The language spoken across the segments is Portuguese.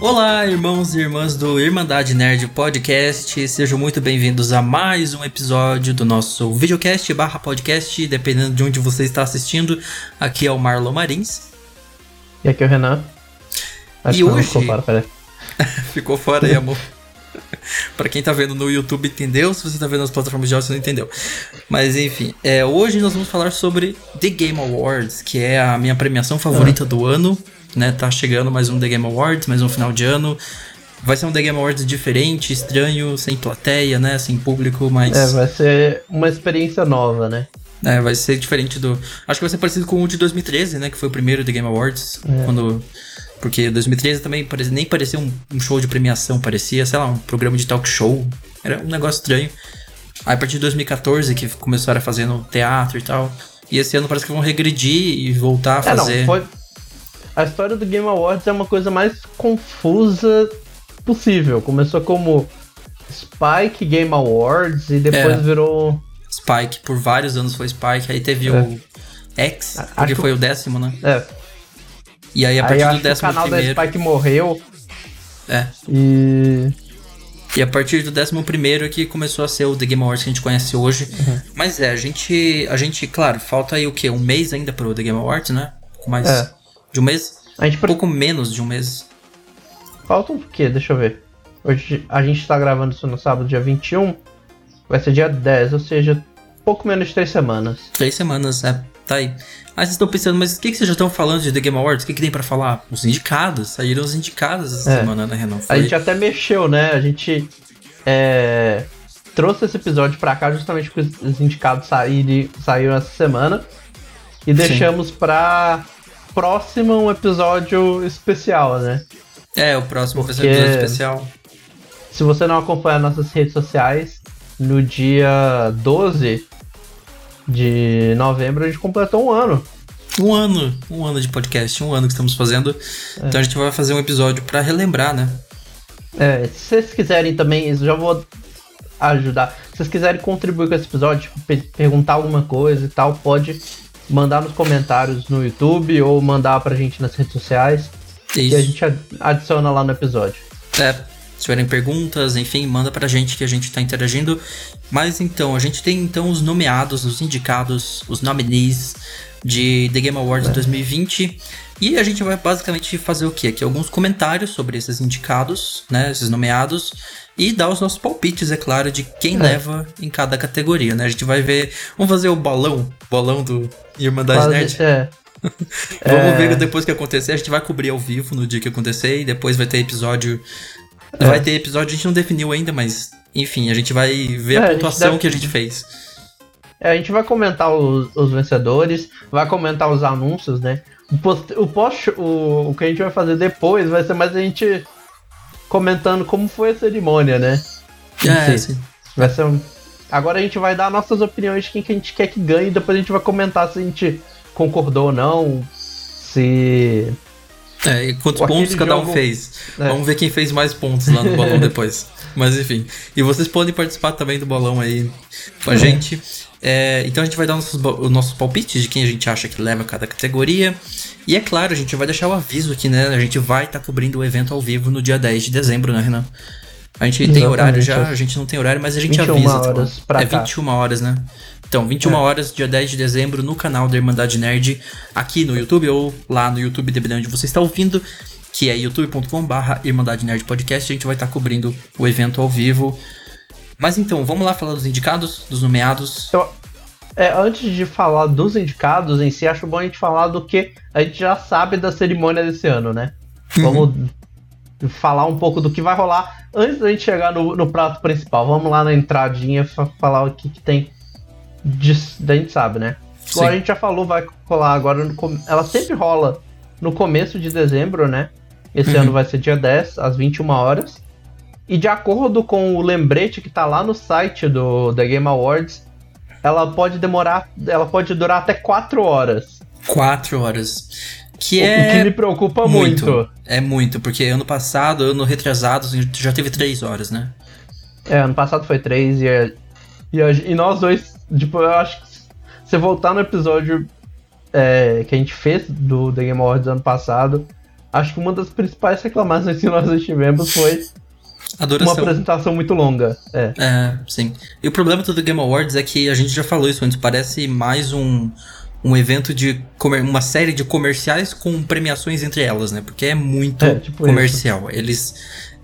Olá, irmãos e irmãs do Irmandade Nerd Podcast, sejam muito bem-vindos a mais um episódio do nosso videocast barra podcast, dependendo de onde você está assistindo. Aqui é o Marlon Marins. E aqui é o Renan. Acho e hoje... Ficou fora, peraí. ficou fora aí, amor. para quem tá vendo no YouTube entendeu, se você tá vendo nas plataformas de áudio você não entendeu. Mas enfim, é, hoje nós vamos falar sobre The Game Awards, que é a minha premiação favorita uhum. do ano né? Tá chegando mais um The Game Awards, mais um final de ano. Vai ser um The Game Awards diferente, estranho, sem plateia, né? Sem público, mas. É, vai ser uma experiência nova, né? É, vai ser diferente do. Acho que vai ser parecido com o de 2013, né? Que foi o primeiro The Game Awards. É. Quando. Porque 2013 também nem parecia um, um, show de premiação, parecia, sei lá, um programa de talk show. Era um negócio estranho. Aí a partir de 2014 que começaram a fazer no teatro e tal. E esse ano parece que vão regredir e voltar a fazer. É, não, foi, a história do Game Awards é uma coisa mais confusa possível. Começou como Spike Game Awards e depois é. virou. Spike, por vários anos foi Spike, aí teve é. o X, porque foi o décimo, né? É. E aí a partir aí, do décimo o canal primeiro... da Spike morreu. É. E. E a partir do décimo primeiro é que começou a ser o The Game Awards que a gente conhece hoje. Uhum. Mas é, a gente, a gente, claro, falta aí o quê? Um mês ainda pro The Game Awards, né? Mais é. De um mês? A gente... Pouco menos de um mês. Falta um quê? Deixa eu ver. Hoje a gente tá gravando isso no sábado, dia 21. Vai ser dia 10, ou seja, pouco menos de três semanas. Três semanas, é. Tá aí. Aí vocês estão pensando, mas o que, que vocês já estão falando de The Game Awards? O que, que tem para falar? Os indicados. Saíram os indicados essa é. semana, né, Renan? Foi... A gente até mexeu, né? A gente é, trouxe esse episódio pra cá justamente porque os indicados saíram, saíram essa semana. E deixamos Sim. pra próximo um episódio especial, né? É, o próximo Porque vai ser um episódio especial. Se você não acompanha nossas redes sociais, no dia 12 de novembro a gente completou um ano. Um ano, um ano de podcast, um ano que estamos fazendo. É. Então a gente vai fazer um episódio para relembrar, né? É, se vocês quiserem também, já vou ajudar. Se vocês quiserem contribuir com esse episódio, tipo, perguntar alguma coisa e tal, pode mandar nos comentários no YouTube ou mandar pra gente nas redes sociais. Isso. E a gente adiciona lá no episódio. É, se tiverem perguntas, enfim, manda pra gente que a gente tá interagindo. Mas então, a gente tem então os nomeados, os indicados, os nominees de The Game Awards é. 2020. E a gente vai basicamente fazer o quê? Aqui alguns comentários sobre esses indicados, né? Esses nomeados e dar os nossos palpites, é claro, de quem é. leva em cada categoria, né? A gente vai ver. Vamos fazer o bolão, bolão do Irmandade Quase, Nerd. É. Vamos é... ver depois que acontecer. A gente vai cobrir ao vivo no dia que acontecer e depois vai ter episódio. É. Vai ter episódio, a gente não definiu ainda, mas enfim, a gente vai ver a é, pontuação a deve... que a gente fez. É, a gente vai comentar os, os, vencedores, vai comentar os anúncios, né? O, post, o, post, o, o que a gente vai fazer depois vai ser mais a gente comentando como foi a cerimônia, né? É, sim. Vai ser um... Agora a gente vai dar nossas opiniões de quem que a gente quer que ganhe e depois a gente vai comentar se a gente concordou ou não, se. É, e quantos pontos cada jogo... um fez. É. Vamos ver quem fez mais pontos lá no bolão depois. Mas enfim. E vocês podem participar também do bolão aí com a é. gente. É, então a gente vai dar nossos, os nossos palpites de quem a gente acha que leva cada categoria. E é claro, a gente vai deixar o aviso aqui, né? A gente vai estar tá cobrindo o evento ao vivo no dia 10 de dezembro, né, Renan? A gente Exatamente. tem horário já, a gente não tem horário, mas a gente 21 avisa. Tá horas pra é cá. 21 horas, né? Então, 21 é. horas, dia 10 de dezembro, no canal da Irmandade Nerd, aqui no YouTube ou lá no YouTube, dependendo de onde você está ouvindo, que é youtube.com/barra Irmandade Nerd Podcast. A gente vai estar tá cobrindo o evento ao vivo. Mas então, vamos lá falar dos indicados, dos nomeados. Eu, é, antes de falar dos indicados em si, acho bom a gente falar do que a gente já sabe da cerimônia desse ano, né? Uhum. Vamos falar um pouco do que vai rolar antes da gente chegar no, no prato principal. Vamos lá na entradinha falar o que, que tem. De, da gente sabe, né? Igual a gente já falou, vai rolar agora. No, ela sempre rola no começo de dezembro, né? Esse uhum. ano vai ser dia 10, às 21 horas. E de acordo com o lembrete que tá lá no site do The Game Awards, ela pode demorar, ela pode durar até 4 horas. 4 horas. Que o é. que me preocupa muito. muito. É muito, porque ano passado, ano retrasado, já teve 3 horas, né? É, ano passado foi 3 e, e, e nós dois, tipo, eu acho que se voltar no episódio é, que a gente fez do The Game Awards ano passado, acho que uma das principais reclamações que nós tivemos foi uma apresentação muito longa. É. é, sim. E o problema do Game Awards é que a gente já falou isso antes, parece mais um, um evento de uma série de comerciais com premiações entre elas, né? Porque é muito é, tipo comercial. Isso. Eles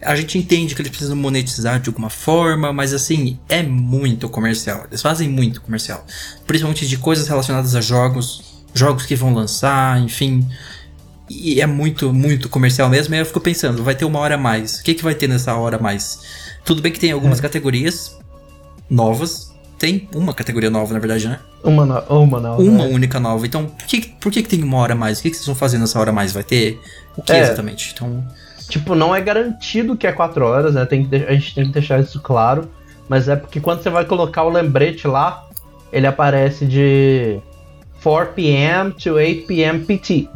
a gente entende que eles precisam monetizar de alguma forma, mas assim, é muito comercial. Eles fazem muito comercial. Principalmente de coisas relacionadas a jogos, jogos que vão lançar, enfim. E é muito, muito comercial mesmo. E aí eu fico pensando, vai ter uma hora a mais. O que, que vai ter nessa hora a mais? Tudo bem que tem algumas é. categorias novas. Tem uma categoria nova, na verdade, né? Uma, no uma nova. Uma é. única nova. Então, por que, por que, que tem uma hora a mais? O que, que vocês vão fazer nessa hora a mais? Vai ter o que é. exatamente? Então. Tipo, não é garantido que é 4 horas, né? Tem que, a gente tem que deixar isso claro. Mas é porque quando você vai colocar o lembrete lá, ele aparece de 4 p.m. to 8 p.m. PT,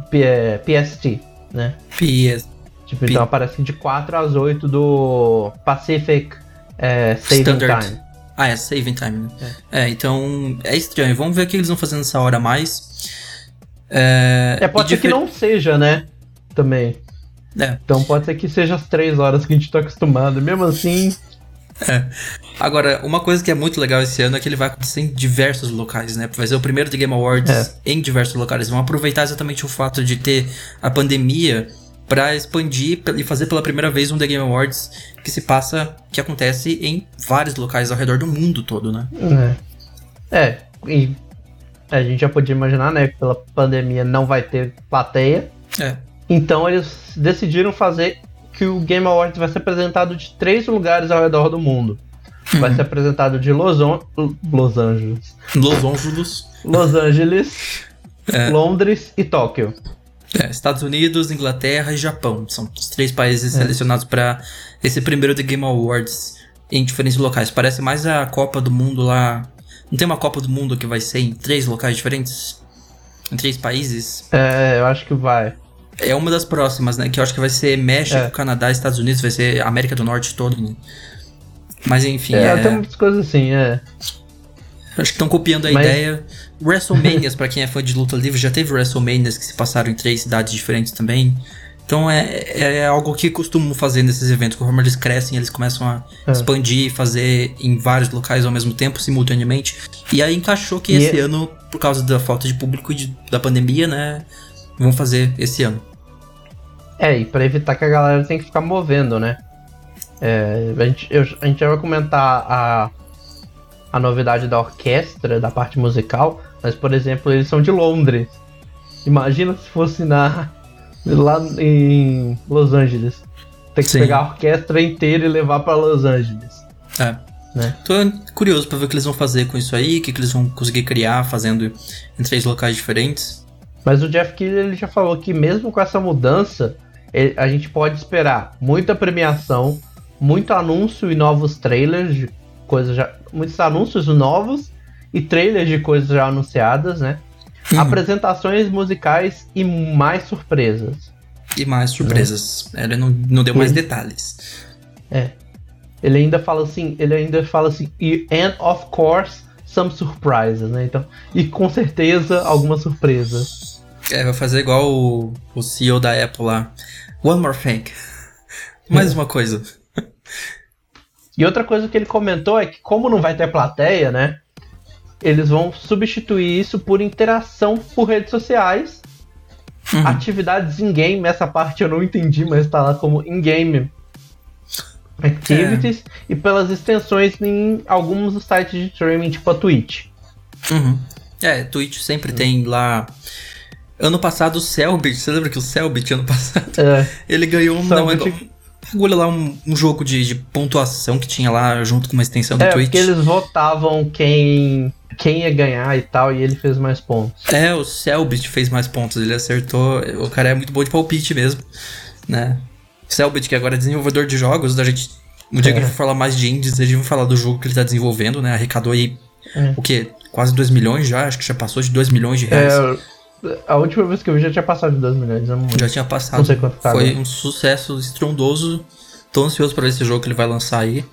PST, né? PS. Tipo, P então aparece de 4 às 8 do Pacific é, Saving Standard. Time. Ah, é Saving Time, né? É. é. então é estranho. Vamos ver o que eles vão fazer nessa hora a mais. É, é pode ser difer... que não seja, né? Também. É. Então pode ser que seja as 3 horas que a gente tá acostumado. Mesmo assim, é. Agora, uma coisa que é muito legal esse ano é que ele vai acontecer em diversos locais, né? Vai ser o primeiro The Game Awards é. em diversos locais. Vão aproveitar exatamente o fato de ter a pandemia para expandir e fazer pela primeira vez um The Game Awards que se passa, que acontece em vários locais ao redor do mundo todo, né? É. É, e a gente já podia imaginar, né, que pela pandemia não vai ter plateia. É. Então eles decidiram fazer que o Game Awards vai ser apresentado de três lugares ao redor do mundo. Uhum. Vai ser apresentado de Los, On Los Angeles. Los Angeles. Los Angeles, é. Londres e Tóquio. É, Estados Unidos, Inglaterra e Japão. São os três países é. selecionados para esse primeiro The Game Awards em diferentes locais. Parece mais a Copa do Mundo lá. Não tem uma Copa do Mundo que vai ser em três locais diferentes? Em três países? É, eu acho que vai. É uma das próximas, né? Que eu acho que vai ser México, é. Canadá, Estados Unidos, vai ser América do Norte todo. Né? Mas enfim. É, é... tem muitas coisas assim, é. Acho que estão copiando a Mas... ideia. WrestleManias, para quem é fã de luta livre, já teve WrestleManias que se passaram em três cidades diferentes também. Então é, é algo que costumo fazer nesses eventos. Conforme eles crescem, eles começam a é. expandir e fazer em vários locais ao mesmo tempo, simultaneamente. E aí encaixou que e esse é... ano, por causa da falta de público e de, da pandemia, né? Vão fazer esse ano. É, e pra evitar que a galera tenha que ficar movendo, né? É, a, gente, eu, a gente vai comentar a, a novidade da orquestra, da parte musical, mas, por exemplo, eles são de Londres. Imagina se fosse na lá em Los Angeles. Tem que Sim. pegar a orquestra inteira e levar para Los Angeles. É. Né? Tô curioso para ver o que eles vão fazer com isso aí, o que, que eles vão conseguir criar fazendo em três locais diferentes. Mas o Jeff Keighley ele já falou que mesmo com essa mudança, a gente pode esperar muita premiação, muito anúncio e novos trailers de coisas já. Muitos anúncios novos e trailers de coisas já anunciadas, né? Uhum. Apresentações musicais e mais surpresas. E mais surpresas. Né? Ele não, não deu mais detalhes. É. Ele ainda fala assim, ele ainda fala assim, and of course, some surprises, né? Então, e com certeza algumas surpresas. É, vai fazer igual o, o CEO da Apple lá. One more thing. Mais uma coisa. E outra coisa que ele comentou é que como não vai ter plateia, né? Eles vão substituir isso por interação por redes sociais. Uhum. Atividades in-game, essa parte eu não entendi, mas tá lá como in-game activities. É. E pelas extensões em alguns sites de streaming, tipo a Twitch. Uhum. É, Twitch sempre uhum. tem lá Ano passado o Selbit, você lembra que o Selbit ano passado? É. Ele ganhou um, não, bagulho lá, um, um jogo de, de, pontuação que tinha lá junto com uma extensão do é, Twitch. Porque eles votavam quem, quem ia ganhar e tal, e ele fez mais pontos. É, o Selbit fez mais pontos, ele acertou. O cara é muito bom de palpite mesmo, né? Selbit, que agora é desenvolvedor de jogos, da gente. Um dia é. que a gente for falar mais de indies, a gente vai falar do jogo que ele tá desenvolvendo, né? Arrecadou aí é. o quê? Quase 2 milhões já, acho que já passou de 2 milhões de reais. É, a última vez que eu vi já tinha passado de 2 milhões. Não, já tinha passado. Não sei quanto tá. Foi um sucesso estrondoso. Tô ansioso pra ver esse jogo que ele vai lançar aí.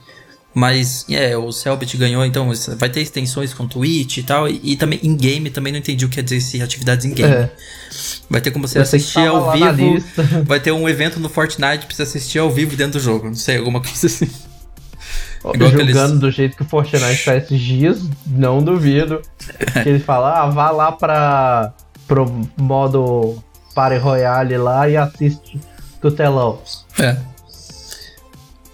Mas, é, o Selbit ganhou, então vai ter extensões com Twitch e tal. E, e também em game, também não entendi o que quer dizer esse atividades em game. É. Vai ter como você assistir ao vivo. Vai ter um evento no Fortnite pra você assistir ao vivo dentro do jogo. Não sei, alguma coisa assim. Igual Jogando aqueles... do jeito que o Fortnite tá esses dias, não duvido. que ele fala, ah, vá lá pra, pro modo Party Royale lá e assiste do telão. É.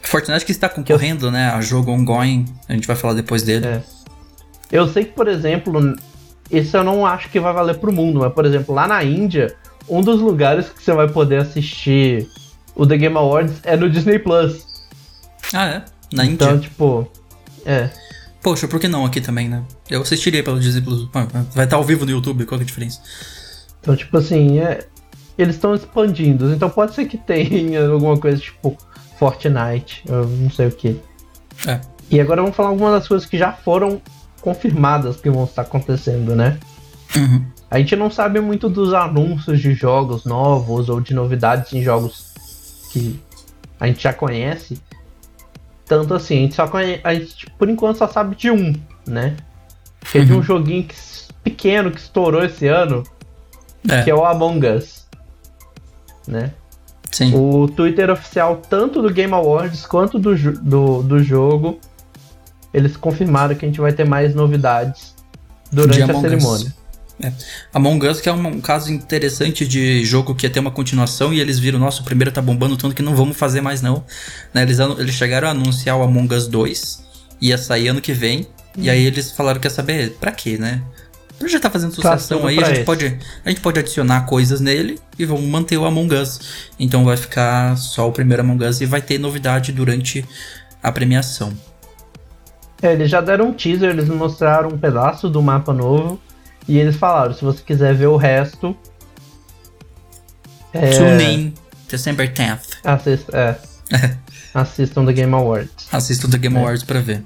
Fortnite que está concorrendo, né, a jogo ongoing, a gente vai falar depois dele. É. Eu sei que, por exemplo, isso eu não acho que vai valer pro mundo, mas, por exemplo, lá na Índia, um dos lugares que você vai poder assistir o The Game Awards é no Disney Plus. Ah, é? Na Índia? Então, tipo, é. Poxa, por que não aqui também, né? Eu assistiria pelo Disney Plus. Vai estar ao vivo no YouTube, qual é a diferença? Então, tipo assim, é, eles estão expandindo. Então pode ser que tenha alguma coisa tipo Fortnite, eu não sei o que. É. E agora vamos falar algumas das coisas que já foram confirmadas que vão estar acontecendo, né? Uhum. A gente não sabe muito dos anúncios de jogos novos ou de novidades em jogos que a gente já conhece. Tanto assim, a gente só conhece, a gente, por enquanto só sabe de um, né? Teve uhum. um joguinho que, pequeno que estourou esse ano, é. que é o Among Us, né? Sim. O Twitter oficial, tanto do Game Awards quanto do, do, do jogo, eles confirmaram que a gente vai ter mais novidades durante a cerimônia. É. Among Us, que é um, caso interessante de jogo que ia ter uma continuação e eles viram, nosso o primeiro tá bombando tanto que não vamos fazer mais não. Né, eles, eles chegaram a anunciar o Among Us 2, ia sair ano que vem. E aí eles falaram, quer saber, pra quê, né? já tá fazendo sucessão aí, a gente, pode, a gente pode adicionar coisas nele e vamos manter o Among Us. Então vai ficar só o primeiro Among Us e vai ter novidade durante a premiação. É, eles já deram um teaser, eles mostraram um pedaço do mapa novo e eles falaram, se você quiser ver o resto... É... Tune in December 10th. Assist, é. Assistam The Game Awards. Assistam The Game é. Awards pra ver.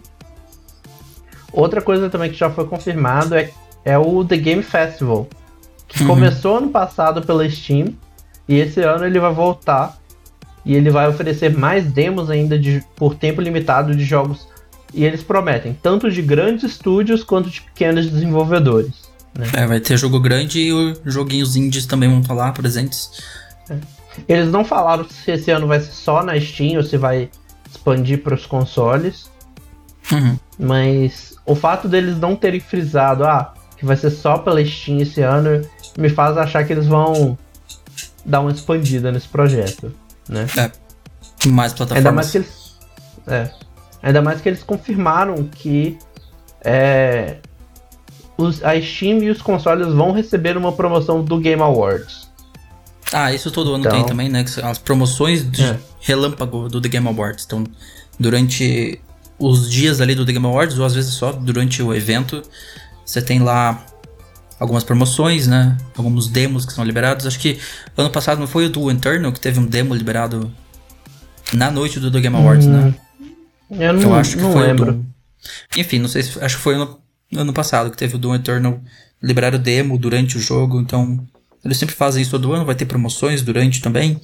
Outra coisa também que já foi confirmado é é o The Game Festival, que uhum. começou ano passado pela Steam e esse ano ele vai voltar e ele vai oferecer mais demos ainda de, por tempo limitado de jogos e eles prometem tanto de grandes estúdios quanto de pequenos desenvolvedores. Né? É, vai ter jogo grande e os joguinhos indies também vão estar lá presentes. É. Eles não falaram se esse ano vai ser só na Steam ou se vai expandir para os consoles. Uhum. Mas o fato deles não terem frisado, ah, que vai ser só pela Steam esse ano, me faz achar que eles vão dar uma expandida nesse projeto, né? É. Mais plataformas. Ainda mais que eles, é, ainda mais que eles confirmaram que é, os, a Steam e os consoles vão receber uma promoção do Game Awards. Ah, isso todo ano então, tem também, né? As promoções de é. relâmpago do The Game Awards. Então, durante os dias ali do The Game Awards, ou às vezes só durante o evento, você tem lá algumas promoções, né? Alguns demos que são liberados. Acho que ano passado não foi o do Eternal que teve um demo liberado na noite do The Game Awards, né? hum, né? Eu não, eu acho que não foi lembro. Do... Enfim, não sei se acho que foi ano, ano passado que teve o Doom Eternal liberado demo durante o jogo, então eles sempre fazem isso todo ano, vai ter promoções durante também.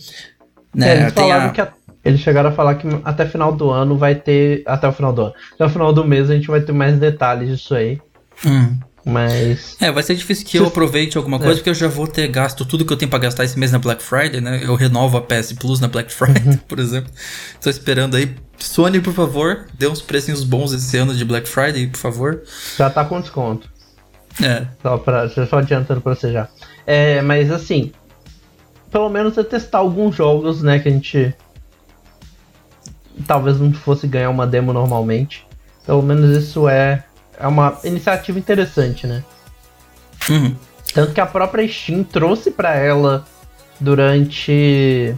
Né? É, eles falaram a... que a... eles chegaram a falar que até final do ano vai ter. Até o final do ano. Até o final do mês a gente vai ter mais detalhes disso aí. Hum. Mas. É, vai ser difícil que eu aproveite alguma coisa, é. porque eu já vou ter gasto tudo que eu tenho pra gastar esse mês na Black Friday, né? Eu renovo a PS Plus na Black Friday, uhum. por exemplo. Tô esperando aí. Sony, por favor, dê uns precinhos bons esse ano de Black Friday, por favor. Já tá com desconto. É. Só, pra, só adiantando pra você já. É, mas assim. Pelo menos é testar alguns jogos, né? Que a gente. Talvez não fosse ganhar uma demo normalmente. Pelo menos isso é é uma iniciativa interessante, né? Uhum. Tanto que a própria Steam trouxe para ela durante.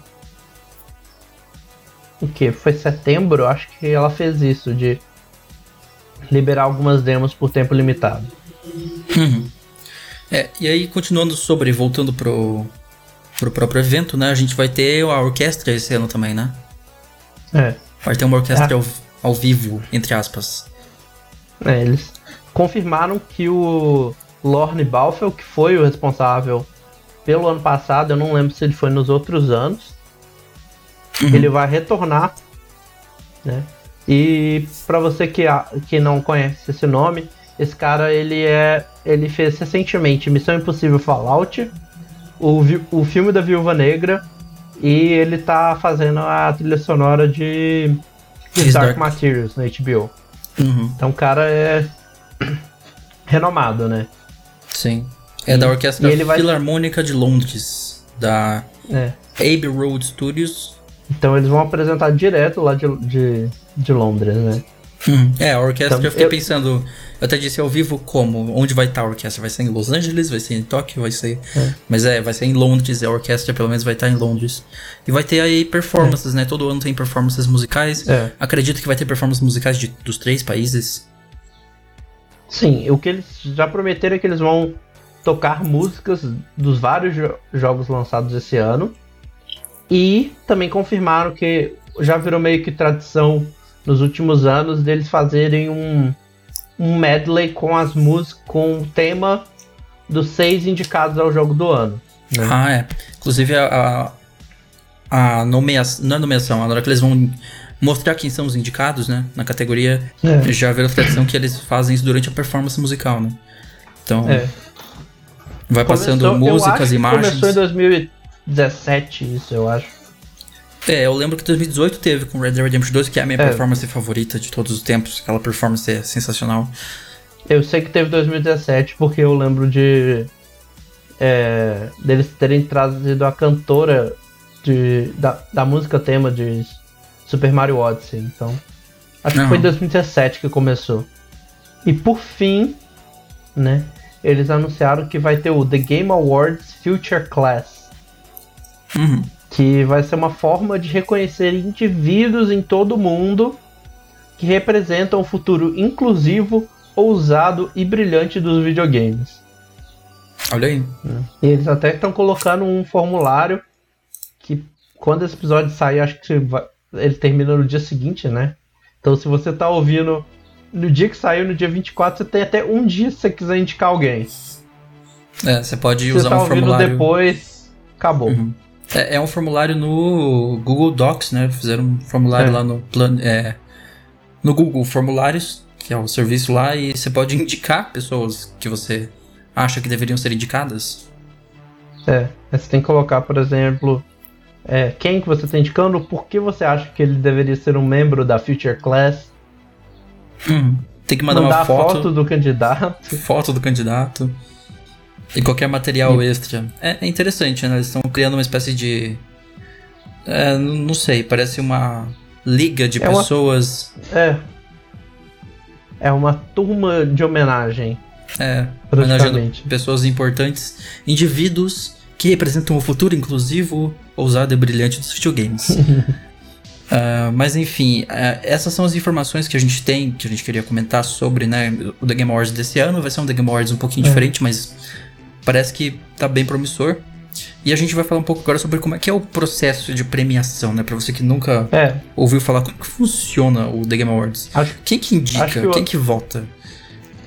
O que? Foi setembro? Acho que ela fez isso, de liberar algumas demos por tempo limitado. Uhum. É, e aí, continuando sobre, voltando pro, pro próprio evento, né? A gente vai ter a orquestra esse ano também, né? É. Vai ter uma orquestra é. ao, ao vivo, entre aspas. É, eles confirmaram que o Lorne Balfel, que foi o responsável pelo ano passado, eu não lembro se ele foi nos outros anos, uhum. ele vai retornar, né? E para você que, que não conhece esse nome, esse cara ele é ele fez recentemente Missão Impossível Fallout, o, o filme da Viúva Negra e ele tá fazendo a trilha sonora de, de Dark, Dark, Materials na HBO. Uhum. Então o cara é renomado, né? Sim. É e, da Orquestra Filarmônica vai... de Londres, da é. Abbey Road Studios. Então eles vão apresentar direto lá de, de, de Londres, né? Hum. É, a orquestra então, eu fiquei eu... pensando. Eu até disse ao vivo como, onde vai estar a orquestra? Vai ser em Los Angeles, vai ser em Tóquio, vai ser. É. Mas é, vai ser em Londres, a orquestra pelo menos vai estar em Londres. E vai ter aí performances, é. né? Todo ano tem performances musicais. É. Acredito que vai ter performances musicais de, dos três países. Sim, o que eles já prometeram é que eles vão tocar músicas dos vários jo jogos lançados esse ano. E também confirmaram que já virou meio que tradição nos últimos anos deles fazerem um, um medley com as músicas, com o tema dos seis indicados ao jogo do ano. Né? Ah, é. Inclusive a, a, a nomeação, não é nomeação, a hora que eles vão mostrar quem são os indicados, né, na categoria, é. já virou tradição que eles fazem isso durante a performance musical, né? Então, é. vai passando começou, músicas, imagens. Começou em 2017 isso, eu acho. É, eu lembro que 2018 teve com Red Dead Redemption 2, que é a minha é. performance favorita de todos os tempos. Aquela performance é sensacional. Eu sei que teve 2017 porque eu lembro de. É, deles terem trazido a cantora de, da, da música tema de Super Mario Odyssey. Então. Acho Não. que foi em 2017 que começou. E por fim, né? Eles anunciaram que vai ter o The Game Awards Future Class. Uhum que vai ser uma forma de reconhecer indivíduos em todo o mundo que representam o futuro inclusivo, ousado e brilhante dos videogames. Olha aí. E eles até estão colocando um formulário que quando esse episódio sair, acho que vai, ele termina no dia seguinte, né? Então se você tá ouvindo no dia que saiu, no dia 24, você tem até um dia se você quiser indicar alguém. É, você pode se usar você tá um ouvindo formulário. depois, acabou. Uhum. É, é, um formulário no Google Docs, né? Fizeram um formulário é. lá no plano. É, no Google Formulários, que é o serviço lá, e você pode indicar pessoas que você acha que deveriam ser indicadas. É, você tem que colocar, por exemplo, é, quem que você está indicando, por que você acha que ele deveria ser um membro da Future Class. Hum, tem que mandar, mandar uma foto, foto do candidato. Foto do candidato. E qualquer material e... extra. É, é, interessante, né? Eles estão criando uma espécie de. É, não sei, parece uma liga de é pessoas. Uma... É. É uma turma de homenagem. É, homenageando pessoas importantes, indivíduos que representam o futuro inclusivo, ousado e brilhante dos videogames. uh, mas enfim, uh, essas são as informações que a gente tem, que a gente queria comentar sobre né, o The Game Awards desse ano. Vai ser um The Game Awards um pouquinho é. diferente, mas parece que tá bem promissor. E a gente vai falar um pouco agora sobre como é que é o processo de premiação, né? Pra você que nunca é. ouviu falar como que funciona o The Game Awards. Acho, Quem que indica? Que Quem que vota?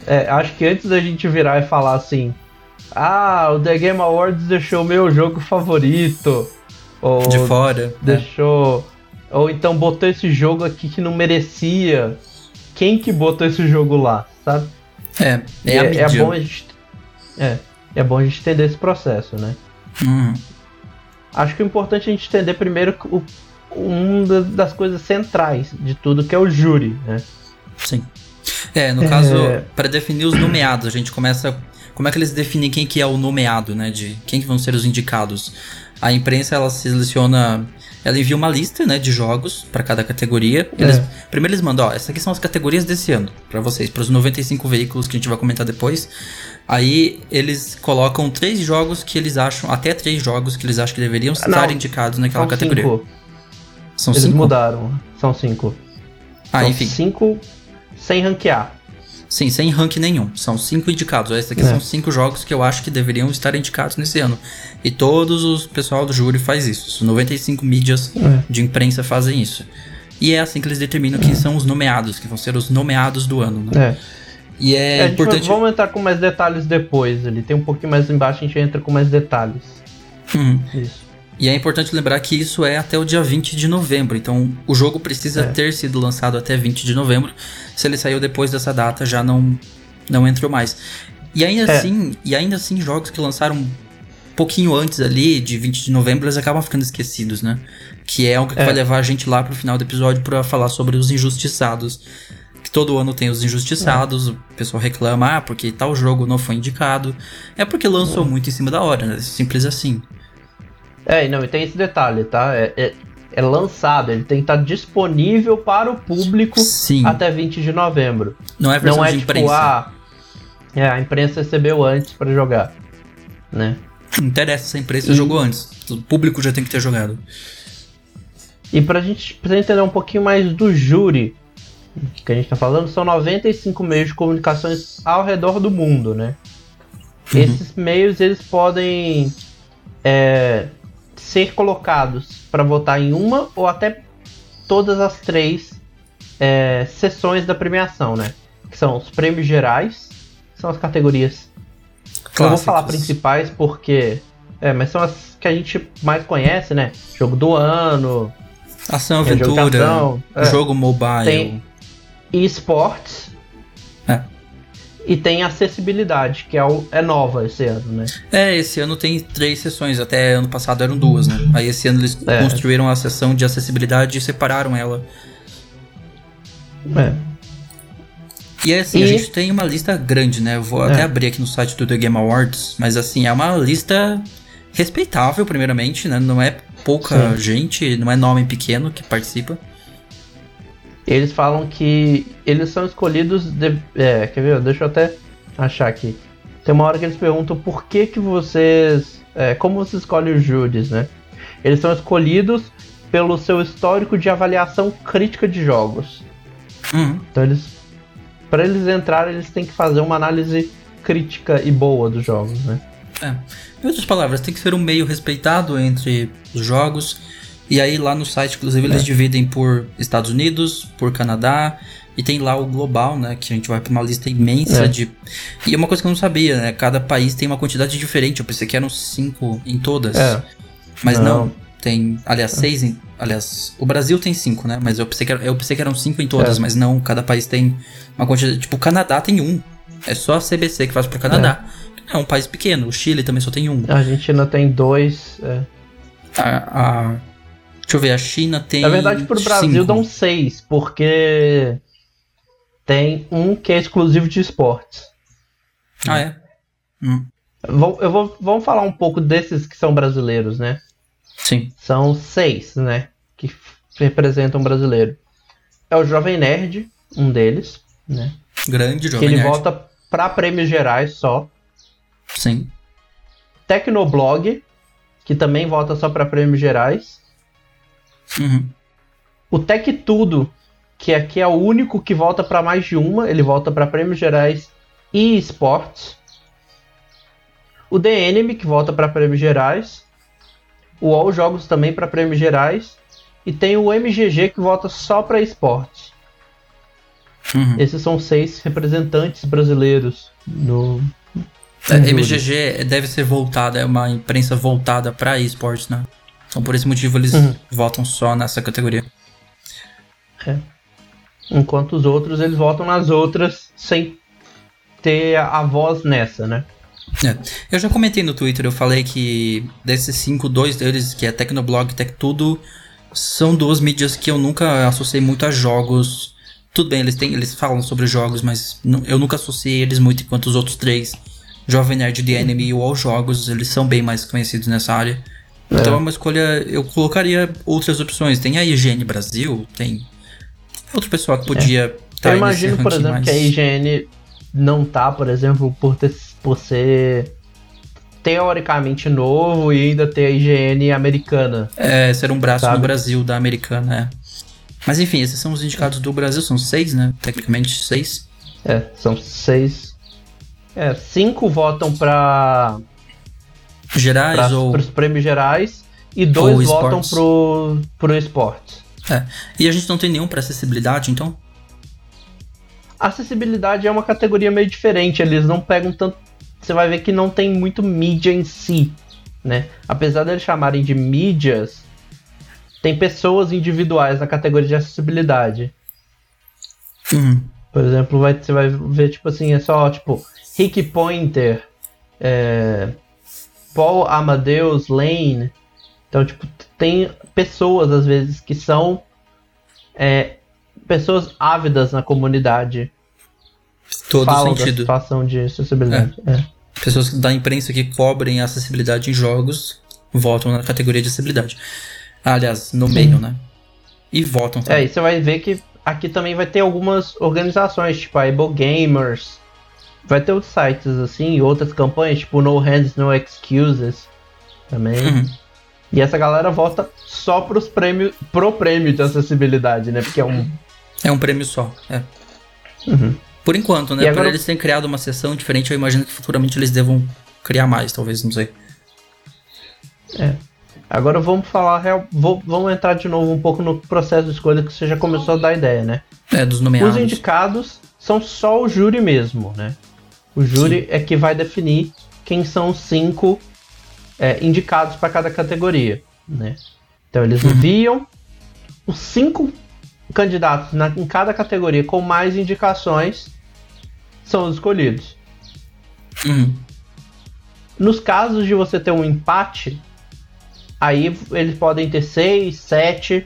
É, acho que antes da gente virar e falar assim, ah, o The Game Awards deixou o meu jogo favorito. Ou de fora. É. Deixou. É. Ou então botou esse jogo aqui que não merecia. Quem que botou esse jogo lá, sabe? É, é, a é, é bom a gente. É é bom a gente entender esse processo, né? Uhum. Acho que o importante é a gente entender primeiro o, uma das coisas centrais de tudo, que é o júri, né? Sim. É, no caso, é... para definir os nomeados, a gente começa. Como é que eles definem quem que é o nomeado, né? De quem que vão ser os indicados? A imprensa ela seleciona ela envia uma lista, né, de jogos para cada categoria. Eles, é. Primeiro eles mandam, ó, essas aqui são as categorias desse ano para vocês, para os 95 veículos que a gente vai comentar depois. Aí eles colocam três jogos que eles acham, até três jogos que eles acham que deveriam estar Não, indicados naquela são categoria. Cinco. São eles cinco? mudaram, são cinco. Ah, são enfim. Cinco sem ranquear. Sim, sem rank nenhum. São cinco indicados. Esses aqui é. são cinco jogos que eu acho que deveriam estar indicados nesse ano. E todos os pessoal do júri faz isso. Os 95 mídias é. de imprensa fazem isso. E é assim que eles determinam quem são os nomeados, que vão ser os nomeados do ano. Né? É. E é, é importante. Vamos entrar com mais detalhes depois. Ele tem um pouquinho mais embaixo, a gente entra com mais detalhes. Uhum. Isso. E é importante lembrar que isso é até o dia 20 de novembro. Então, o jogo precisa é. ter sido lançado até 20 de novembro. Se ele saiu depois dessa data, já não, não entrou mais. E ainda é. assim, e ainda assim, jogos que lançaram um pouquinho antes ali, de 20 de novembro, eles acabam ficando esquecidos, né? Que é algo que é. vai levar a gente lá pro final do episódio para falar sobre os injustiçados. Que todo ano tem os injustiçados, é. o pessoal reclama, ah, porque tal jogo não foi indicado. É porque lançou é. muito em cima da hora, né? Simples assim. É, não, e tem esse detalhe, tá? É, é, é lançado, ele tem que estar disponível para o público Sim. até 20 de novembro. Não é versão não é, de tipo, imprensa. Ah, é, a imprensa recebeu antes para jogar, né? Não interessa se a imprensa e... jogou antes. O público já tem que ter jogado. E pra gente, pra gente entender um pouquinho mais do júri que a gente tá falando, são 95 meios de comunicações ao redor do mundo, né? Uhum. Esses meios, eles podem é, ser colocados para votar em uma ou até todas as três é, sessões da premiação, né? Que são os prêmios gerais, são as categorias. Clássicos. Eu vou falar principais porque. É, mas são as que a gente mais conhece, né? Jogo do ano. Ação, é, aventura, jogo, ação, é. jogo mobile. Tem esportes. E tem acessibilidade, que é, o, é nova esse ano, né? É, esse ano tem três sessões, até ano passado eram duas, né? Aí esse ano eles é. construíram a sessão de acessibilidade e separaram ela. É. E é assim, e... a gente tem uma lista grande, né? Eu vou é. até abrir aqui no site do The Game Awards, mas assim, é uma lista respeitável, primeiramente, né? Não é pouca Sim. gente, não é nome pequeno que participa eles falam que eles são escolhidos. De, é, quer ver? Deixa eu até achar aqui. Tem uma hora que eles perguntam por que que vocês. É, como você escolhe os júris, né? Eles são escolhidos pelo seu histórico de avaliação crítica de jogos. Uhum. Então eles. Para eles entrarem, eles têm que fazer uma análise crítica e boa dos jogos, né? É. Em outras palavras, tem que ser um meio respeitado entre os jogos e aí lá no site, inclusive, eles é. dividem por Estados Unidos, por Canadá, e tem lá o global, né? Que a gente vai para uma lista imensa é. de. E é uma coisa que eu não sabia, né? Cada país tem uma quantidade diferente. Eu pensei que eram cinco em todas. É. Mas não. não. Tem. Aliás, seis em. Aliás, o Brasil tem cinco, né? Mas eu pensei que, eu pensei que eram cinco em todas, é. mas não. Cada país tem uma quantidade. Tipo, o Canadá tem um. É só a CBC que faz pro Canadá. É. é um país pequeno. O Chile também só tem um. A Argentina tem dois. É. A, a Deixa eu ver, a China tem. Na verdade, pro Brasil cinco. dão seis, porque tem um que é exclusivo de esportes. Ah, é? Hum. Eu vou, vamos falar um pouco desses que são brasileiros, né? Sim. São seis, né? Que representam brasileiro. É o Jovem Nerd, um deles, né? Grande Jovem que ele Nerd. volta para prêmios gerais só. Sim. Tecnoblog, que também volta só para prêmios gerais. Uhum. O Tech Tudo, que aqui é o único que volta para mais de uma, ele volta para prêmios gerais e esportes. O The Enemy, que volta para prêmios gerais. O All Jogos também para prêmios gerais. E tem o MGG, que volta só para esportes. Uhum. Esses são seis representantes brasileiros no. É, MGG deve ser voltada, é uma imprensa voltada para esportes, né? Então por esse motivo eles uhum. votam só nessa categoria. É. Enquanto os outros eles votam nas outras sem ter a voz nessa, né? É. Eu já comentei no Twitter, eu falei que desses cinco, dois deles, que é Tecnoblog e Tech Tudo, são duas mídias que eu nunca associei muito a jogos. Tudo bem, eles, têm, eles falam sobre jogos, mas eu nunca associei eles muito enquanto os outros três, Jovem Nerd, The Enemy e o All Jogos, eles são bem mais conhecidos nessa área. Então é. é uma escolha. Eu colocaria outras opções. Tem a IGN Brasil, tem outra pessoa que podia é. Tá eu imagino, por exemplo, mais... que a IGN não tá, por exemplo, por, ter, por ser teoricamente novo e ainda ter a IGN americana. É, ser um braço sabe? no Brasil da americana, é. Mas enfim, esses são os indicados do Brasil, são seis, né? Tecnicamente seis. É, são seis. É, cinco votam pra gerais ou os prêmios gerais e dois votam pro pro esporte. É. E a gente não tem nenhum para acessibilidade, então? Acessibilidade é uma categoria meio diferente, eles não pegam tanto, você vai ver que não tem muito mídia em si. né? Apesar deles chamarem de mídias, tem pessoas individuais na categoria de acessibilidade. Uhum. Por exemplo, vai, você vai ver, tipo assim, é só, tipo, Rick Pointer, é, Paul Amadeus Lane. Então, tipo, tem pessoas, às vezes, que são é, pessoas ávidas na comunidade. Todo falam da sentido. situação de acessibilidade. É. Pessoas da imprensa que cobrem a acessibilidade em jogos votam na categoria de acessibilidade. Aliás, no meio, né? E votam É, também. e você vai ver que aqui também vai ter algumas organizações, tipo a Able Gamers. Vai ter outros sites assim, e outras campanhas, tipo No Hands, No Excuses também. Uhum. E essa galera vota só pros prêmios, pro prêmio de acessibilidade, né? Porque é um. É um prêmio só. É. Uhum. Por enquanto, né? E Por agora- eles terem criado uma sessão diferente, eu imagino que futuramente eles devam criar mais, talvez, não sei. Agora vamos falar real. vou- vamos entrar de novo um pouco no processo de escolha que você já começou a dar ideia, né? É, dos nomeados. Os indicados são só o júri mesmo, né? O júri é que vai definir quem são os cinco é, indicados para cada categoria, né? Então eles Uhum. enviam os cinco candidatos na- em cada categoria com mais indicações são os escolhidos. Uhum. Nos casos de você ter um empate, aí eles podem ter seis, sete,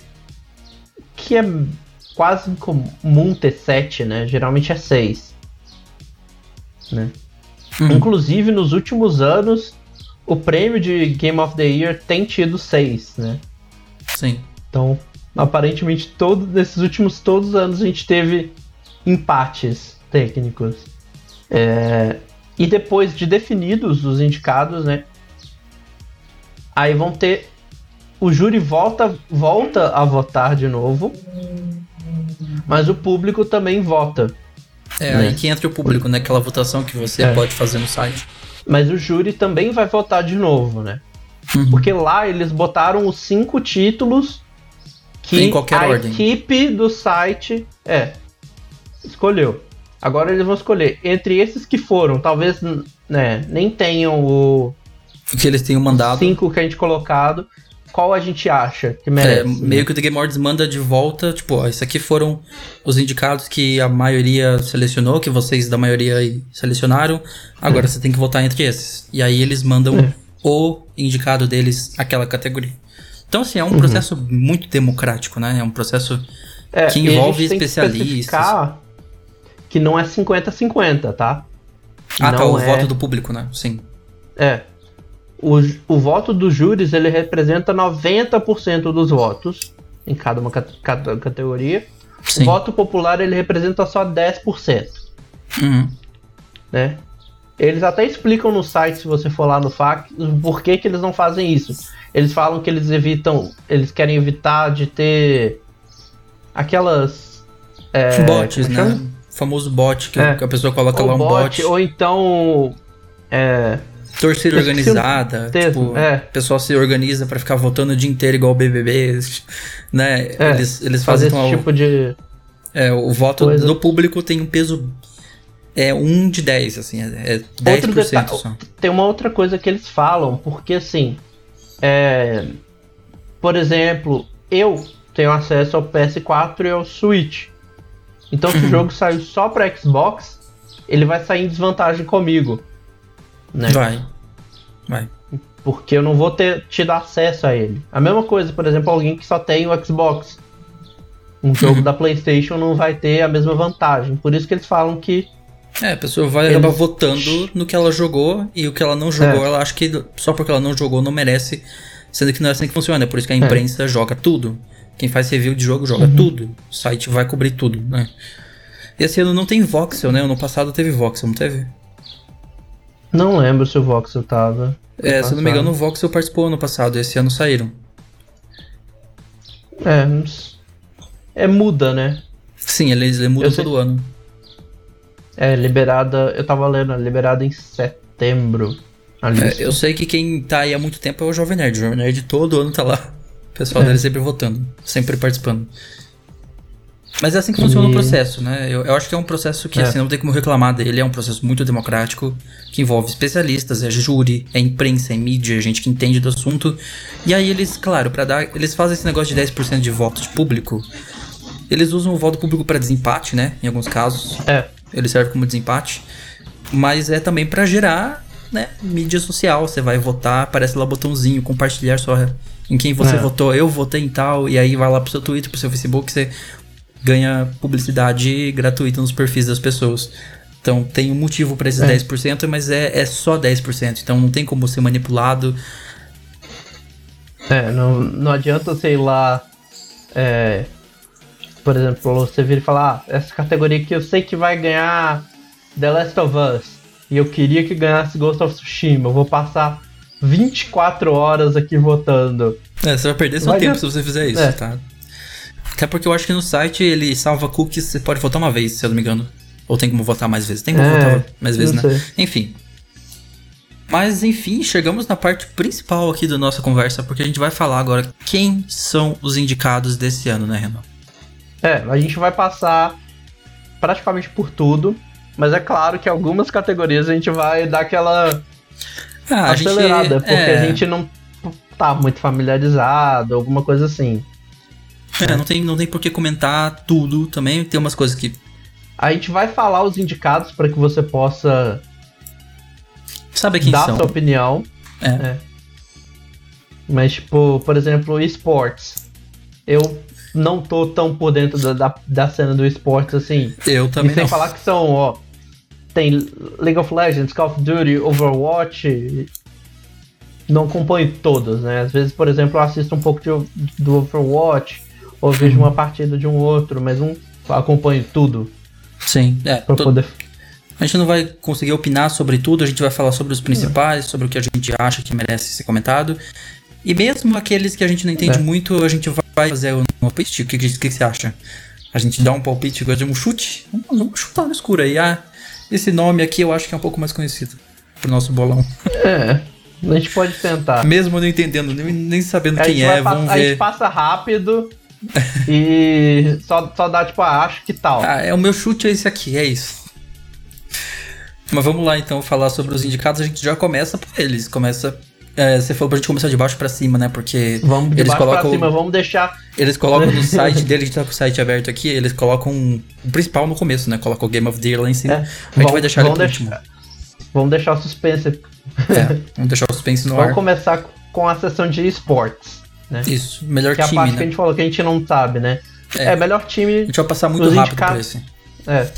que é quase comum ter sete, né? Geralmente é seis. Né? Uhum. Inclusive, nos últimos anos, o prêmio de Game of the Year tem tido seis, né? Sim. Então, aparentemente, todo, nesses últimos todos os anos a gente teve empates técnicos. É, e depois de definidos os indicados, né? Aí vão ter. O júri volta, volta a votar de novo. Mas o público também vota. É Né? aí que entra o público, né? Aquela votação que você É. pode fazer no site. Mas o júri também vai votar de novo, né? Uhum. Porque lá eles botaram os cinco títulos que a ordem. equipe do site é escolheu. Agora eles vão escolher entre esses que foram, talvez né, nem tenham o Que eles tenham mandado. cinco que a gente colocado, qual a gente acha que É, merece. né? meio que o The Game Awards manda de volta, tipo, ó, esses aqui foram os indicados que a maioria selecionou, que vocês da maioria aí selecionaram, agora você tem que votar entre esses. E aí eles mandam É. o indicado deles àquela categoria. Então, assim, é Uhum. um processo muito democrático, né? É um processo É, que envolve que especialistas. especificar que não é 50-50, tá? Ah, tá, Não o é- voto do público, né? Sim. É. O, o voto dos júris ele representa 90% dos votos em cada uma cate- categoria. Sim. O voto popular ele representa só 10%, Uhum. né? Eles até explicam no site, se você for lá no FAQ, por que, que eles não fazem isso. Eles falam que eles evitam, eles querem evitar de ter aquelas é, Bots, como né? chama? O famoso bot que É. que a pessoa coloca lá um bot, bot. ou então é, Torcida organizada, tipo, é. o pessoal se organiza pra ficar votando o dia inteiro igual o BBB, né? É, eles, eles fazem esse então, tipo de é, o voto coisa. do público tem um peso é 1 de 10, assim, é, é 10% Outro detalhe- só. tem uma outra coisa que eles falam, porque assim, é, por exemplo, eu tenho acesso ao PS4 e ao Switch. Então, se o jogo saiu só para Xbox, ele vai sair em desvantagem comigo, né? Vai. Vai. Porque eu não vou ter tido acesso a ele. A mesma coisa, por exemplo, alguém que só tem o Xbox. Um jogo Uhum. da PlayStation não vai ter a mesma vantagem. Por isso que eles falam que É, a pessoa vai Eles- acabar votando no que ela jogou e o que ela não jogou, É. ela acha que só porque ela não jogou não merece, sendo que não é assim que funciona. É por isso que a imprensa joga tudo. Quem faz review de jogo joga Uhum. tudo. O site vai cobrir tudo, né? Esse ano não tem voxel, né? Ano passado teve voxel, não teve? Não lembro se o Voxel tava. É, se eu não me engano, o voxel participou ano passado, esse ano saíram. É, é muda, né? Sim, eles mudam todo ano. É liberada, eu tava lendo, liberada em setembro. É, eu sei que quem tá aí há muito tempo é o Jovem Nerd. O Jovem Nerd todo ano tá lá. O pessoal É. dele sempre votando, sempre participando. Mas é assim que funciona e... o processo, né? Eu, eu, acho que é um processo que, é. assim, não tem como reclamar dele. É um processo muito democrático, que envolve especialistas, é júri, é imprensa, é mídia, gente que entende do assunto. E aí eles, claro, para dar. Eles fazem esse negócio de 10% de voto de público. Eles usam o voto público para desempate, né? Em alguns casos. É. Ele serve como desempate. Mas é também para gerar, né? Mídia social. Você vai votar, aparece lá o botãozinho, compartilhar sua em quem você é. votou, eu votei em tal, e aí vai lá pro seu Twitter, pro seu Facebook, você ganha publicidade gratuita nos perfis das pessoas. Então tem um motivo para esses é. 10%, mas é, é só 10%. Então não tem como ser manipulado. É, não, não adianta, sei lá. É, por exemplo, você vir e falar: ah, essa categoria aqui eu sei que vai ganhar The Last of Us. E eu queria que ganhasse Ghost of Tsushima. Eu vou passar 24 horas aqui votando. É, você vai perder seu vai tempo se você fizer isso, é. tá? Até porque eu acho que no site ele salva cookies, você pode votar uma vez, se eu não me engano. Ou tem como votar mais vezes? Tem como é, votar mais vezes, né? Sei. Enfim. Mas enfim, chegamos na parte principal aqui da nossa conversa, porque a gente vai falar agora quem são os indicados desse ano, né, Renan? É, a gente vai passar praticamente por tudo, mas é claro que algumas categorias a gente vai dar aquela ah, acelerada, gente, porque é... a gente não tá muito familiarizado, alguma coisa assim. É, não tem, não tem por que comentar tudo também, tem umas coisas que. A gente vai falar os indicados para que você possa. Saber quem dar são. sua opinião. É. é. Mas, tipo, por exemplo, esportes. Eu não tô tão por dentro da, da, da cena do esportes assim. Eu também. E sem não. falar que são, ó. Tem League of Legends, Call of Duty, Overwatch. Não acompanho todos, né? Às vezes, por exemplo, eu assisto um pouco de, do Overwatch ou vejo uma partida de um outro, mas não acompanho tudo. Sim, é. Pra poder... A gente não vai conseguir opinar sobre tudo, a gente vai falar sobre os principais, sobre o que a gente acha que merece ser comentado. E mesmo aqueles que a gente não entende é. muito, a gente vai fazer um palpite. O que, que, que, você acha? A gente dá um palpite, de um chute? Vamos chutar no escuro aí. Ah, esse nome aqui eu acho que é um pouco mais conhecido pro nosso bolão. É. A gente pode tentar. Mesmo não entendendo, nem, nem sabendo quem é, vamos ver. A gente passa rápido e só, só dá tipo, ah, acho que tal. Ah, é o meu chute é esse aqui, é isso. Mas vamos lá então falar sobre os indicados. A gente já começa por eles. Começa. É, você falou pra gente começar de baixo pra cima, né? Porque. Vamos de eles baixo colocam, pra cima, vamos deixar. Eles colocam no site dele, a gente tá com o site aberto aqui, eles colocam o principal no começo, né? Colocam o Game of the Year lá em cima. É, a gente vamos, vai deixar ele por último. Vamos deixar o suspense. É, vamos deixar o suspense no vamos ar. Vamos começar com a sessão de esportes né? Isso, melhor que time. Que é a parte né? que a gente falou que a gente não sabe, né? É, é melhor time. A gente vai passar muito rápido por esse. É.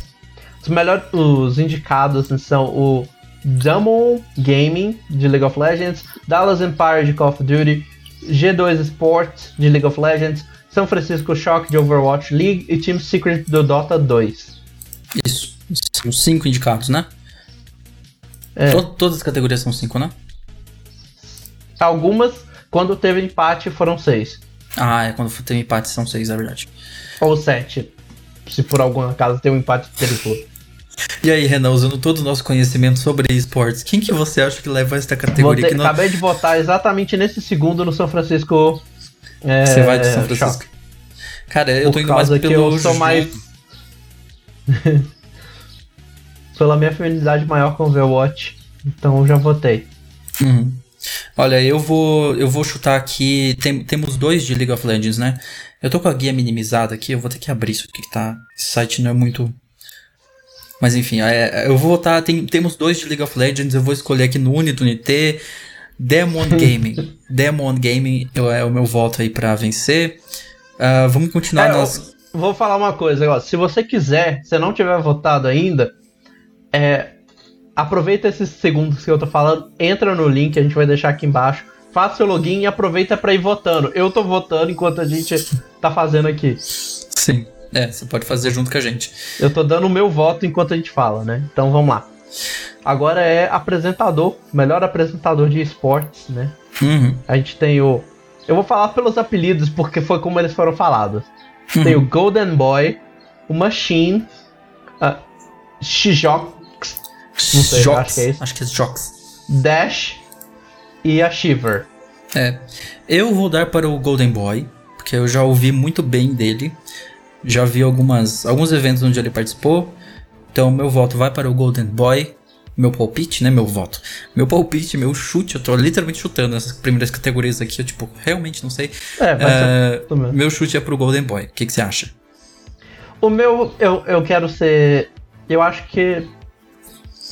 Os melhores os indicados são o Damon Gaming de League of Legends, Dallas Empire de Call of Duty, G2 Sports de League of Legends, São Francisco Shock de Overwatch League e Team Secret do Dota 2. Isso. São cinco indicados, né? É. todas as categorias são cinco, né? Algumas quando teve empate, foram seis. Ah, é quando teve empate, são seis, é verdade. Ou sete. Se por algum caso tem um empate triplo. E aí, Renan, usando todo o nosso conhecimento sobre esportes, quem que você acha que leva esta categoria? Votei, não... Acabei de votar exatamente nesse segundo no São Francisco. É, você vai do São Francisco? Cara, eu por tô indo mais pelo. Que eu sou mais. Pela minha afinidade maior com o Overwatch. Então eu já votei. Uhum. Olha, eu vou eu vou chutar aqui. Tem, temos dois de League of Legends, né? Eu tô com a guia minimizada aqui, eu vou ter que abrir isso aqui que tá. Esse site não é muito. Mas enfim, é, eu vou votar. Tem, temos dois de League of Legends, eu vou escolher aqui no Unity, Unity, Demon Gaming. Demon Gaming é o meu voto aí pra vencer. Uh, vamos continuar é, nas. Vou falar uma coisa agora. Se você quiser, se não tiver votado ainda, é, aproveita esses segundos que eu tô falando, entra no link, a gente vai deixar aqui embaixo, faça seu login e aproveita para ir votando. Eu tô votando enquanto a gente tá fazendo aqui. Sim, é, você pode fazer junto com a gente. Eu tô dando o meu voto enquanto a gente fala, né? Então vamos lá. Agora é apresentador, melhor apresentador de esportes, né? Uhum. A gente tem o. Eu vou falar pelos apelidos porque foi como eles foram falados. Uhum. Tem o Golden Boy, o Machine, uh, Shijok não sei, Jox, acho que é isso. Acho que é Jox. Dash e a Shiver. É. Eu vou dar para o Golden Boy, porque eu já ouvi muito bem dele. já vi algumas, alguns eventos onde ele participou. Então, meu voto vai para o Golden Boy. Meu palpite, né? Meu voto. Meu palpite, meu chute, eu tô literalmente chutando essas primeiras categorias aqui. Eu, tipo, realmente não sei. É, vai ser Uh, meu chute é pro Golden Boy. O que, que você acha? O meu, eu, eu quero ser. Eu acho que.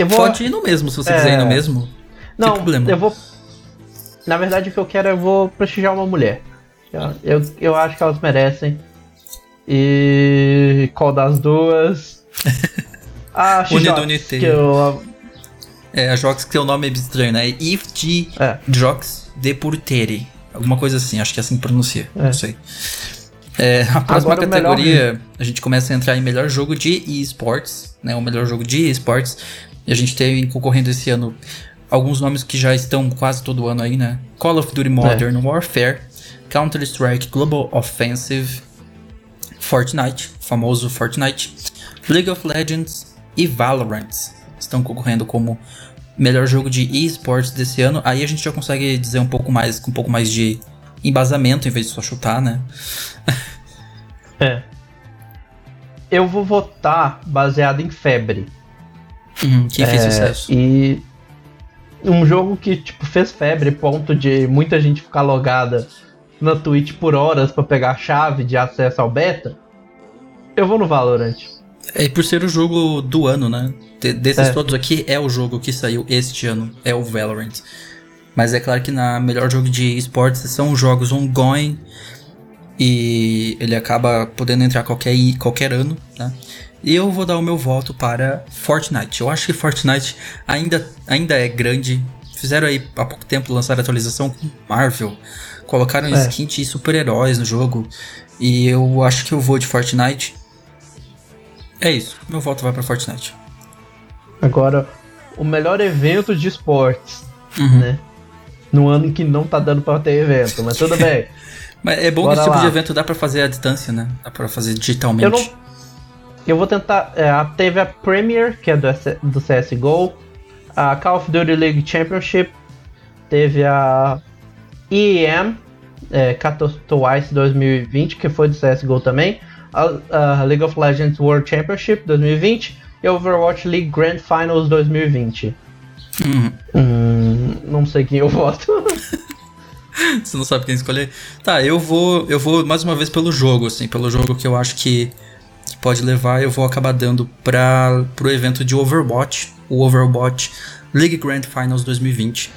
Eu vou. Pode ir no mesmo, se você É. quiser ir no mesmo. Não, problema. eu vou. Na verdade, o que eu quero é eu vou prestigiar uma mulher. Eu, eu, acho que elas merecem. E. Qual das duas? A Une Xijox, do Unite. que eu. É, a Jox que tem o nome é estranho, né? If de É. Jox de Purteri. Alguma coisa assim, acho que é assim que pronuncia. É. Não sei. É, a próxima Agora, o melhor- categoria, a gente começa a entrar em melhor jogo de esports, né? O melhor jogo de esports. E a gente teve concorrendo esse ano alguns nomes que já estão quase todo ano aí, né? Call of Duty Modern Warfare, Counter-Strike Global Offensive, Fortnite, famoso Fortnite, League of Legends e Valorant estão concorrendo como melhor jogo de esportes desse ano. Aí a gente já consegue dizer um pouco mais, com um pouco mais de embasamento em vez de só chutar, né? É. Eu vou votar baseado em febre. Uhum, quem fez É, sucesso. E um jogo que tipo fez febre, ponto de muita gente ficar logada na Twitch por horas pra pegar a chave de acesso ao beta. Eu vou no Valorant. É por ser o jogo do ano, né? De- desses É. todos aqui, é o jogo que saiu este ano, é o Valorant. Mas é claro que na melhor jogo de esportes são jogos ongoing e ele acaba podendo entrar qualquer, qualquer ano, né? E eu vou dar o meu voto para Fortnite. Eu acho que Fortnite ainda, ainda é grande. Fizeram aí há pouco tempo lançar a atualização com Marvel. Colocaram É. skin de super-heróis no jogo. E eu acho que eu vou de Fortnite. É isso. Meu voto vai para Fortnite. Agora, o melhor evento de esportes, Uhum. né? No ano em que não tá dando pra ter evento, mas tudo bem. Mas é bom Bora que esse tipo lá. de evento dá pra fazer à distância, né? Dá pra fazer digitalmente. Eu não. Eu vou tentar. é, teve a Premier, que é do, do CSGO. A Call of Duty League Championship. Teve a EEM, é, Katowice 2020, que foi do CSGO também. A, a League of Legends World Championship 2020. E a Overwatch League Grand Finals 2020. Uhum. Hum, não sei quem eu voto. Você não sabe quem escolher? Tá, eu vou. Eu vou mais uma vez pelo jogo, assim, pelo jogo que eu acho que pode levar, eu vou acabar dando para pro evento de Overwatch, o Overwatch League Grand Finals 2020.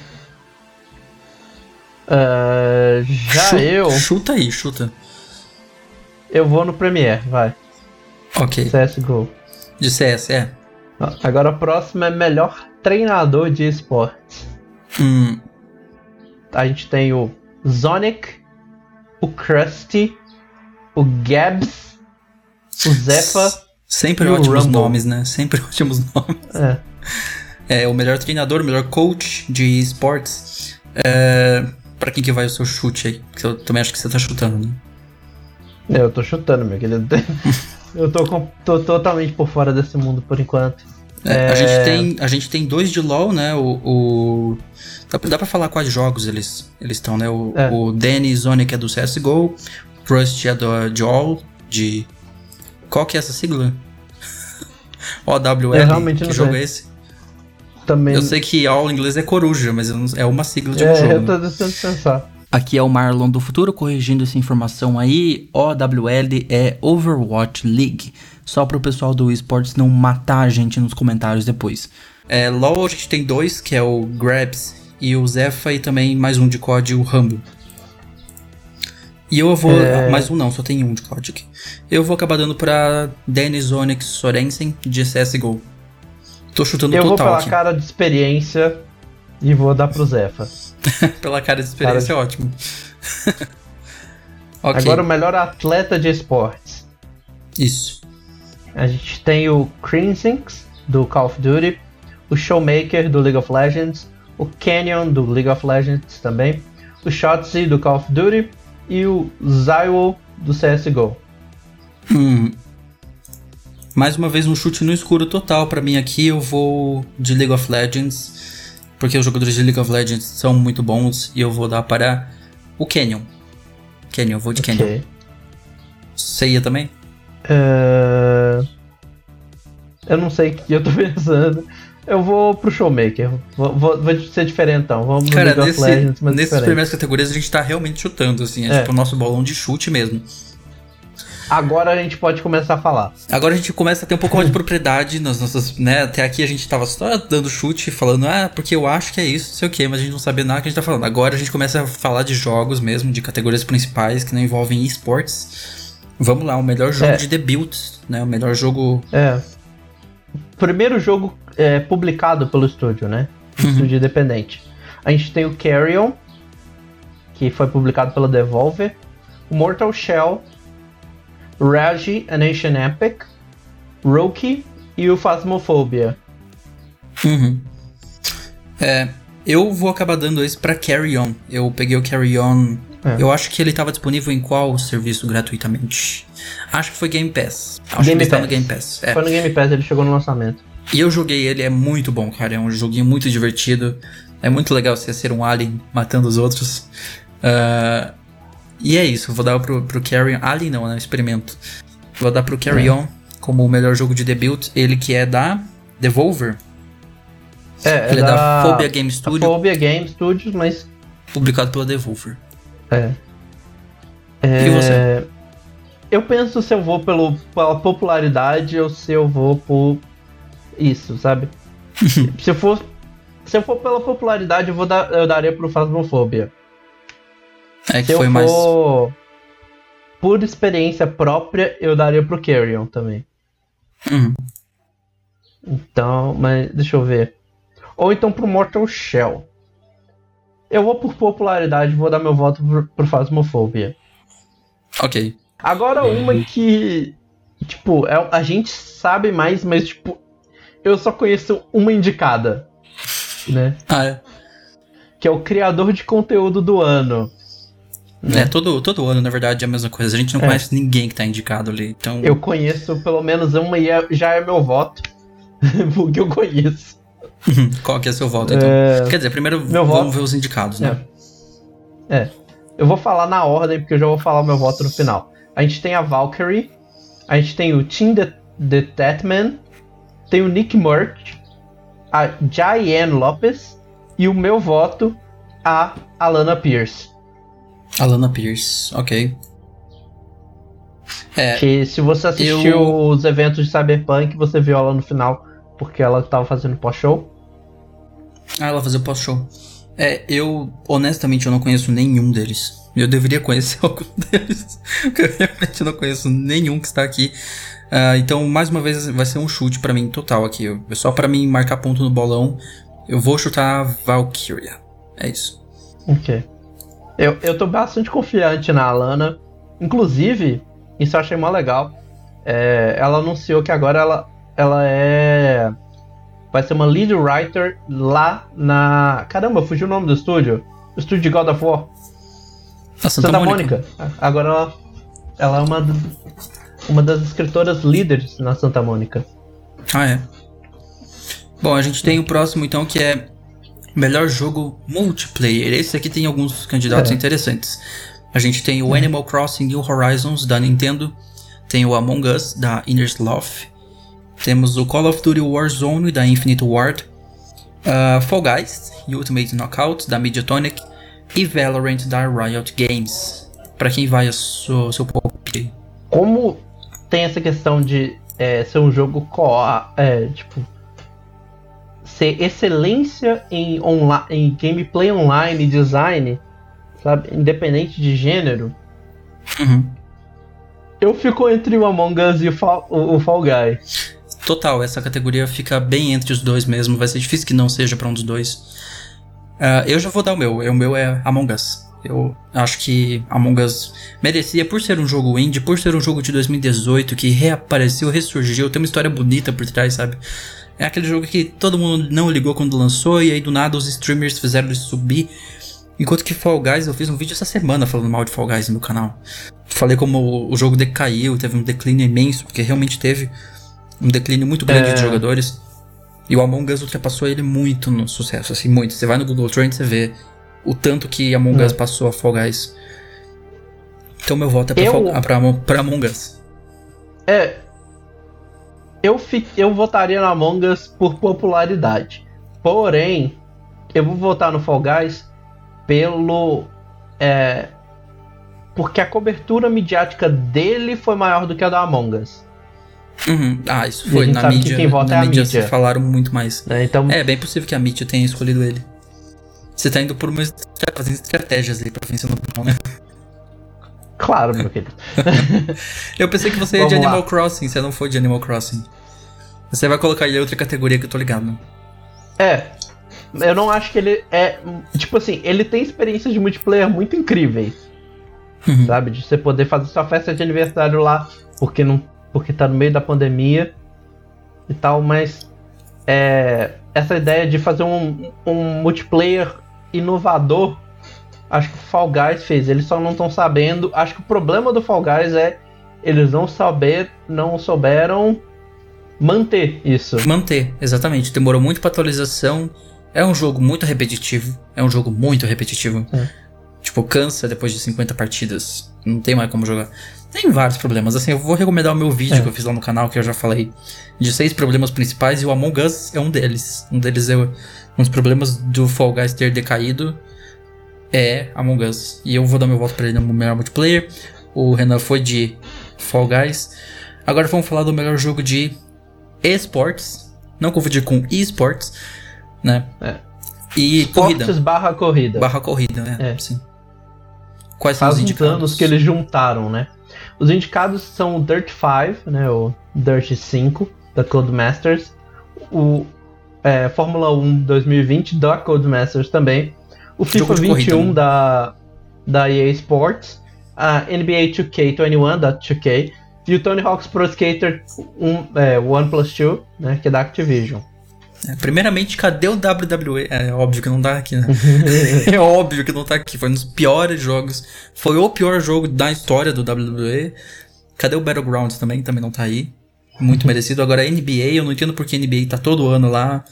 Ah, já eu. Chuta aí, chuta. Eu vou no Premier, vai. Ok. CSGO. De CS, é. Agora a próxima é melhor treinador de esportes. Hum, A gente tem o Zonic, o Krusty, o Gabs, o Zeppa. sempre o ótimos Rumble. nomes, né? Sempre ótimos nomes. É, É, o melhor treinador, o melhor coach de esportes. É, pra quem que vai o seu chute aí? Porque eu também acho que você tá chutando, né? eu tô chutando, meu querido. Eu tô, com- tô totalmente por fora desse mundo por enquanto. É, A, É. gente tem, a gente tem dois de LoL, né? O. o- dá, dá pra falar quais jogos eles eles estão, né? O, É. o Danny Zonic é do CSGO, Rust é do de All, de. Qual que é essa sigla? OWL. Eu realmente que não jogo sei. é esse? Também. Eu sei que All em inglês é coruja, mas não- é uma sigla de um é, jogo. eu tô tentando pensar. Aqui é o Marlon do futuro corrigindo essa informação aí. OWL é Overwatch League. Só para o pessoal do esportes não matar a gente nos comentários depois. É, LoL a gente tem dois, que é o Grabs e o Zepha, e também mais um de COD, o Rumble. E eu vou. É. Mais um não, só tem um de COD aqui. Eu vou acabar dando pra Dennis Onyx Sorensen de CSGO. Tô chutando Eu vou total pela aqui. cara de experiência e vou dar pro Zefa. Pela cara de experiência, é ótimo. ok, Agora o melhor atleta de esportes. isso. A gente tem o Crimsonx do Call of Duty, o Showmaker do League of Legends, o Canyon do League of Legends também, o Shotzi do Call of Duty e o Zywoo do CSGO. Hum. Mais uma vez um chute no escuro total pra mim aqui. Eu vou de League of Legends, porque os jogadores de League of Legends são muito bons e eu vou dar para o Canyon. Canyon, eu vou de Canyon. Ok. Você ia também? É... Eu não sei o que eu tô pensando. Eu vou pro Showmaker. Vou, vou, vou ser diferentão. Vamos Cara, nesse, Legends, nessas primeiras categorias a gente tá realmente chutando, assim. É, é. tipo o nosso bolão de chute mesmo. Agora a gente pode começar a falar. Agora a gente começa a ter um pouco mais de propriedade nas nossas. né? Até aqui a gente tava só dando chute, falando, ah, porque eu acho que é isso, não sei o quê, mas a gente não sabia nada que a gente tá falando. Agora a gente começa a falar de jogos mesmo, de categorias principais que não envolvem esportes. Vamos lá, o melhor jogo é. de debut, né? O melhor jogo. É. Primeiro jogo é, publicado pelo estúdio, né? Uhum. Estúdio independente. A gente tem o Carrion, que foi publicado pela Devolver. Mortal Shell, Ragi, An Ancient Epic, Roki e o Phasmophobia. Uhum. É, eu vou acabar dando esse pra Carry On. Eu peguei o Carry On. É. Eu acho que ele estava disponível em qual serviço gratuitamente? Acho que foi Game Pass. Acho Game que ele está no Game Pass. É. Foi no Game Pass, ele chegou no lançamento. E eu joguei ele, é muito bom, cara. É um joguinho muito divertido. É muito legal você ser um alien matando os outros. Uh, e é isso, vou dar pro, pro Carry On. Alien não, né? Experimento. Vou dar pro Carry é. On como o melhor jogo de debut. Ele que é da Devolver. É, ele é, da, da Phobia Game Studio. Phobia Game Studios, mas. Publicado pela Devolver. É. é... E você? Eu penso se eu vou pelo, pela popularidade ou se eu vou por isso, sabe? se eu for se eu for pela popularidade, eu vou dar, eu daria pro Phasmophobia. É que se foi mais por experiência própria, eu daria pro Carrion também. Uhum. Então, mas deixa eu ver. Ou então pro Mortal Shell. Eu vou por popularidade, vou dar meu voto pro, pro Phasmophobia. Ok. Agora uma que, tipo, é, a gente sabe mais, mas, tipo, eu só conheço uma indicada, né? Ah, é? Que é o criador de conteúdo do ano. Né? É, todo, todo ano, na verdade, é a mesma coisa. A gente não é. conhece ninguém que tá indicado ali, então... Eu conheço pelo menos uma e é, já é meu voto, porque eu conheço. Qual que é seu voto, então? É... Quer dizer, primeiro meu vamos voto... ver os indicados, né? É. é. Eu vou falar na ordem, porque eu já vou falar o meu voto no final. A gente tem a Valkyrie, a gente tem o the, the Tatman, tem o Nick Murch, a Diane Lopes e o meu voto, a Alana Pierce. Alana Pierce, ok. É, que se você assistiu eu... os eventos de Cyberpunk, você viu ela no final, porque ela tava fazendo pós-show. Ah, ela fazia pós-show. É, eu honestamente eu não conheço nenhum deles. Eu deveria conhecer algum deles, porque eu realmente não conheço nenhum que está aqui. Uh, então, mais uma vez, vai ser um chute para mim total aqui. Só para mim marcar ponto no bolão, eu vou chutar Valkyria. É isso. Ok. Eu, eu tô bastante confiante na Alana. Inclusive, isso eu achei mó legal. É, ela anunciou que agora ela, ela é. Vai ser uma lead writer lá na. Caramba, fugiu o nome do estúdio. O estúdio de God of War. A Santa, Santa Mônica. Mônica. Agora ela, ela é uma, uma das escritoras líderes na Santa Mônica. Ah, é. Bom, a gente tem o próximo então que é Melhor jogo multiplayer. Esse aqui tem alguns candidatos é. interessantes. A gente tem o Animal Crossing New Horizons da Nintendo, tem o Among Us da Inner Sloth, temos o Call of Duty Warzone da Infinite Ward, uh, Fall Guys Ultimate Knockout da Mediatonic e Valorant da Riot Games. Para quem vai o seu, seu palpite? Como tem essa questão de é, ser um jogo co é, tipo ser excelência em, em gameplay online, design, sabe? Independente de gênero. Uhum. Eu fico entre o Among Us e o Fall, o, o Fall Guy. Total, essa categoria fica bem entre os dois mesmo. Vai ser difícil que não seja para um dos dois. Uh, eu já vou dar o meu. O meu é Among Us. Eu acho que Among Us merecia por ser um jogo indie, por ser um jogo de 2018 que reapareceu, ressurgiu, tem uma história bonita por trás, sabe? É aquele jogo que todo mundo não ligou quando lançou e aí do nada os streamers fizeram ele subir. Enquanto que Fall Guys, eu fiz um vídeo essa semana falando mal de Fall Guys no meu canal. Falei como o jogo decaiu, teve um declínio imenso, porque realmente teve um declínio muito grande é... de jogadores. E o Among Us ultrapassou ele muito no sucesso, assim, muito. Você vai no Google Trends, você vê o tanto que Among Us é. passou a Fall Guys. Então meu voto é pra, eu... Fall, pra, pra Among Us. É. Eu, fi, eu votaria na Among Us por popularidade. Porém, eu vou votar no Fall Guys pelo. É, porque a cobertura midiática dele foi maior do que a da Among Us. Uhum. Ah, isso foi na mídia. quem vota na é a mídia. falaram muito mais. Né? Então, É bem possível que a mídia tenha escolhido ele. Você tá indo por uma fazendo estratégias aí pra vencer no final, né? claro, meu querido. Eu pensei que você ia de lá. Animal Crossing, você não foi de Animal Crossing. Você vai colocar ele em outra categoria que eu tô ligado. É. Eu não acho que ele é. Tipo assim, ele tem experiências de multiplayer muito incríveis. Uhum. Sabe? De você poder fazer sua festa de aniversário lá, porque não. Porque tá no meio da pandemia e tal, mas. É, essa ideia de fazer um, um multiplayer inovador, acho que o Fall Guys fez. Eles só não estão sabendo. Acho que o problema do Fall Guys é eles não saber, não souberam manter isso. Manter, exatamente. Demorou muito pra atualização. É um jogo muito repetitivo. É um jogo muito repetitivo. É. Tipo, cansa depois de 50 partidas. Não tem mais como jogar. Tem vários problemas. Assim, eu vou recomendar o meu vídeo É. que eu fiz lá no canal, que eu já falei, de seis problemas principais, e o Among Us é um deles. Um deles é um dos problemas do Fall Guys ter decaído. É Among Us. E eu vou dar meu voto pra ele no melhor multiplayer. O Renan foi de Fall Guys. Agora vamos falar do melhor jogo de esportes. Não confundir com esportes, né? É. E corrida. Esportes barra corrida. Barra corrida, né? É. Sim. Quais são Faz os uns indicados? anos que eles juntaram, né? Os indicados são o Dirt 5, né? O Dirt 5 da Codemasters, o é, Fórmula 1 2020 da Codemasters também, o FIFA de corrida, 21 né? da, da EA Sports, a NBA 2K21 da 2K e o Tony Hawk's Pro Skater 1, é, One Plus 2, né? Que é da Activision. É, primeiramente, cadê o WWE? É óbvio que não tá aqui, né? é óbvio que não tá aqui. Foi um dos piores jogos. Foi o pior jogo da história do WWE. Cadê o Battlegrounds também? Também não tá aí. Muito merecido. Agora, NBA, eu não entendo porque NBA tá todo ano lá.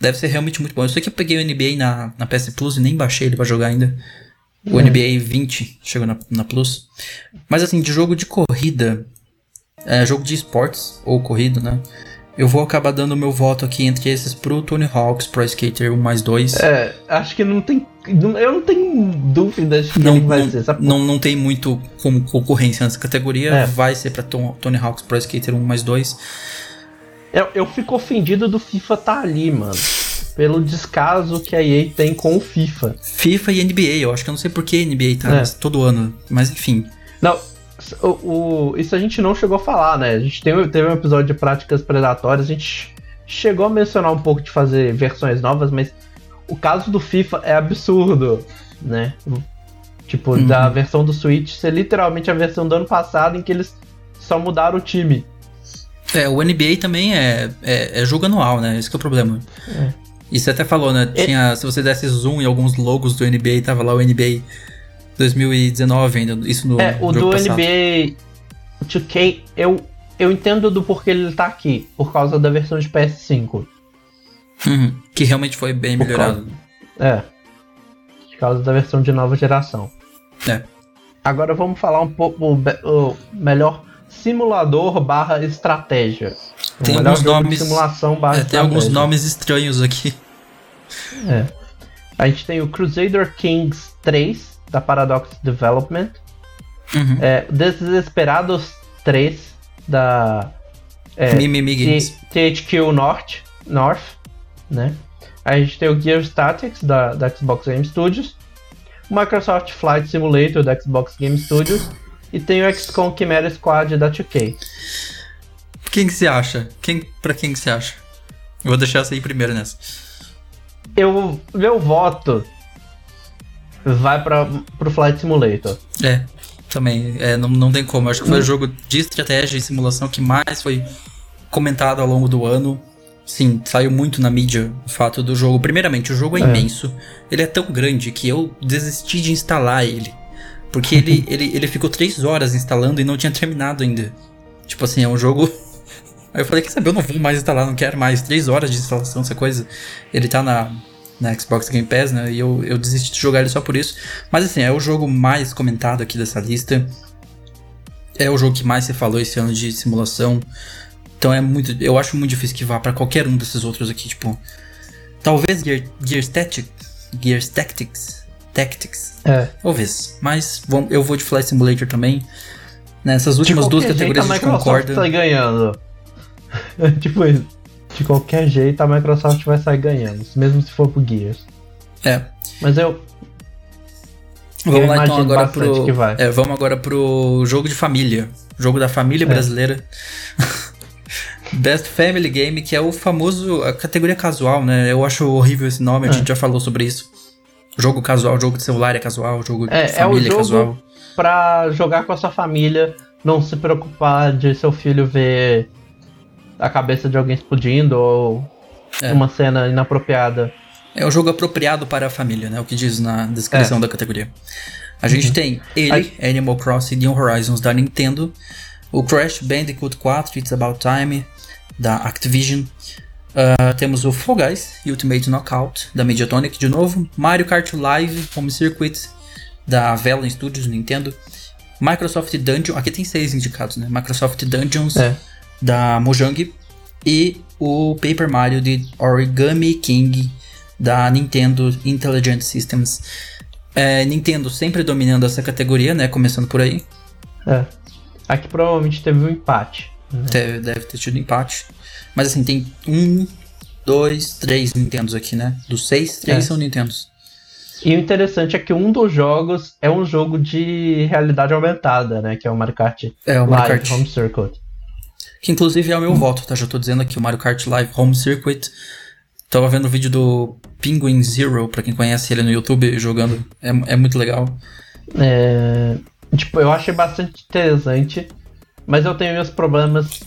Deve ser realmente muito bom. Eu sei que eu peguei o NBA na, na PS Plus e nem baixei ele pra jogar ainda. O É. NBA 20 chegou na, na Plus. Mas assim, de jogo de corrida, é, jogo de esportes, ou corrida, né? Eu vou acabar dando meu voto aqui entre esses pro Tony Hawk's Pro Skater 1 mais 2. É, acho que não tem. Eu não tenho dúvidas que não, ele vai não, ser. Sabe? não, não tem muito como concorrência nessa categoria. É. Vai ser pra Tom- Tony Hawk's Pro Skater 1 mais 2. Eu, eu fico ofendido do FIFA tá ali, mano. Pelo descaso que a EA tem com o FIFA. FIFA e NBA, eu acho que eu não sei por que NBA tá É. todo ano. Mas enfim. Não, o, o- isso a gente não chegou a falar, né? A gente tem, teve um episódio de práticas predatórias, a gente chegou a mencionar um pouco de fazer versões novas, mas o caso do FIFA é absurdo, né? Tipo, Uhum. da versão do Switch ser literalmente a versão do ano passado em que eles só mudaram o time. É, o NBA também é, é, é jogo anual, né? Esse que é o problema. É. E você até falou, né? Tinha, se você desse zoom em alguns logos do NBA, tava lá o NBA 2019 ainda, isso no É, o do passado. NBA 2K, eu, eu entendo do porquê ele tá aqui, por causa da versão de PS5. Uhum, que realmente foi bem Por melhorado. É. Por causa da versão de nova geração. É. Agora vamos falar um pouco o, melhor simulador barra estratégia. Tem alguns nomes- simulação barra É, tem alguns nomes estranhos aqui. É. A gente tem o Crusader Kings 3, da Paradox Development. Uhum. É, Desesperados 3, da é, Mimimi Games. THQ North, North, né? A gente tem o Gear Statics da, da Xbox Game Studios, o Microsoft Flight Simulator da Xbox Game Studios e tem o XCOM Chimera Squad da 2K. Quem que você acha? Quem, pra quem que você acha? Eu vou deixar essa aí primeiro nessa. Eu, meu voto vai para pro Flight Simulator. É, também. É, não, não tem como. Acho que foi o jogo de estratégia e simulação que mais foi comentado ao longo do ano. Sim, saiu muito na mídia o fato do jogo. Primeiramente, o jogo é, É. imenso. Ele é tão grande que eu desisti de instalar ele. Porque ele, ele, ele ficou três horas instalando e não tinha terminado ainda. Tipo assim, é um jogo. Aí eu falei, quer saber, eu não vou mais instalar, não quero mais. Três horas de instalação, essa coisa. Ele tá na, na Xbox Game Pass, né? E eu, eu desisti de jogar ele só por isso. Mas assim, é o jogo mais comentado aqui dessa lista. é o jogo que mais se falou esse ano de simulação. Então é muito. Eu acho muito difícil que vá para qualquer um desses outros aqui, tipo. Talvez Gear, Gears Tactics. Gears Tactics. Tactics. É. Talvez. Mas vamos, eu vou de Flight Simulator também. Nessas últimas duas categorias jeito, a gente concorda. Sai ganhando. tipo isso. De qualquer jeito a Microsoft vai sair ganhando, mesmo se for pro Gears. É. Mas eu. Vamos eu lá então agora pro. É, vamos agora pro jogo de família. Jogo da família é. brasileira. Best Family Game, que é o famoso. a categoria casual, né? Eu acho horrível esse nome, a gente é. já falou sobre isso. Jogo casual, jogo de celular é casual, jogo é, de família é, o jogo é casual. Pra jogar com a sua família, não se preocupar de seu filho ver a cabeça de alguém explodindo ou é. uma cena inapropriada. É um jogo apropriado para a família, né? O que diz na descrição é. da categoria. A gente uhum. tem ele, Animal Crossing New Horizons da Nintendo, o Crash Bandicoot 4 It's About Time da Activision, uh, temos o Fall Guys Ultimate Knockout da Mediatonic de novo, Mario Kart Live Home Circuit da Velen Studios Nintendo, Microsoft Dungeon, aqui tem seis indicados, né? Microsoft Dungeons é. da Mojang e o Paper Mario de Origami King da Nintendo Intelligent Systems. É, Nintendo sempre dominando essa categoria, né? Começando por aí. É. Aqui provavelmente teve um empate. Deve, deve ter tido empate. Mas assim, tem um, dois, três Nintendos aqui, né? Dos seis, três é. são Nintendos. E o interessante é que um dos jogos é um jogo de realidade aumentada, né? Que é o Mario Kart é, o Mario Live Kart. Home Circuit. Que inclusive é o meu hum. voto, tá? Já tô dizendo aqui, o Mario Kart Live Home Circuit. Tava vendo o vídeo do Penguin Zero, pra quem conhece ele no YouTube jogando. É, é muito legal. É, tipo, eu achei bastante interessante, mas eu tenho meus problemas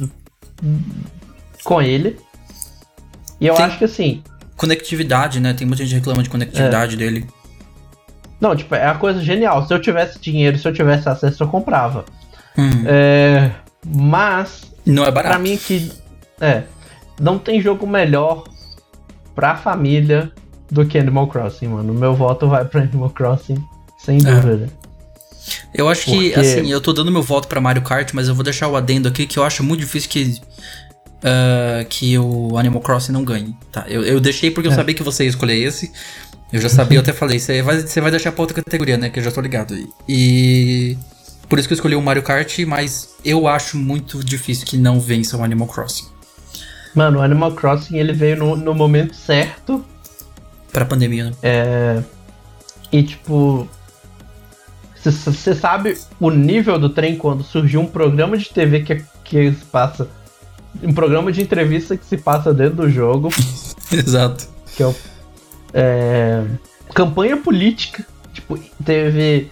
com ele. E eu Tem acho que assim. Conectividade, né? Tem muita gente que reclama de conectividade é. dele. Não, tipo, é a coisa genial. Se eu tivesse dinheiro, se eu tivesse acesso, eu comprava. Hum. É, mas. Não é barato. Pra mim que. É. Não tem jogo melhor pra família do que Animal Crossing, mano. Meu voto vai pra Animal Crossing, sem é. Eu acho Porque... que, assim, eu tô dando meu voto pra Mario Kart, mas eu vou deixar o adendo aqui que eu acho muito difícil que. Uh, que o Animal Crossing não ganhe. Tá, eu, eu deixei porque eu é. sabia que você ia escolher esse. Eu já sabia, eu até falei, você vai, você vai deixar pra outra categoria, né? Que eu já tô ligado. E. Por isso que eu escolhi o Mario Kart, mas eu acho muito difícil que não vença o Animal Crossing. Mano, o Animal Crossing ele veio no, no momento certo. Pra pandemia, né? É. E tipo. Você sabe o nível do trem quando surgiu um programa de TV que, que se passa. Um programa de entrevista que se passa dentro do jogo. Exato. Que é o. É, campanha política. Tipo, teve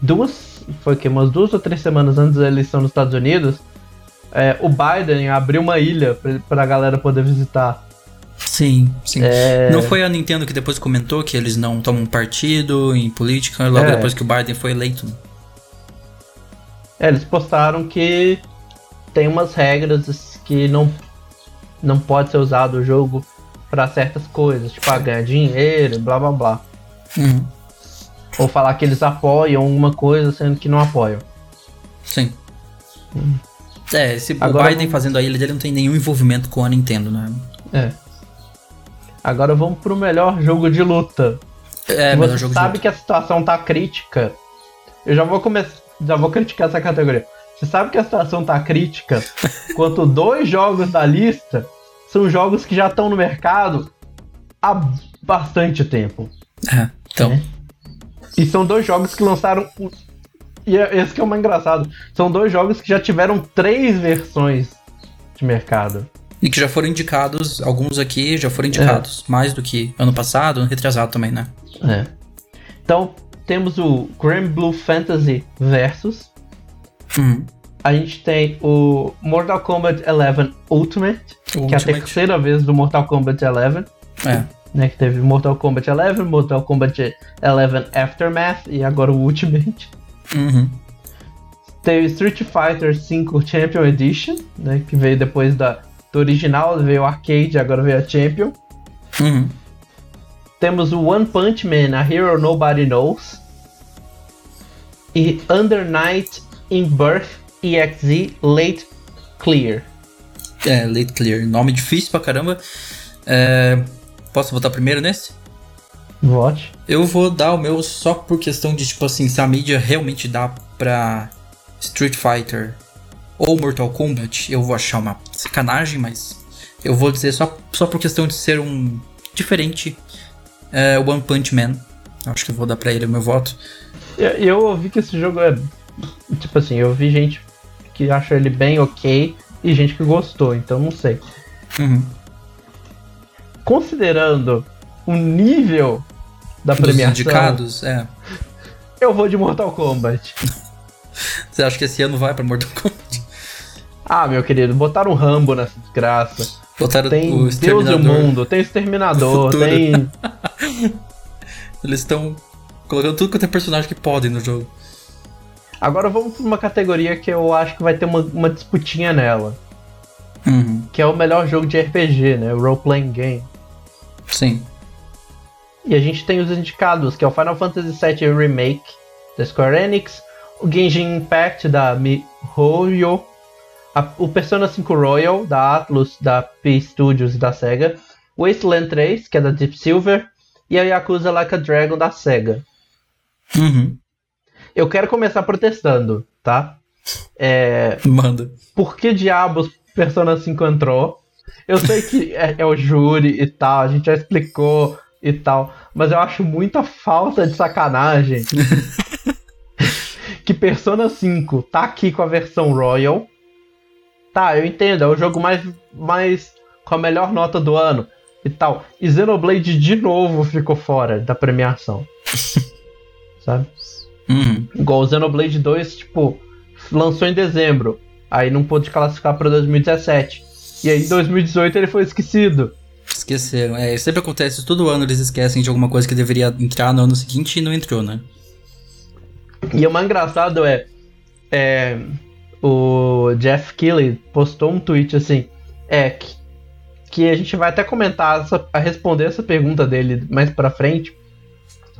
duas. Foi que umas duas ou três semanas antes da eleição nos Estados Unidos é, o Biden abriu uma ilha pra, pra galera poder visitar. Sim, sim. É... Não foi a Nintendo que depois comentou que eles não tomam partido em política logo é. depois que o Biden foi eleito? É, eles postaram que tem umas regras que não, não pode ser usado o jogo para certas coisas, tipo ah, ganhar dinheiro, blá blá blá. Uhum. Ou falar que eles apoiam uma coisa sendo que não apoiam. Sim. Uhum. É, esse Agora, Biden fazendo a ilha dele não tem nenhum envolvimento com a Nintendo, né? É. Agora vamos pro melhor jogo de luta. É, Se melhor jogo de luta. sabe que a situação tá crítica. Eu já vou começar. Já vou criticar essa categoria. Você sabe que a situação tá crítica quanto dois jogos da lista são jogos que já estão no mercado há bastante tempo. É, então. É. E são dois jogos que lançaram e é, esse que é o mais engraçado. São dois jogos que já tiveram três versões de mercado. E que já foram indicados, alguns aqui já foram indicados, é. mais do que ano passado, ano retrasado também, né? É. Então, temos o Grand Blue Fantasy Versus. Hum. A gente tem o Mortal Kombat 11 Ultimate, que é a terceira vez do Mortal Kombat 11. É. Né, que teve Mortal Kombat 11, Mortal Kombat 11 Aftermath e agora o Ultimate. Uhum. Teve Street Fighter V Champion Edition, né? Que veio depois da, do original, veio o arcade, agora veio a Champion. Uhum. Temos o One Punch Man, a Hero Nobody Knows. E Under Night in Birth EXE Late Clear. É, Late Clear. Nome difícil pra caramba. É, posso votar primeiro nesse? Vote. Eu vou dar o meu só por questão de, tipo assim, se a mídia realmente dá pra Street Fighter ou Mortal Kombat, eu vou achar uma sacanagem, mas eu vou dizer só, só por questão de ser um diferente é, One Punch Man. Acho que eu vou dar pra ele o meu voto. Eu, eu ouvi que esse jogo é. Tipo assim, eu vi gente que acha ele bem ok e gente que gostou, então não sei. Uhum. Considerando o nível da Dos premiação, indicados, é. eu vou de Mortal Kombat. Você acha que esse ano vai pra Mortal Kombat? Ah, meu querido, botaram um Rambo nessa desgraça. Botaram Tem o Deus e o Exterminador. Mundo, tem Exterminador, Futuro. tem. Eles estão colocando tudo quanto é personagem que podem no jogo. Agora vamos pra uma categoria que eu acho que vai ter uma, uma disputinha nela. Uhum. Que é o melhor jogo de RPG, né? O Role Playing Game. Sim. E a gente tem os indicados, que é o Final Fantasy VII Remake da Square Enix, o Genshin Impact da MiHoYo, a- o Persona 5 Royal da Atlus, da P Studios e da Sega, Wasteland 3, que é da Deep Silver, e a Yakuza Like a Dragon da Sega. Uhum. Eu quero começar protestando, tá? É, Manda. por que diabos Persona 5 entrou? Eu sei que é, é o júri e tal, a gente já explicou e tal, mas eu acho muita falta de sacanagem que Persona 5 tá aqui com a versão Royal. Tá, eu entendo, é o jogo mais, mais com a melhor nota do ano e tal. E Xenoblade de novo ficou fora da premiação. Sabe? Uhum. Igual o Xenoblade 2, tipo, lançou em dezembro. Aí não pôde classificar pra 2017. E aí em 2018 ele foi esquecido. Esqueceram. É, sempre acontece, todo ano eles esquecem de alguma coisa que deveria entrar no ano seguinte e não entrou, né? E o mais engraçado é, é, o Jeff Keighley postou um tweet assim, é que, que a gente vai até comentar essa, a responder essa pergunta dele mais pra frente.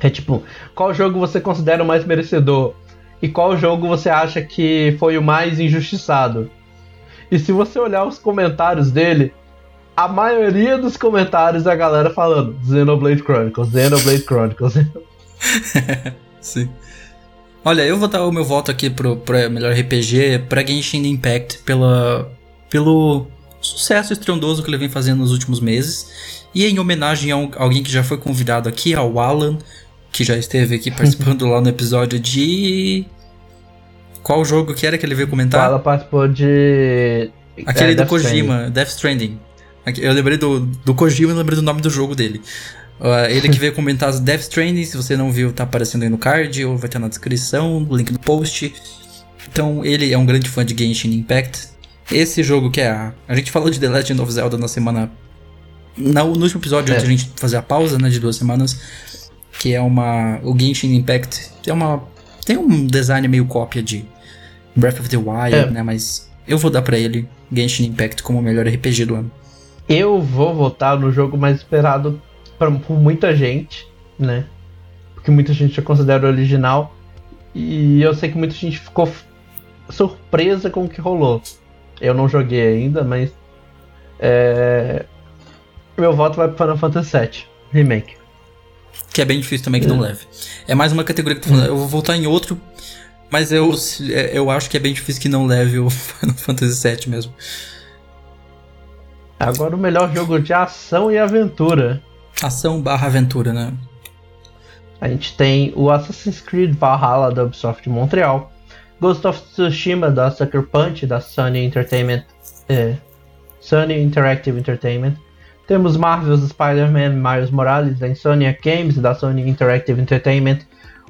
É tipo, qual jogo você considera o mais merecedor? E qual jogo você acha que foi o mais injustiçado? E se você olhar os comentários dele, a maioria dos comentários é a galera falando Xenoblade Chronicles, Xenoblade Chronicles. Sim. Olha, eu vou dar o meu voto aqui pro, pro melhor RPG pra Genshin Impact pela, pelo sucesso estrondoso que ele vem fazendo nos últimos meses. E em homenagem a um- alguém que já foi convidado aqui, ao Alan, que já esteve aqui participando lá no episódio de. Qual jogo que era que ele veio comentar? Ela participou de. Aquele é, do Death Kojima, Death Stranding. Eu lembrei do, do Kojima e lembrei do nome do jogo dele. Ah, ele que veio comentar as Death Stranding, se você não viu, tá aparecendo aí no card, ou vai estar na descrição, link no post. Então, ele é um grande fã de Genshin Impact. Esse jogo que é a... A gente falou de The Legend of Zelda na semana... Na, no último episódio, É. antes de a gente fazer a pausa, né, de duas semanas. Que é uma... O Genshin Impact é uma... Tem um design meio cópia de Breath of the Wild, É. né, mas... Eu vou dar pra ele Genshin Impact como o melhor RPG do ano. Eu vou votar no jogo mais esperado pra, por muita gente, né? Porque muita gente já considera o original. E eu sei que muita gente ficou surpresa com o que rolou. Eu não joguei ainda, mas. É... Meu voto vai pro Final Fantasy VII Remake. Que é bem difícil também que não leve. É mais uma categoria que tu falando. Eu vou voltar em outro, mas eu, é, eu acho que é bem difícil que não leve o Final Fantasy VII mesmo. Agora o melhor jogo de ação e aventura. Ação barra aventura, né? A gente tem o Assassin's Creed Valhalla da Ubisoft Montreal, Ghost of Tsushima da Sucker Punch da Sony Entertainment, é, Sony Interactive Entertainment. Temos Marvel's Spider-Man Miles Morales da Insomniac Games da Sony Interactive Entertainment,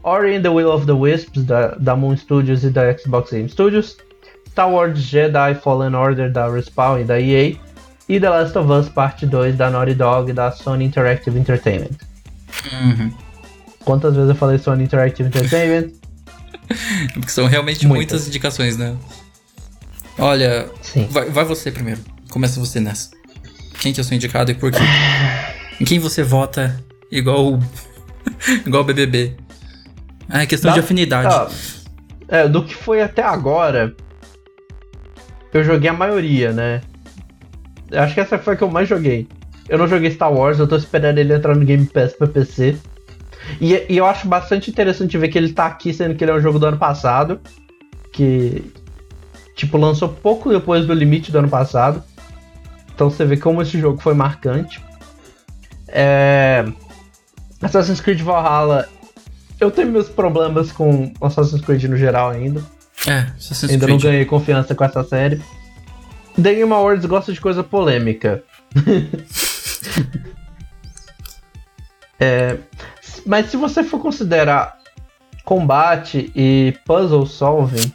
Ori and the Will of the Wisps da, da Moon Studios e da Xbox Game Studios, Star Wars Jedi Fallen Order da Respawn e da EA, e The Last of Us Parte 2 da Naughty Dog da Sony Interactive Entertainment. Uhum. Quantas vezes eu falei Sony Interactive Entertainment? Porque são realmente Muitas. muitas, indicações, né? Olha, Sim. vai, vai você primeiro. Começa você nessa. Quem que o seu indicado e por quê? em quem você vota igual igual o BBB? Ah, é questão Dá- de afinidade. Ah, é, do que foi até agora, eu joguei a maioria, né? Eu acho que essa foi a que eu mais joguei. Eu não joguei Star Wars, eu tô esperando ele entrar no Game Pass pra PC. E, e, eu acho bastante interessante ver que ele tá aqui, sendo que ele é um jogo do ano passado. Que, tipo, lançou pouco depois do limite do ano passado. Então você vê como esse jogo foi marcante. É... Assassin's Creed Valhalla. Eu tenho meus problemas com Assassin's Creed no geral ainda. É, Assassin's ainda Creed. não ganhei confiança com essa série. The Game Awards gosta de coisa polêmica. é, mas se você for considerar combate e puzzle solving.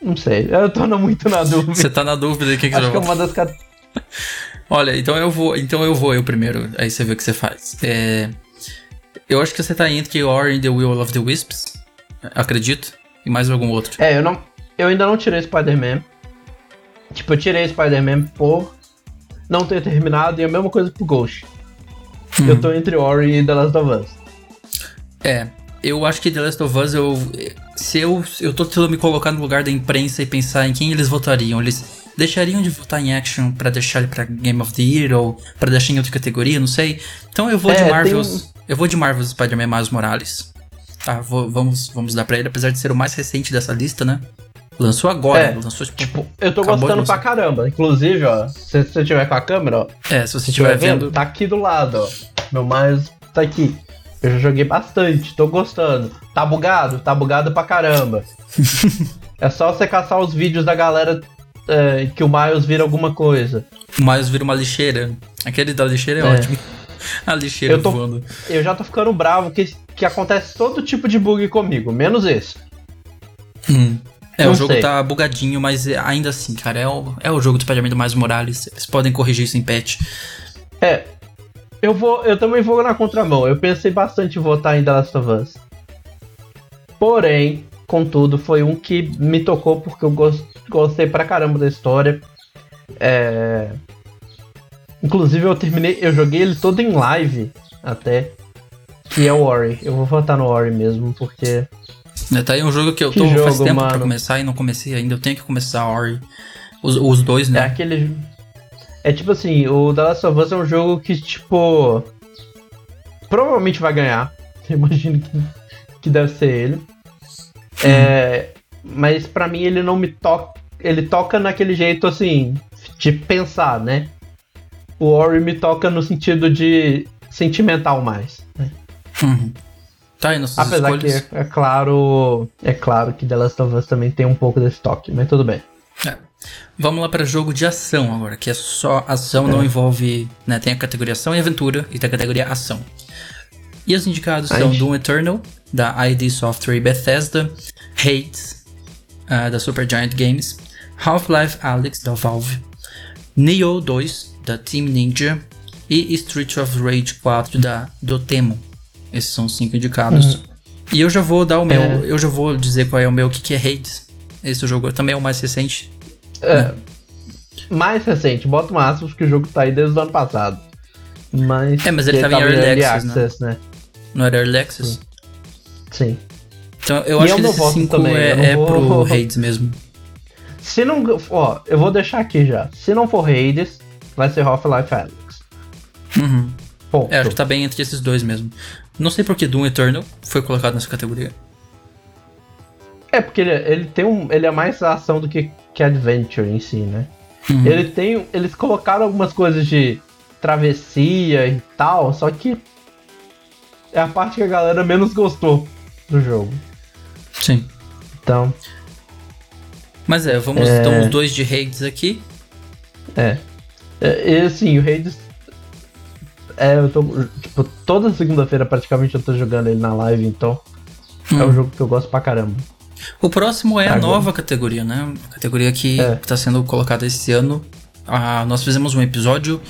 Não sei, eu tô muito na dúvida. Você tá na dúvida de que, que Acho você que é uma das cat- Olha, então eu vou, então eu vou eu primeiro, aí você vê o que você faz. É, eu acho que você tá entre Ori and the Will of the Wisps, acredito, e mais algum outro. É, eu não. Eu ainda não tirei Spider-Man. Tipo, eu tirei Spider-Man por não ter terminado e a mesma coisa pro Ghost. Uhum. Eu tô entre Ori e The Last of Us. É, eu acho que The Last of Us, eu, se eu, eu tô tentando me colocar no lugar da imprensa e pensar em quem eles votariam, eles deixariam de votar em action pra deixar ele pra Game of the Year ou pra deixar em outra categoria, não sei. Então eu vou É, de Marvel's, tem- eu vou de Marvel's Spider-Man Miles Morales. Tá, vou- vamos, vamos dar pra ele, apesar de ser o mais recente dessa lista, né? Lançou agora, É, lançou tipo, Tipo, eu tô gostando pra caramba. Inclusive, ó, se você tiver com a câmera, ó, É, se você estiver estiver vendo, vendo. tá aqui do lado, ó. Meu Miles tá aqui. Eu já joguei bastante, tô gostando. Tá bugado? Tá bugado pra caramba. é só você caçar os vídeos da galera é, que o Miles vira alguma coisa. O Miles vira uma lixeira. Aquele da lixeira é, É. ótimo. A lixeira Eu tô- voando. Eu já tô ficando bravo que, que acontece todo tipo de bug comigo, menos esse. Hum. É, Não o jogo sei. tá bugadinho, mas é- ainda assim, cara, é o, é o jogo do Spider-Man do Miles Morales. Eles podem corrigir isso em patch. É. Eu vou. Eu também vou na contramão. Eu pensei bastante em votar em The Last of Us. Porém, contudo, foi um que me tocou porque eu gos- gostei pra caramba da história. É... Inclusive eu terminei. Eu joguei ele todo em live até. Que é o Ori. Eu vou votar no Ori mesmo, porque. Né, Tá aí um jogo que eu Que tô faz jogo, tempo pra mano. começar e não comecei ainda. Eu tenho que começar a Ori. Os, os dois, É né? aquele. É tipo assim, o The Last of Us é um jogo que, tipo. Provavelmente vai ganhar. Eu imagino que, que deve ser ele. É, mas pra mim ele não me toca. Ele toca naquele jeito assim. De pensar, né? O Ori me toca no sentido de sentimental mais. né? Tá aí nossas Apesar escolhas. que é, é claro. É claro que The Last of Us também tem um pouco desse toque, mas tudo bem. É. Vamos lá para jogo de ação agora, que é só ação, não envolve. Né, tem a categoria ação e aventura e tem a categoria ação. E os indicados A são Doom Eternal, da ID Software e Bethesda, Hades, ah, da Supergiant Games, Half-Life Alyx, da Valve, Neo 2, da Team Ninja, e Street of Rage 4, da Dotemu. Esses são os cinco indicados. E eu já vou dar o meu. Uhum. É. Eu já vou dizer qual é o meu, o que, que é Hades. Esse jogo também é o mais recente. É, mais recente, bota um aspas que o jogo tá aí desde o ano passado. Mas. É, mas ele que tava em Early Access, né? né? Não era Early Access? Sim. Então eu E acho eu que voto 5 também, eu é, é vou- pro Hades mesmo. Se não. Ó, eu vou deixar aqui já. Se não for Hades, vai ser Half-Life Alyx. Uhum. Ponto. É, acho que tá bem entre esses dois mesmo. Não sei por que Doom Eternal foi colocado nessa categoria. É, porque ele, ele tem um. Ele é mais ação do que, que adventure em si, né? Uhum. Ele tem. Eles colocaram algumas coisas de travessia e tal, só que. É a parte que a galera menos gostou do jogo. Sim. Então, Mas é, vamos É. então os dois de Hades aqui. é. é e assim, o Hades. É, eu tô. Tipo, toda segunda-feira praticamente eu tô jogando ele na live, então. É Hum. um jogo que eu gosto pra caramba. O próximo é a Agora. nova categoria, né? A categoria que É. está sendo colocada esse ano. Ah, nós fizemos um episódio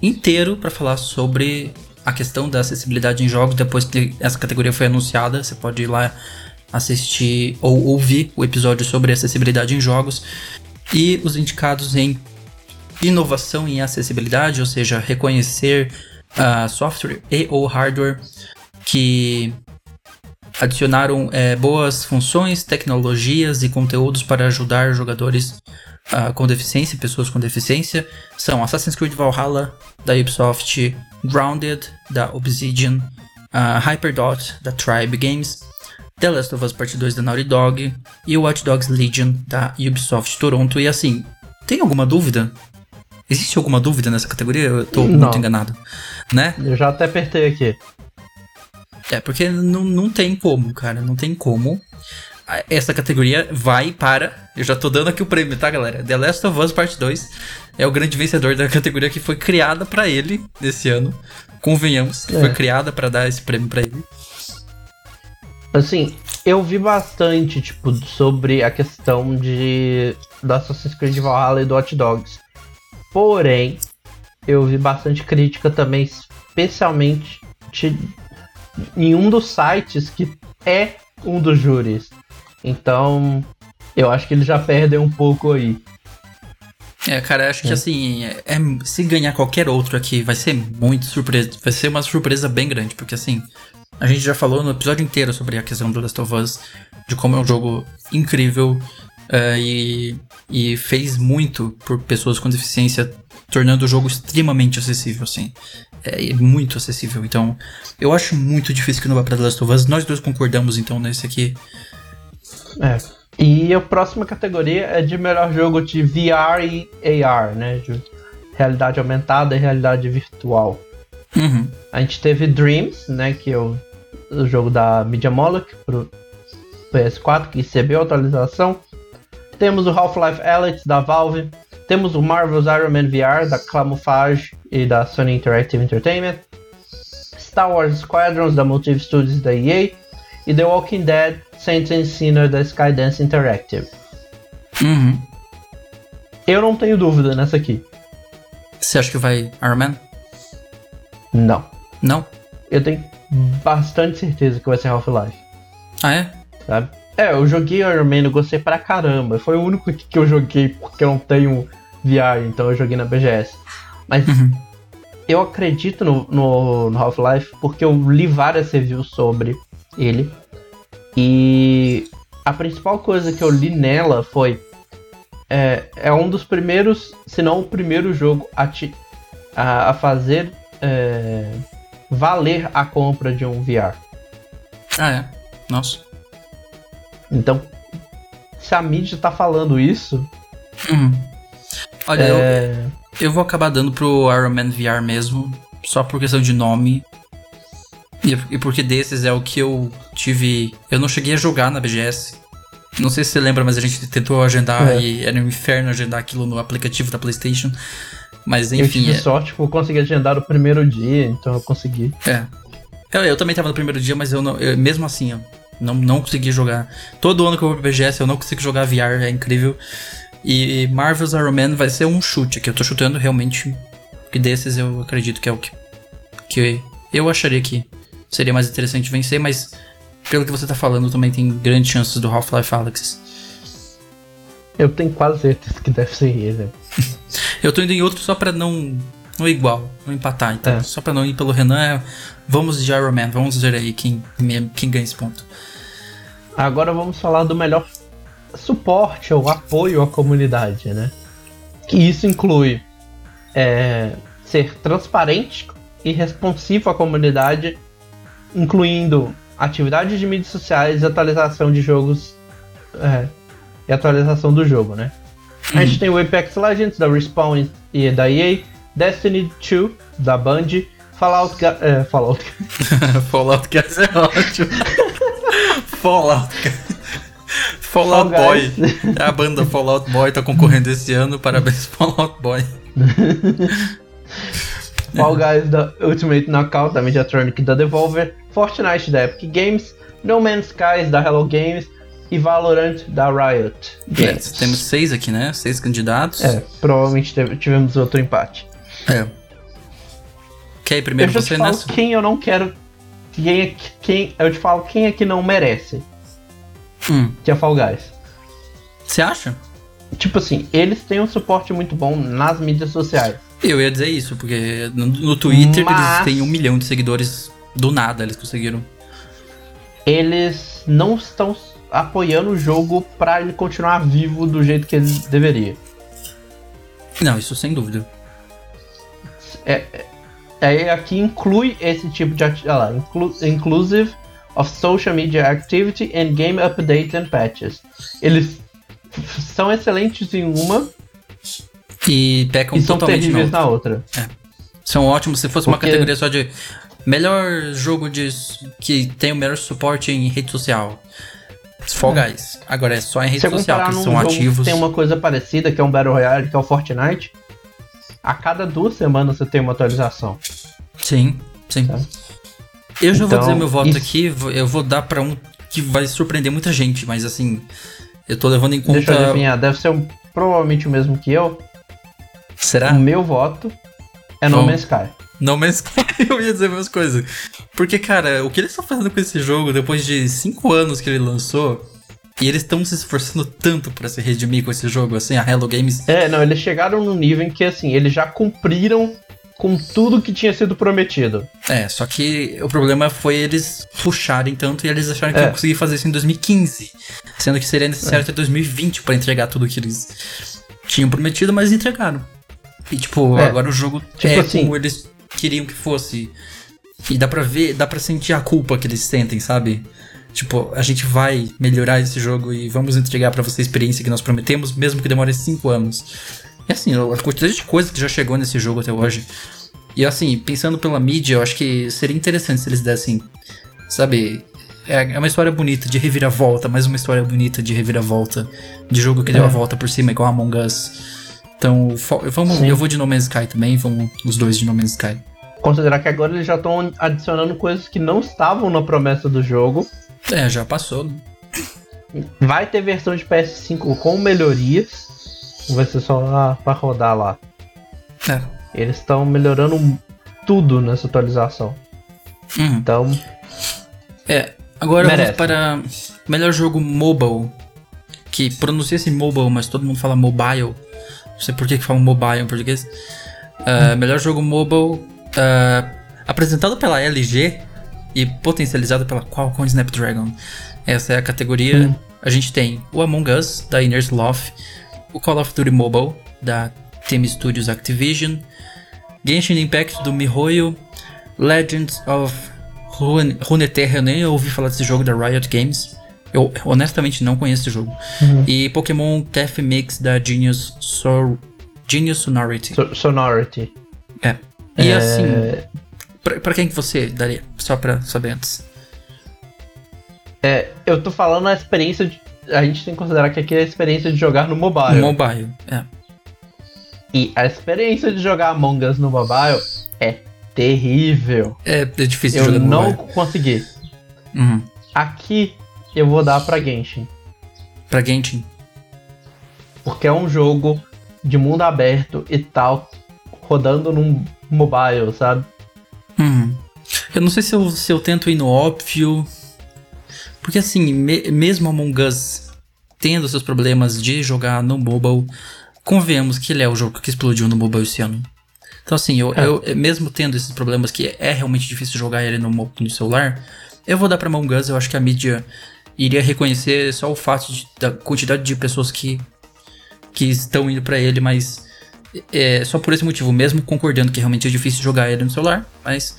inteiro para falar sobre a questão da acessibilidade em jogos. Depois que essa categoria foi anunciada, você pode ir lá assistir ou ouvir o episódio sobre acessibilidade em jogos. E os indicados em inovação em acessibilidade, ou seja, reconhecer ah, software e ou hardware que adicionaram é, boas funções, tecnologias e conteúdos para ajudar jogadores uh, com deficiência, pessoas com deficiência. São Assassin's Creed Valhalla, da Ubisoft, Grounded, da Obsidian, uh, Hyperdot, da Tribe Games, The Last of Us Part 2 da Naughty Dog e Watch Dogs Legion da Ubisoft Toronto. E assim, tem alguma dúvida? Existe alguma dúvida nessa categoria? Eu tô Não. muito enganado, né? Eu já até apertei aqui. É, porque não, não tem como, cara, não tem como. Essa categoria vai para. Eu já tô dando aqui o prêmio, tá, galera? The Last of Us Part 2 é o grande vencedor da categoria que foi criada pra ele nesse ano. Convenhamos, que É. foi criada pra dar esse prêmio pra ele. Assim, eu vi bastante, tipo, sobre a questão de do Assassin's Creed Valhalla e do Hot Dogs. Porém, eu vi bastante crítica também, especialmente de, em um dos sites que é um dos júris. Então, eu acho que eles já perdem um pouco aí. É, cara, acho que assim, é- é- se ganhar qualquer outro aqui, vai ser muito surpresa. Vai ser uma surpresa bem grande, porque assim, a gente já falou no episódio inteiro sobre a questão do Last of Us, de como é um jogo incrível é, e, e fez muito por pessoas com deficiência, tornando o jogo extremamente acessível, assim. É, muito acessível. Então, eu acho muito difícil que não vá pra The Last of Us. Nós dois concordamos, então, nesse aqui. É. E a próxima categoria é de melhor jogo de VR e AR, né? De realidade aumentada e realidade virtual. Uhum. A gente teve Dreams, né? Que é o, o jogo da Media Molecule pro PS4, que recebeu atualização. Temos o Half-Life Alyx da Valve. Temos o Marvel's Iron Man VR da Camouflage e da Sony Interactive Entertainment. Star Wars Squadrons da Motive Studios da EA. E The Walking Dead Saints and Sinner da Skydance Interactive. Uhum. Eu não tenho dúvida nessa aqui. Você acha que vai Iron Man? Não. Não? Eu tenho bastante certeza que vai ser Half-Life. Ah, é? sabe? É, eu joguei Iron Man, eu gostei pra caramba. Foi o único que eu joguei porque eu não tenho VR, então eu joguei na BGS. Mas Uhum. eu acredito no, no, no Half-Life porque eu li várias reviews sobre ele. E a principal coisa que eu li nela foi. É, é um dos primeiros, se não o primeiro jogo a, te- a, a fazer é, valer a compra de um VR. Ah, é. Nossa. Então, se a mídia tá falando isso, Uhum. Olha, eu, é, eu vou acabar dando pro Iron Man VR mesmo, só por questão de nome. E, e porque desses é o que eu tive. Eu não cheguei a jogar na BGS. Não sei se você lembra, mas a gente tentou agendar É. e era um inferno agendar aquilo no aplicativo da PlayStation. Mas eu enfim, tive é, sorte, tipo, eu consegui agendar o primeiro dia, então eu consegui. é. Eu, eu também tava no primeiro dia, mas eu não. eu- mesmo assim, eu não, não consegui jogar. Todo ano que eu vou pra BGS eu não consigo jogar VR, é incrível. E Marvel's Iron Man vai ser um chute, que eu tô chutando realmente. Que desses eu acredito que é o que, que eu acharia que seria mais interessante vencer, mas pelo que você tá falando, também tem grandes chances do Half-Life Alyx. Eu tenho quase certeza que deve ser ele. Eu tô indo em outro só pra não. Não igual, não empatar. Então, É. só pra não ir pelo Renan, é, vamos de Iron Man, vamos ver aí quem, quem ganha esse ponto. Agora vamos falar do melhor suporte ou apoio à comunidade, né? Que isso inclui é, ser transparente e responsivo à comunidade, incluindo atividades de mídias sociais e atualização de jogos é, e atualização do jogo, né? A gente tem o Apex Legends da Respawn e da EA, Destiny 2 da Band, Fallout, Ga- é, Fallout Fallout Guys é ótimo. Fallout. Fallout Fall Boy. É a banda Fallout Boy tá concorrendo esse ano. Parabéns, Fallout Boy. Fall Guys da Ultimate Knockout da Mediatronic da Devolver, Fortnite da Epic Games, No Man's Skies da Hello Games e Valorant da Riot Games. É, temos seis aqui, né? Seis candidatos. É, provavelmente tivemos outro empate. É. Quer ir Eu primeiro já você nessa? quem eu não quero. Quem é, que- quem, eu te falo quem é que não merece, Hum. que é Fall Guys. Você acha? Tipo assim, eles têm um suporte muito bom nas mídias sociais. Eu ia dizer isso, porque no, no Twitter Mas- eles têm um milhão de seguidores do nada, eles conseguiram. eles não estão apoiando o jogo para ele continuar vivo do jeito que ele deveria. Não, isso sem dúvida. É, é, aqui inclui esse tipo de olha lá, inclu, inclusive of social media activity and game updates and patches. Eles são excelentes em uma e pecam e são totalmente terríveis na outra. Na outra. É. São ótimos. Se fosse Porque... uma categoria só de melhor jogo de que tem o melhor suporte em rede social. Fall. Guys. Agora é só em rede social que são ativos. Tem uma coisa parecida, que é um Battle Royale, que é o Fortnite. A cada duas semanas você tem uma atualização. Sim, sim. Tá? Eu já então, vou dizer meu voto isso... aqui, eu vou dar para um que vai surpreender muita gente, mas assim, eu tô levando em conta. Deixa eu adivinhar, deve ser um, provavelmente o mesmo que eu. Será? O meu voto é No Man's Sky. No Man's Sky, eu ia dizer a mesma coisa. Porque, cara, o que eles estão fazendo com esse jogo depois de 5 anos que ele lançou, e eles estão se esforçando tanto para se redimir com esse jogo, assim, a Hello Games. É, não, eles chegaram num nível em que, assim, eles já cumpriram com tudo que tinha sido prometido. É, só que o problema foi eles puxarem tanto e eles acharam que é. iam conseguir fazer isso em 2015. Sendo que seria necessário é. até 2020 para entregar tudo que eles tinham prometido, mas entregaram. E tipo, é. agora o jogo tipo é assim, como eles queriam que fosse. E dá pra ver, dá pra sentir a culpa que eles sentem, sabe? Tipo, a gente vai melhorar esse jogo e vamos entregar para você a experiência que nós prometemos, mesmo que demore 5 anos. E assim, a quantidade de coisa que já chegou nesse jogo até hoje. E assim, pensando pela mídia, eu acho que seria interessante se eles dessem, sabe, é, é uma história bonita de reviravolta, mais uma história bonita de reviravolta, de jogo que é. deu a volta por cima, igual Among Us. Então, vamos, eu vou de No Man's Sky também, vamos os dois de No Man's Sky. Considerar que agora eles já estão adicionando coisas que não estavam na promessa do jogo. É, já passou. Né? Vai ter versão de PS5 com melhorias. Vai ser só pra rodar lá. É. Eles estão melhorando tudo nessa atualização. Uhum. Então. É, agora Merece. vamos para melhor jogo mobile. Que pronuncia-se mobile, mas todo mundo fala mobile. Não sei por que, que falam mobile em português. Uh, melhor jogo mobile uh, apresentado pela LG e potencializado pela Qualcomm Snapdragon. Essa é a categoria. Hum. A gente tem o Among Us, da Inner Sloth, o Call of Duty Mobile, da Team Studios Activision, Genshin Impact, do MiHoYo, Legends of Runeterra, eu nem ouvi falar desse jogo da Riot Games. Eu honestamente não conheço esse jogo. Uhum. E Pokémon Caf Mix da Genius, Sor Genius Sonority. So Sonority. É. E é... assim, pra, pra, quem que você daria? Só pra saber antes. É, eu tô falando a experiência de. A gente tem que considerar que aqui é a experiência de jogar no mobile. No mobile, é. E a experiência de jogar Among Us no mobile é terrível. É, é difícil eu jogar no não mobile. consegui. Uhum. Aqui eu vou dar pra Genshin. Pra Genshin? Porque é um jogo de mundo aberto e tal, rodando num mobile, sabe? Uhum. Eu não sei se eu, se eu tento ir no óbvio. Porque assim, me, mesmo Among Us tendo seus problemas de jogar no mobile, convenhamos que ele é o jogo que explodiu no mobile esse ano. Então assim, eu, é. eu mesmo tendo esses problemas que é realmente difícil jogar ele no, no celular, eu vou dar pra Among Us, eu acho que a mídia iria reconhecer só o fato de, da quantidade de pessoas que, que estão indo para ele, mas é só por esse motivo, mesmo concordando que realmente é difícil jogar ele no celular, mas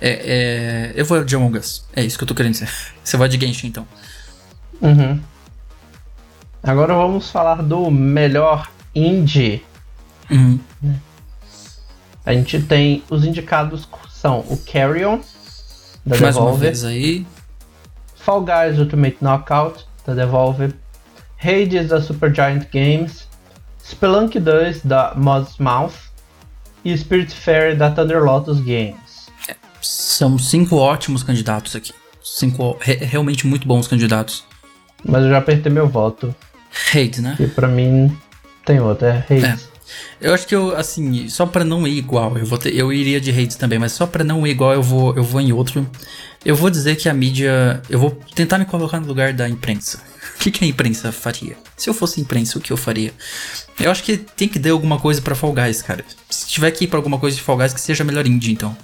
é, é, eu vou de Among Us. É isso que eu tô querendo dizer. Você vai de Genshin então. Uhum. Agora vamos falar do melhor indie. Uhum. A gente tem os indicados são o Carrion da Mais Devolver. uma vez aí. Fall Guys Ultimate Knockout, da Devolver, Hades, da Supergiant Games, Spelunk 2, da Mouth e Spirit Fairy, da Thunder Lotus Games. São cinco ótimos candidatos aqui. Cinco re realmente muito bons candidatos. Mas eu já apertei meu voto. Hades, né? E pra mim tem outro, é Hades. É. Eu acho que eu, assim, só pra não ir igual, eu, vou ter, eu iria de Hades também, mas só pra não ir igual eu vou, eu vou em outro. Eu vou dizer que a mídia. Eu vou tentar me colocar no lugar da imprensa. O que, que a imprensa faria? Se eu fosse imprensa, o que eu faria? Eu acho que tem que dar alguma coisa para Fall Guys, cara. Se tiver que ir pra alguma coisa de Fall Guys, que seja melhor indie, então.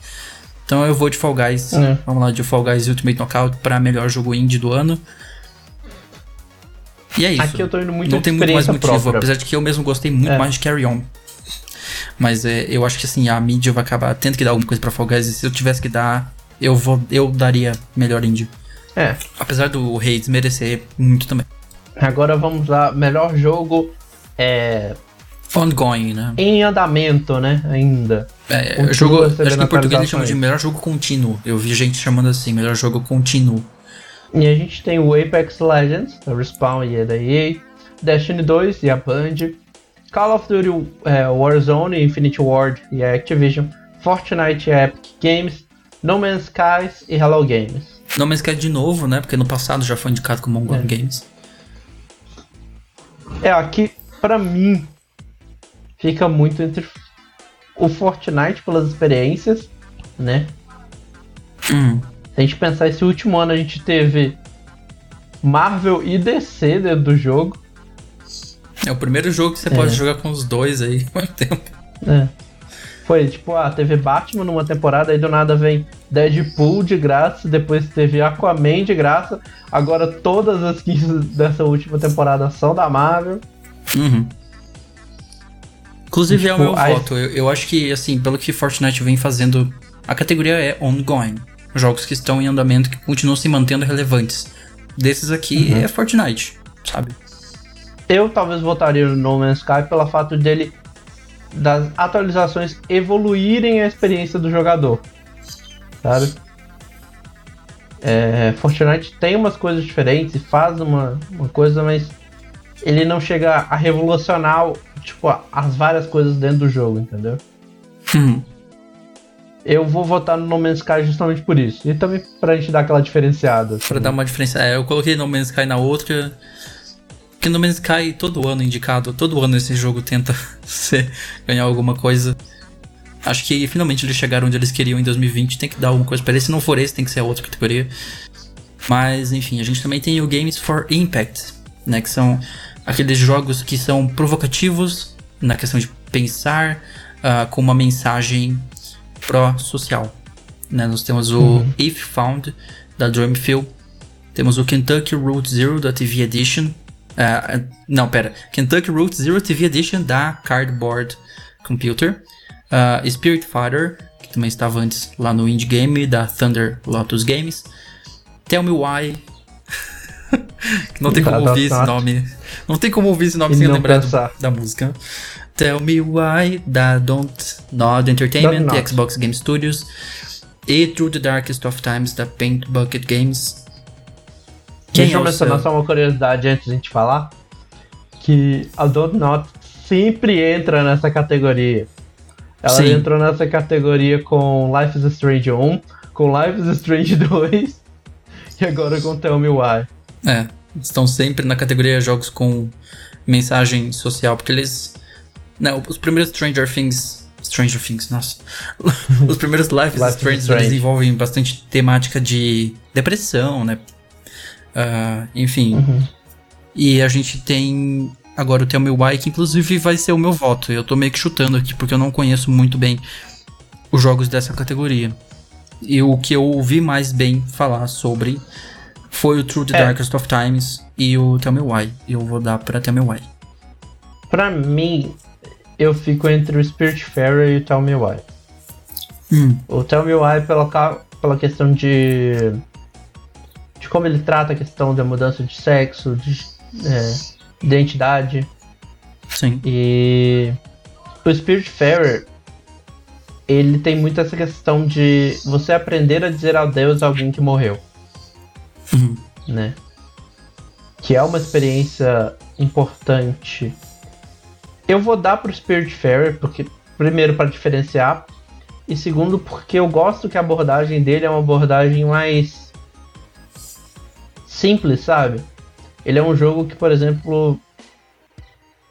Então eu vou de Fall Guys. É. Vamos lá, de Fall Guys Ultimate Knockout pra melhor jogo indie do ano. E é isso. Aqui eu tô indo muito Não tem muito mais motivo, própria. apesar de que eu mesmo gostei muito é. mais de Carry On. Mas é, eu acho que assim, a mídia vai acabar tendo que dar alguma coisa pra Fall Guys. E se eu tivesse que dar, eu, vou, eu daria melhor indie. É. Apesar do rei desmerecer muito também. Agora vamos lá, melhor jogo é. Ongoing, né? Em andamento, né? Ainda. É, jogo, acho que em português eles chamam de melhor jogo contínuo. Eu vi gente chamando assim, melhor jogo contínuo. E a gente tem o Apex Legends, da Respawn e a da EA, Destiny 2 e a Band, Call of Duty é, Warzone, Infinity Ward e a Activision, Fortnite e a Epic Games, No Man's Skies e Hello Games. No Man's Skies de novo, né? Porque no passado já foi indicado como Ongoing é. Games. É, aqui, pra mim, fica muito entre o Fortnite pelas experiências, né? Hum. Se a gente pensar esse último ano, a gente teve Marvel e DC dentro do jogo. É o primeiro jogo que você é. pode jogar com os dois aí mesmo tempo. É. Foi tipo, ah, teve Batman numa temporada, aí do nada vem Deadpool de graça, depois teve Aquaman de graça, agora todas as 15 dessa última temporada são da Marvel. Uhum. Inclusive tipo, é o tipo, meu aí... voto. Eu, eu acho que, assim, pelo que Fortnite vem fazendo, a categoria é ongoing. Jogos que estão em andamento, que continuam se mantendo relevantes. Desses aqui uhum. é Fortnite, sabe? Eu talvez votaria no No Man's Sky pelo fato dele das atualizações evoluírem a experiência do jogador, sabe? É, Fortnite tem umas coisas diferentes, faz uma, uma coisa, mas ele não chega a revolucionar tipo, as várias coisas dentro do jogo, entendeu? Hum. Eu vou votar no No Man's Sky justamente por isso. E também pra gente dar aquela diferenciada. Assim. Pra dar uma diferença. É, eu coloquei No Man's Sky na outra. No Man's Sky todo ano indicado, todo ano esse jogo tenta ser, ganhar alguma coisa. Acho que finalmente eles chegaram onde eles queriam em 2020. Tem que dar alguma coisa pra ele. Se não for esse, tem que ser a outra categoria. Mas enfim, a gente também tem o Games for Impact, né? Que são aqueles jogos que são provocativos na questão de pensar uh, com uma mensagem pró-social. Né? Nós temos o uhum. If Found da Dreamfield, temos o Kentucky Route Zero da TV Edition, uh, não, pera, Kentucky Route Zero TV Edition da Cardboard Computer, uh, Spirit Fighter, que também estava antes lá no Indie Game da Thunder Lotus Games, Tell Me Why não tem como ouvir esse nome. Não tem como ouvir esse nome e sem lembrar do, da música. Tell Me Why, da Don't Nod Entertainment, Don't Xbox Game Studios. E Through the Darkest of Times, da Paint Bucket Games. Quem Deixa eu mencionar só uma curiosidade antes de a gente falar. Que a Don't Not sempre entra nessa categoria. Ela Sim. entrou nessa categoria com Life is Strange 1, com Life is Strange 2 e agora com Tell Me Why. É, estão sempre na categoria jogos com mensagem social, porque eles. Né, os primeiros Stranger Things. Stranger Things, nossa. os primeiros Life is Life Strange, Strange eles envolvem bastante temática de depressão, né? Uh, enfim. Uhum. E a gente tem agora o Tell Me Why, que inclusive vai ser o meu voto. Eu tô meio que chutando aqui, porque eu não conheço muito bem os jogos dessa categoria. E o que eu ouvi mais bem falar sobre foi o True the é. Darkest of Times e o Tell Me Why. Eu vou dar pra Tell Me Why. Pra mim, eu fico entre o Spiritfarer e o Tell Me Why. Hum. O Tell Me Why pela, pela questão de. De como ele trata a questão da mudança de sexo, de é, identidade. Sim. E. O Spiritfarer ele tem muito essa questão de você aprender a dizer adeus a alguém que morreu. Uhum. Né? Que é uma experiência importante. Eu vou dar pro Spiritfarer, porque primeiro para diferenciar, e segundo porque eu gosto que a abordagem dele é uma abordagem mais simples, sabe? Ele é um jogo que, por exemplo,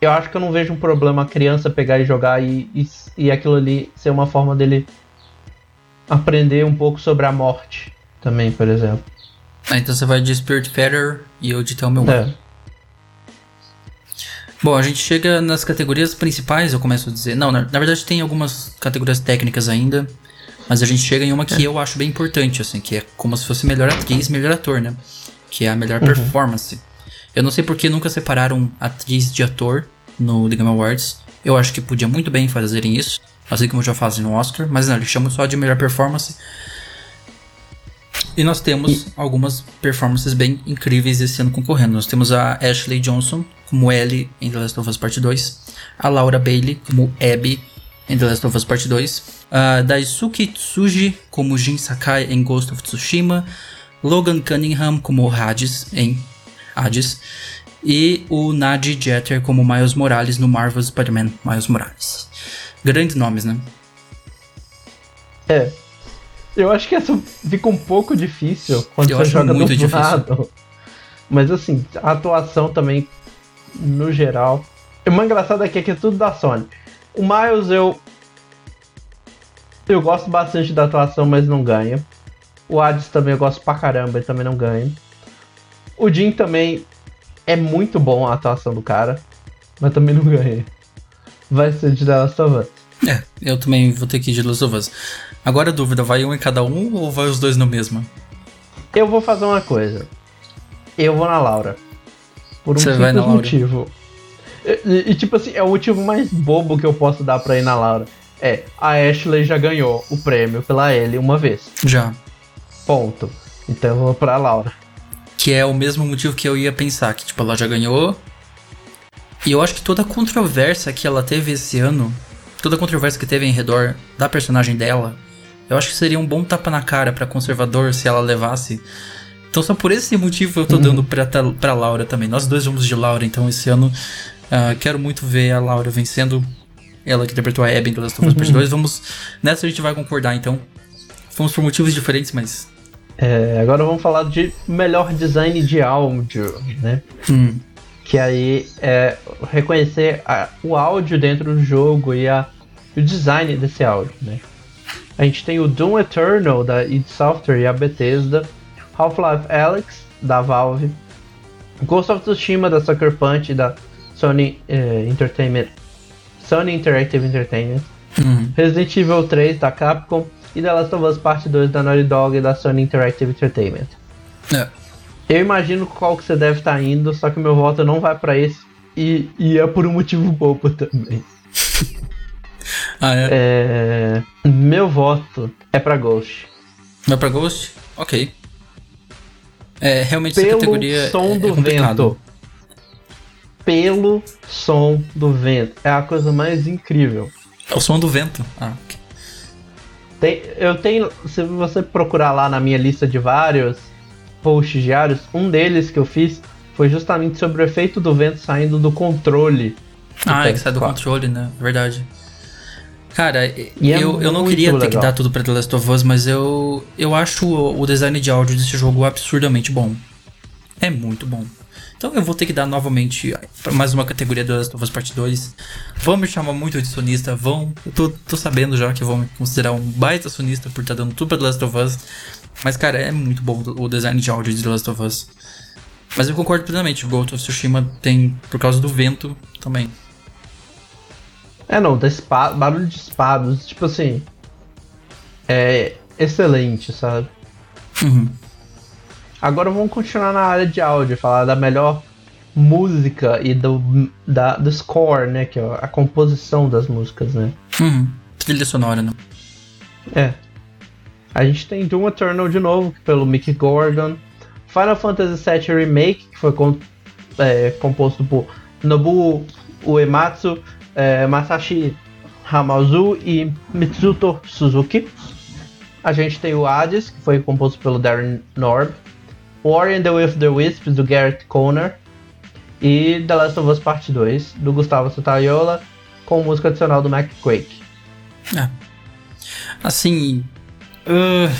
eu acho que eu não vejo um problema a criança pegar e jogar e, e, e aquilo ali ser uma forma dele aprender um pouco sobre a morte também, por exemplo. Ah, então você vai de Spirit Feather e eu de Tell Me é. Bom, a gente chega nas categorias principais, eu começo a dizer. Não, na, na verdade tem algumas categorias técnicas ainda. Mas a gente chega em uma que é. eu acho bem importante, assim, que é como se fosse melhor atriz, melhor ator, né? Que é a melhor uhum. performance. Eu não sei por que nunca separaram atriz de ator no The Game Awards. Eu acho que podia muito bem fazerem isso, assim como já fazem no Oscar, mas não, eles chamam só de melhor performance. E nós temos algumas performances bem incríveis esse ano concorrendo. Nós temos a Ashley Johnson como Ellie em The Last of Us Part 2, a Laura Bailey como Abby em The Last of Us Part 2, a Daisuke Tsuji como Jin Sakai em Ghost of Tsushima, Logan Cunningham como Hades em Hades, e o Nadi Jeter como Miles Morales no Marvel Spider-Man Miles Morales. Grandes nomes, né? É. Eu acho que essa fica um pouco difícil quando eu você joga muito difícil. Mas assim, a atuação também, no geral. O mais engraçado aqui é que é tudo da Sony. O Miles eu. Eu gosto bastante da atuação, mas não ganha. O Hades também eu gosto pra caramba, ele também não ganha. O Jim também é muito bom a atuação do cara, mas também não ganhei. Vai ser de The Last of Us. É, eu também vou ter que ir de The Last of Us. Agora a dúvida, vai um em cada um ou vai os dois no mesmo? Eu vou fazer uma coisa. Eu vou na Laura. Por um Você vai na motivo. E, e, tipo assim, é o motivo mais bobo que eu posso dar pra ir na Laura. É, a Ashley já ganhou o prêmio pela Ellie uma vez. Já. Ponto. Então eu vou pra Laura. Que é o mesmo motivo que eu ia pensar, que tipo, ela já ganhou. E eu acho que toda a controvérsia que ela teve esse ano, toda a controvérsia que teve em redor da personagem dela, eu acho que seria um bom tapa na cara para conservador se ela levasse. Então só por esse motivo eu tô uhum. dando pra, pra Laura também. Nós dois vamos de Laura, então esse ano uh, quero muito ver a Laura vencendo. Ela que interpretou a Abby em The Last of Us Part 2. Vamos. Nessa a gente vai concordar então. Fomos por motivos diferentes, mas é, agora vamos falar de melhor design de áudio, né? Hum. Que aí é reconhecer a, o áudio dentro do jogo e a, o design desse áudio, né? A gente tem o Doom Eternal da id Software e a Bethesda, Half-Life Alyx da Valve, Ghost of Tsushima da Sucker Punch da Sony eh, Entertainment, Sony Interactive Entertainment, hum. Resident Evil 3 da Capcom e The Last of Us Part 2 da Naughty Dog e da Sony Interactive Entertainment. É. Eu imagino qual que você deve estar tá indo, só que meu voto não vai para esse e, e é por um motivo bobo também. ah, é? é? Meu voto é para Ghost. Vai pra Ghost? Ok. É, realmente Pelo essa categoria som é, do é vento. Pelo som do vento. É a coisa mais incrível. É o som do vento. Ah, ok. Tem, eu tenho. Se você procurar lá na minha lista de vários posts diários, um deles que eu fiz foi justamente sobre o efeito do vento saindo do controle. Ah, é que sai do controle, né? Verdade. Cara, é eu, eu não queria legal. ter que dar tudo pra The Last of Us, mas eu, eu acho o, o design de áudio desse jogo absurdamente bom. É muito bom. Então eu vou ter que dar novamente mais uma categoria do Last of Us Part 2. Vão me chamar muito de sonista, vão. Eu tô, tô sabendo já que vão me considerar um baita sonista por estar tá dando tudo pra The Last of Us. Mas, cara, é muito bom o design de áudio de The Last of Us. Mas eu concordo plenamente, o Ghost of Tsushima tem por causa do vento também. É, não, da espada, barulho de espadas, tipo assim. É excelente, sabe? Uhum. Agora vamos continuar na área de áudio, falar da melhor música e do, da, do score, né? Que é a composição das músicas, né? Uhum. Trilha sonora, né? É. A gente tem Doom Eternal de novo, pelo Mick Gordon. Final Fantasy VII Remake, que foi com, é, composto por Nobuo Uematsu, é, Masashi Hamazu e Mitsuto Suzuki. A gente tem o Hades, que foi composto pelo Darren Norb. War and the With the Wisps, do Garrett Conner, e The Last of Us Part 2, do Gustavo Sutaiola, com música adicional do Mac Quake. É. Assim. Uh,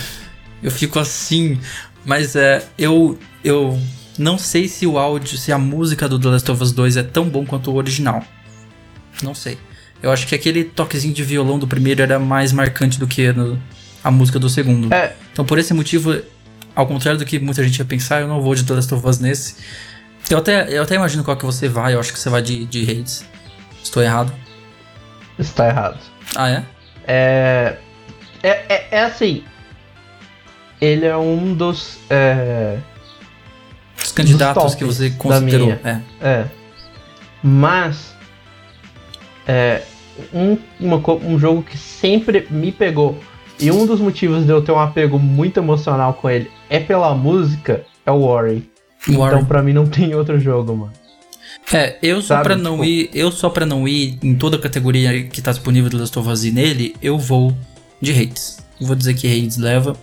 eu fico assim, mas é. Eu. Eu não sei se o áudio, se a música do The Last of Us 2 é tão bom quanto o original. Não sei. Eu acho que aquele toquezinho de violão do primeiro era mais marcante do que no, a música do segundo. É. Então, por esse motivo, ao contrário do que muita gente ia pensar, eu não vou de The Last of Us nesse. Eu até, eu até imagino qual que você vai, eu acho que você vai de, de Hades. Estou errado? Está errado. Ah, é? É. É, é, é assim. Ele é um dos. É, Os candidatos tops que você considerou. É. é. Mas. É. Um, uma um jogo que sempre me pegou. E um dos motivos de eu ter um apego muito emocional com ele é pela música, é o. Então Warren. pra mim não tem outro jogo, mano. É, eu só Sabe, pra não tipo- ir, eu só para não ir em toda a categoria que tá disponível do Last of Us nele, eu vou de Hades. Vou dizer que Hades leva.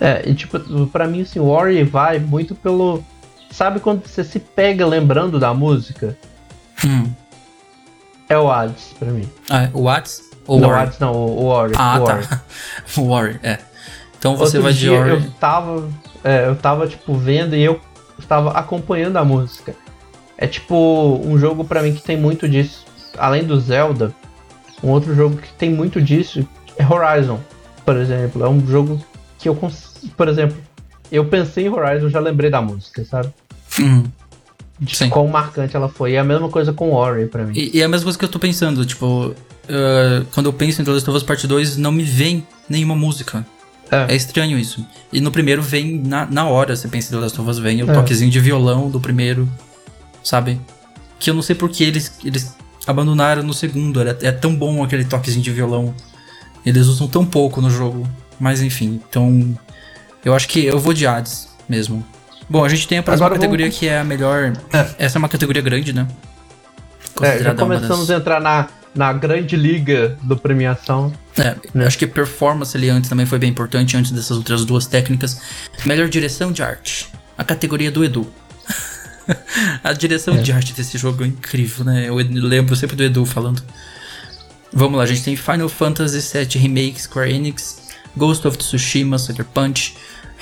É, e tipo, pra mim, assim, o Ori vai muito pelo. Sabe quando você se pega lembrando da música? Hum. É o Hades, pra mim. Ah, é, o Whats não, o Ori? Hades não, o, Ori. Ah, tá. o Ori, é. Então você Outro vai de Ori. Eu tava, é, eu tava, tipo, vendo e eu estava acompanhando a música. É tipo um jogo pra mim que tem muito disso. Além do Zelda, um outro jogo que tem muito disso é Horizon, por exemplo. É um jogo que eu consigo. Por exemplo, eu pensei em Horizon, já lembrei da música, sabe? Hum. De Sim. quão marcante ela foi. E é a mesma coisa com Ori pra mim. E, e é a mesma coisa que eu tô pensando, tipo, uh, quando eu penso em The Last of Us Part 2, não me vem nenhuma música. É. É estranho isso. E no primeiro vem na, na hora, você pensa em The Last of Us, vem o É. toquezinho de violão do primeiro, sabe? Que eu não sei porque eles, eles abandonaram no segundo, era, é tão bom aquele toquezinho de violão. Eles usam tão pouco no jogo. Mas enfim, então. Eu acho que eu vou de Hades mesmo. Bom, a gente tem a próxima Agora vamos- categoria que é a melhor. Essa é uma categoria grande, né? É, já uma das- começamos a entrar na, na grande liga do premiação. É, Né? acho que performance ali antes também foi bem importante, antes dessas outras duas técnicas. Melhor direção de arte. A categoria do Edu. a direção É. de arte desse jogo é incrível, né? Eu lembro sempre do Edu falando. Vamos lá, a gente tem Final Fantasy VII Remake Square Enix, Ghost of Tsushima Sucker Punch,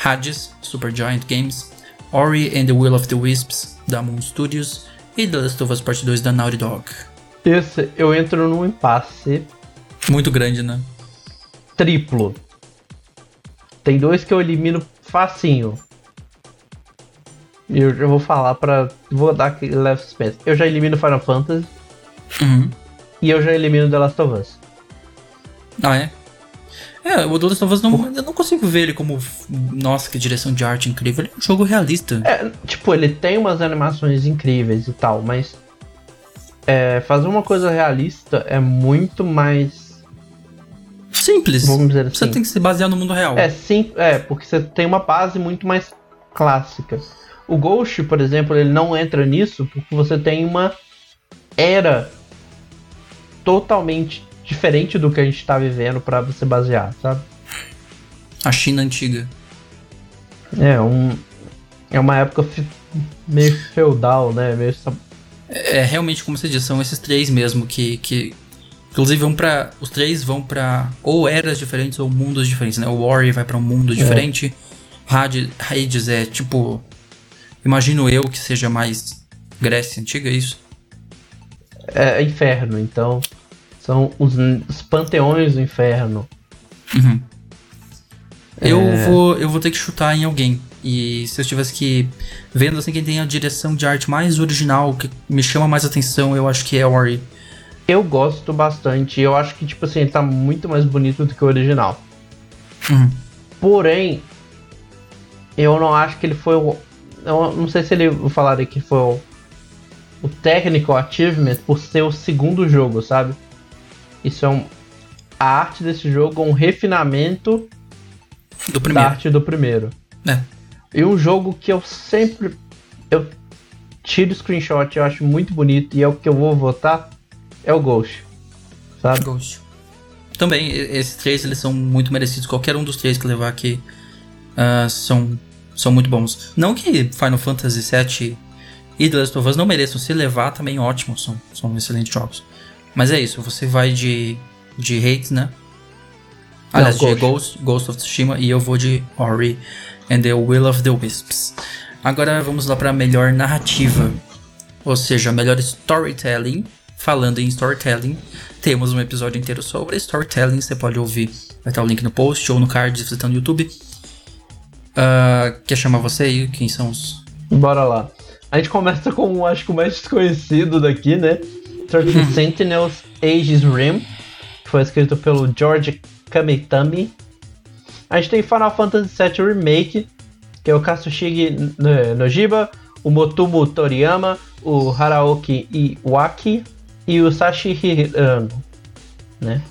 Hades Super Giant Games, Ori and the Will of the Wisps da Moon Studios e The Last of Us Part 2 da Naughty Dog. Esse eu entro num impasse Muito grande, né? triplo. Tem dois que eu elimino facinho. E eu já vou falar pra. Vou dar leve suspense. Eu já elimino Final Fantasy Uhum. e eu já elimino The Last of Us. Ah, é? É, o The Last of Us não, eu não consigo ver ele como. Nossa, que direção de arte incrível. Ele é um jogo realista. É, tipo, ele tem umas animações incríveis e tal, mas. É, fazer uma coisa realista é muito mais. Simples. Vamos dizer Você assim. tem que se basear no mundo real. É, sim, é, porque você tem uma base muito mais clássica. O Ghost, por exemplo, ele não entra nisso porque você tem uma era totalmente diferente do que a gente tá vivendo pra você basear, sabe? A China antiga. É um é uma época meio feudal, né? Meio É, é realmente, como você disse, são esses três mesmo que. que inclusive vão pra. Os três vão pra ou eras diferentes ou mundos diferentes, né? O Warrior vai pra um mundo diferente. Hades, Hades é tipo. Imagino eu que seja mais Grécia antiga, é isso? é inferno, então são os, os panteões do inferno. Uhum. Eu, É. vou, eu vou ter que chutar em alguém. E se eu tivesse que. Vendo assim quem tem a direção de arte mais original, que me chama mais atenção, eu acho que é Ori. Eu gosto bastante, eu acho que tipo assim, ele tá muito mais bonito do que o original. Uhum. Porém, eu não acho que ele foi o. Eu não sei se ele falaria que foi o, o technical achievement por ser o segundo jogo, sabe? Isso é um. A arte desse jogo é um refinamento Do da primeiro. arte do primeiro. É. E um jogo que eu sempre. Eu tiro screenshot, eu acho muito bonito e é o que eu vou votar. É o Ghost. Sabe? Ghost. Também, esses três eles são muito merecidos. Qualquer um dos três que levar aqui ah, são, são muito bons. Não que Final Fantasy VII e The Last of Us não mereçam se levar também ótimo, são, são excelentes jogos. Mas é isso, você vai de, de Hades, né? Aliás, de Ghost. Ghost, Ghost of Tsushima e eu vou de Ori and the Will of the Wisps. Agora vamos lá para melhor narrativa, ou seja, melhor storytelling. Falando em storytelling, temos um episódio inteiro sobre storytelling, você pode ouvir, vai estar o link no post ou no card se você está no YouTube. Ah, quer chamar você aí? Quem são os. Bora lá. A gente começa com, acho que o mais desconhecido daqui, né? 13 Sentinels Aegis Rim. que foi escrito pelo George Kamitami. A gente tem Final Fantasy VII Remake, que é o Katsushige Nojiba, o Motomu Toriyama, o Haraoki Iwaki e o Sashi Hirano, né?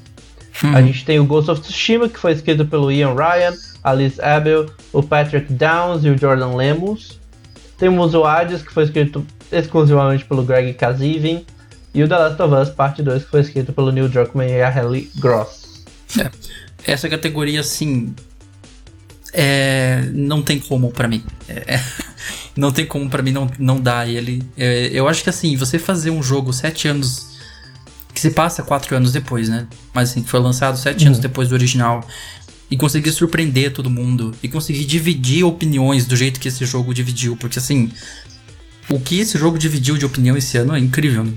Hum. A gente tem o Ghost of Tsushima, que foi escrito pelo Ian Ryan, a Liz Abel, o Patrick Downs e o Jordan Lemos. Temos o Hades, que foi escrito exclusivamente pelo Greg Kazivin. E o The Last of Us Parte 2, que foi escrito pelo Neil Druckmann e a Helly Gross. É. Essa categoria, assim. É, não tem como para mim. É, não tem como para mim não, não dar ele. É, eu acho que assim, você fazer um jogo sete anos. Que se passa quatro anos depois, né? Mas assim, foi lançado sete uhum. anos depois do original. E conseguir surpreender todo mundo. E conseguir dividir opiniões do jeito que esse jogo dividiu. Porque assim. O que esse jogo dividiu de opinião esse ano é incrível, né?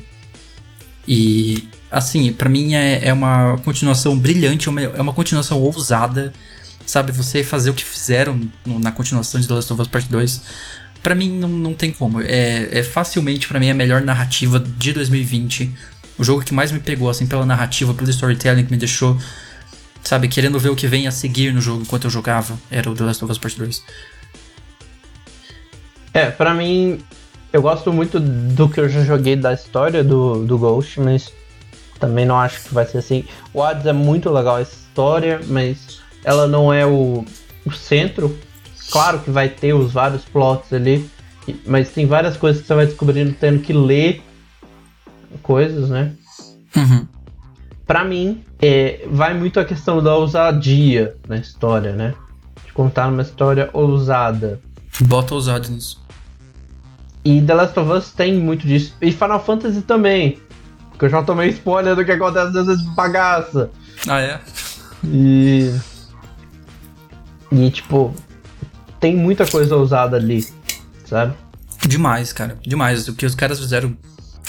E, assim, para mim é, é, uma continuação brilhante, é uma, é uma continuação ousada. Sabe, você fazer o que fizeram no, na continuação de The Last of Us Part 2. Pra mim não, não tem como. É, é facilmente, para mim, a melhor narrativa de 2020. O jogo que mais me pegou, assim, pela narrativa, pelo storytelling que me deixou, sabe, querendo ver o que vem a seguir no jogo enquanto eu jogava, era o The Last of Us Part 2. É, pra mim, eu gosto muito do que eu já joguei da história do, do Ghost, mas também não acho que vai ser assim. O Hades é muito legal a história, mas ela não é o, o centro. Claro que vai ter os vários plots ali, mas tem várias coisas que você vai descobrindo tendo que ler coisas, né? Uhum. Pra mim, é, vai muito a questão da ousadia na história, né? De contar uma história ousada. Bota ousado nisso. E The Last of Us tem muito disso. E Final Fantasy também. Porque eu já tomei spoiler do que acontece nessas bagaça. Ah, é? E. E, tipo, tem muita coisa ousada ali, sabe? Demais, cara. Demais. O que os caras fizeram.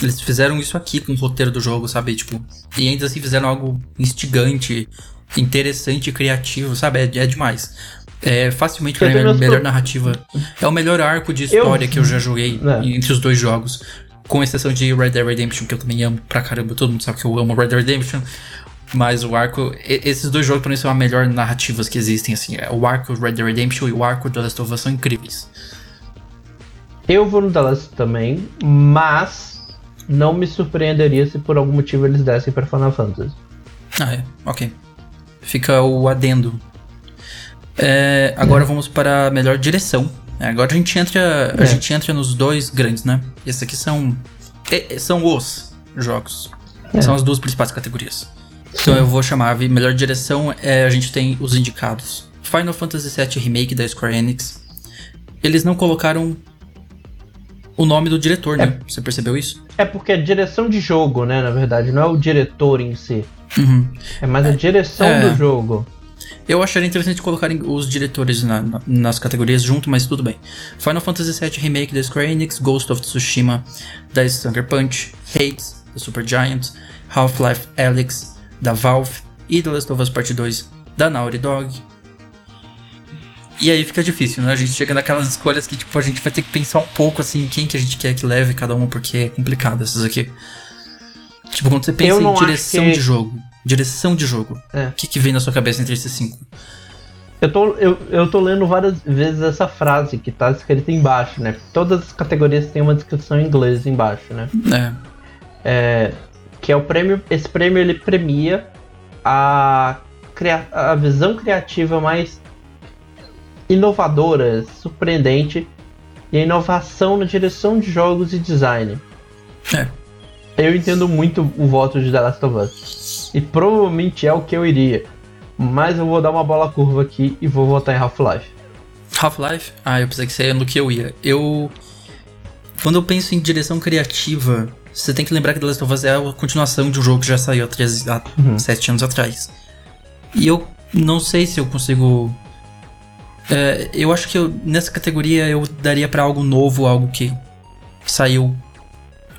Eles fizeram isso aqui com o roteiro do jogo, sabe? Tipo, e ainda assim fizeram algo instigante, interessante e criativo, sabe? É, é demais. É facilmente a melhor pro... narrativa. É o melhor arco de história eu... que eu já joguei é. entre os dois jogos. Com exceção de Red Dead Redemption, que eu também amo pra caramba. Todo mundo sabe que eu amo Red Dead Redemption. Mas o arco. Esses dois jogos pra mim são as melhores narrativas que existem, assim. É o arco Red Dead Redemption e o arco The Last of Us são incríveis. Eu vou no The Last também, mas não me surpreenderia se por algum motivo eles dessem pra Final Fantasy. Ah, é, ok. Fica o adendo é, agora vamos para a melhor direção. É, agora a gente entra, a é. gente entra nos dois grandes, né? Esses aqui são é, são os jogos. É. São as duas principais categorias. Então eu vou chamar a melhor direção. É, a gente tem os indicados: Final Fantasy VII Remake da Square Enix. Eles não colocaram o nome do diretor, né? Você percebeu isso? É porque é direção de jogo, né? Na verdade, não é o diretor em si. Uhum. É mais a direção do jogo. Eu acharia interessante colocarem os diretores na, na, nas categorias junto, mas tudo bem. Final Fantasy VII Remake da Square Enix, Ghost of Tsushima da Sucker Punch, Hades da Super Giant, Half-Life Alyx da Valve e The Last of Us Part 2 da Naughty Dog. E aí fica difícil, né? A gente chega naquelas escolhas que tipo, a gente vai ter que pensar um pouco assim, quem que a gente quer que leve cada uma, porque é complicado essas aqui. Tipo, quando você pensa em direção que... de jogo. Direção de jogo. É. O que, que vem na sua cabeça entre esses cinco? Eu tô, eu, eu tô lendo várias vezes essa frase que tá escrita embaixo, né? Todas as categorias têm uma descrição em inglês embaixo, né? É. é que é o prêmio. Esse prêmio ele premia a, a visão criativa mais inovadora, surpreendente e a inovação na direção de jogos e design. É. Eu entendo muito o voto de The Last of Us. E provavelmente é o que eu iria. Mas eu vou dar uma bola curva aqui e vou votar em Half-Life. Half-Life? Ah, eu pensei que seria no que eu ia. Eu. Quando eu penso em direção criativa, você tem que lembrar que The Last of Us é a continuação de um jogo que já saiu há, 13, há uhum. 7 anos atrás. E eu não sei se eu consigo. É, eu acho que eu, nessa categoria eu daria para algo novo, algo que saiu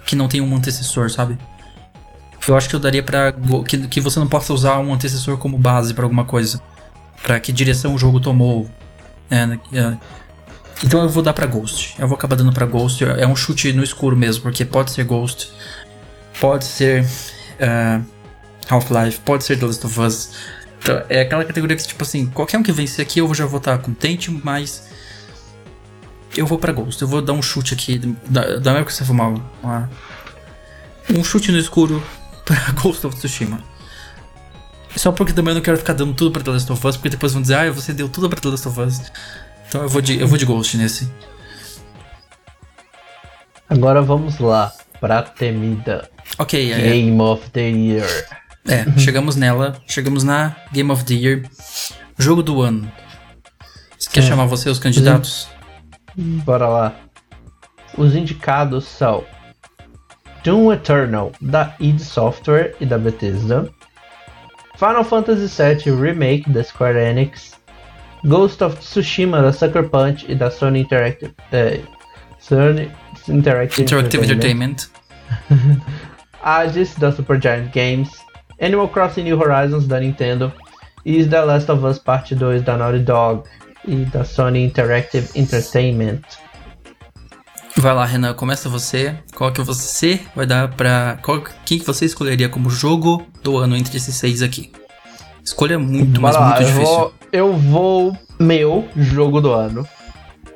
que não tem um antecessor, sabe? Eu acho que eu daria para que, que você não possa usar um antecessor como base para alguma coisa. para que direção o jogo tomou. É, é. Então eu vou dar para Ghost. Eu vou acabar dando para Ghost. É um chute no escuro mesmo, porque pode ser Ghost. Pode ser. Uh, Half-Life, pode ser The Last of Us. Então, é aquela categoria que, tipo assim, qualquer um que vencer aqui eu já vou estar contente, mas. Eu vou pra Ghost. Eu vou dar um chute aqui. Da, da mesma que você fumar uma, um chute no escuro pra Ghost of Tsushima. Só porque também eu não quero ficar dando tudo pra The Last of Us, porque depois vão dizer, ah, você deu tudo pra The Last of Us. Então eu vou de, eu vou de Ghost nesse. Agora vamos lá, pra temida. Ok, é, Game of the Year. é, chegamos nela, chegamos na Game of the Year. Jogo do ano. Você quer É. chamar você os candidatos? Bora lá. Os indicados são Doom Eternal, da id Software e da Bethesda. Final Fantasy VII Remake, da Square Enix. Ghost of Tsushima, da Sucker Punch e da Sony Interactive... É, Sony Interactive, Interactive Entertainment. Entertainment. Hades, da Supergiant Games, Animal Crossing New Horizons, da Nintendo, e The Last of Us Parte 2, da Naughty Dog e da Sony Interactive Entertainment. Vai lá, Renan, começa você. Qual que você vai dar pra. Qual, quem que você escolheria como jogo do ano entre esses seis aqui? Escolha muito, mas Bora lá, muito eu difícil. vou, eu vou meu jogo do ano.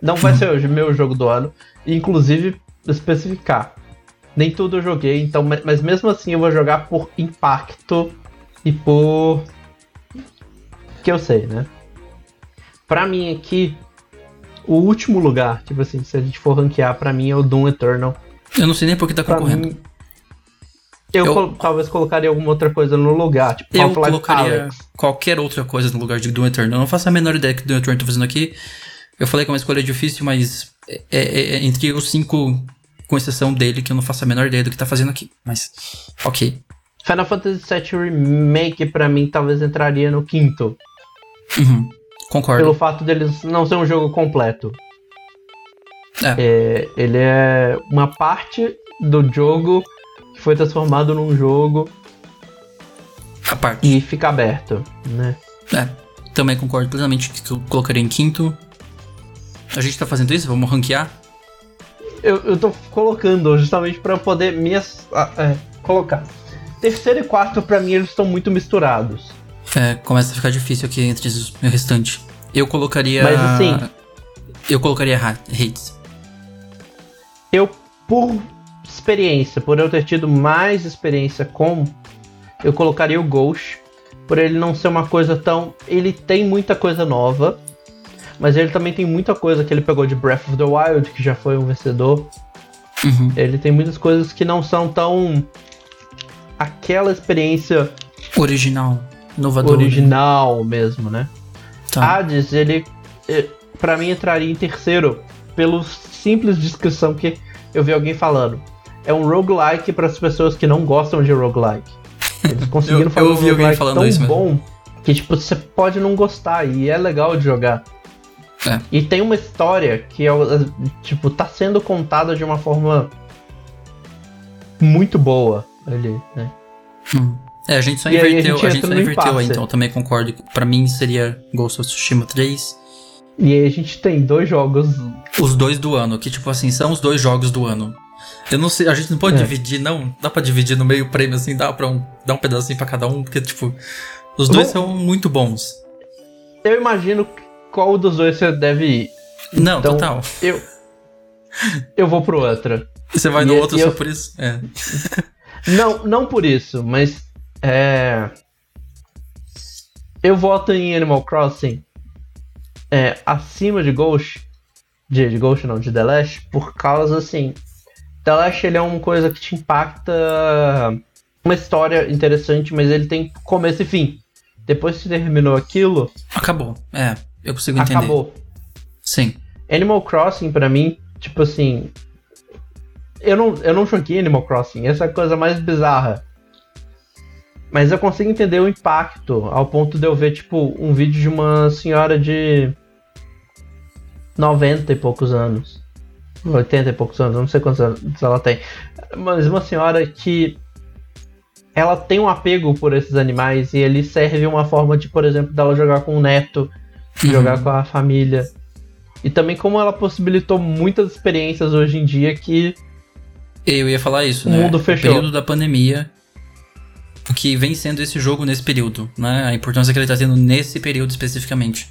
Não vai ser hoje meu jogo do ano, inclusive especificar. Nem tudo eu joguei, então, ma- mas mesmo assim eu vou jogar por impacto e por que eu sei, né? Pra mim aqui, o último lugar, tipo assim, se a gente for ranquear, pra mim é o Doom Eternal. Eu não sei nem por que tá Pra concorrendo. mim, eu, Eu- col- talvez colocaria alguma outra coisa no lugar, tipo Eu colocaria Alyx. qualquer outra coisa no lugar de Doom Eternal. Eu não faço a menor ideia que Doom Eternal tá fazendo aqui. Eu falei que é uma escolha difícil, mas é, é- é entre os cinco, com exceção dele, que eu não faço a menor ideia do que tá fazendo aqui. Mas, ok. Final Fantasy VII Remake, pra mim, talvez entraria no quinto. Uhum. Concordo. Pelo fato deles não ser um jogo completo. É. É, ele é uma parte do jogo que foi transformado num jogo A parte. e fica aberto, né? É. Também concordo plenamente que eu colocaria em quinto. A gente tá fazendo isso? Vamos ranquear? Eu, eu tô colocando justamente pra poder me é, colocar. Terceiro e quarto, pra mim, eles estão muito misturados. É, começa a ficar difícil aqui entre os- o restante. Eu colocaria. Mas, assim- Eu colocaria Ha- Hades. Eu, por experiência, por eu ter tido mais experiência com, eu colocaria o Ghost, por ele não ser uma coisa tão. Ele tem muita coisa nova, mas ele também tem muita coisa que ele pegou de Breath of the Wild, que já foi um vencedor. Uhum. Ele tem muitas coisas que não são tão. aquela experiência Original. Inovador. original mesmo, né? Tá. Hades, ele, eh, pra mim, entraria em terceiro pelo simples descrição que eu vi alguém falando. É um roguelike para as pessoas que não gostam de roguelike. Eles conseguiram Eu- fazer eu um ouvi alguém roguelike falando tão isso mesmo. bom que tipo você pode não gostar e é legal de jogar. É. E tem uma história que é, o- tipo tá sendo contada de uma forma muito boa ali, né? Hum. É, a gente só E aí a inverteu, gente a gente, só no inverteu aí, então eu também concordo. Pra mim seria Ghost of Tsushima 3. E aí a gente tem dois jogos Os dois do ano, que tipo assim, são os dois jogos do ano. Eu não sei, a gente não pode É. dividir, não? Dá pra dividir no meio prêmio assim, dá pra um, dar um pedacinho pra cada um, porque tipo, os dois Vamos- são muito bons. Eu imagino qual dos dois você deve ir. Não, Então, total. Eu. Eu vou pro outro. Você vai no e- outro e só eu- por isso? É. Não, não por isso, mas. É. Eu voto em Animal Crossing é, acima de Ghost. De, de Ghost não, de The Last, por causa assim. The Last ele é uma coisa que te impacta. Uma história interessante, mas ele tem começo e fim. Depois que terminou aquilo, Acabou. É, eu consigo entender. acabou. Sim. Animal Crossing, pra mim, tipo assim. Eu não, eu não joguei Animal Crossing, essa é a coisa mais bizarra. Mas eu consigo entender o impacto, ao ponto de eu ver, tipo, um vídeo de uma senhora de 90 e poucos anos. 80 e poucos anos, não sei quantos anos ela tem. Mas uma senhora que ela tem um apego por esses animais e ele serve uma forma de, por exemplo, dela jogar com o neto, jogar Uhum. com a família. E também como ela possibilitou muitas experiências hoje em dia que Eu ia falar isso, O né? mundo fechou. O período da pandemia o que vem sendo esse jogo nesse período, né? A importância que ele tá tendo nesse período especificamente.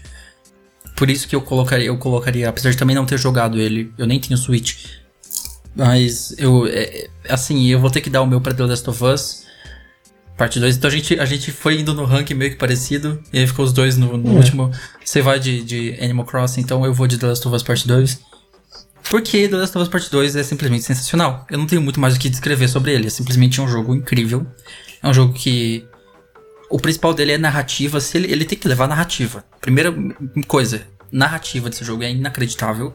Por isso que eu colocaria, eu colocaria, apesar de também não ter jogado ele, eu nem tenho Switch. Mas eu, é, assim, eu vou ter que dar o meu pra The Last of Us, parte 2. Então a gente, a gente foi indo no ranking meio que parecido, e aí ficou os dois no, no é. último. Você vai de, de Animal Crossing, então eu vou de The Last of Us Parte 2. Porque The Last of Us Part 2 é simplesmente sensacional. Eu não tenho muito mais o que descrever sobre ele. É simplesmente um jogo incrível. É um jogo que. O principal dele é narrativa. Se ele, ele tem que levar narrativa. Primeira coisa, narrativa desse jogo é inacreditável.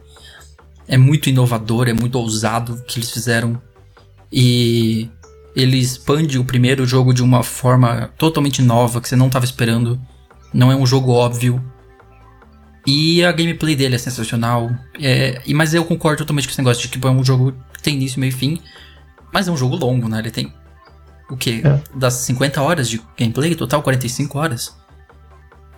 É muito inovador, é muito ousado o que eles fizeram. E ele expande o primeiro jogo de uma forma totalmente nova que você não estava esperando. Não é um jogo óbvio. E a gameplay dele é sensacional. É, mas eu concordo totalmente com esse negócio de que é um jogo que tem início, meio e fim. Mas é um jogo longo, né? Ele tem. O quê? É. Das 50 horas de gameplay, total 45 horas.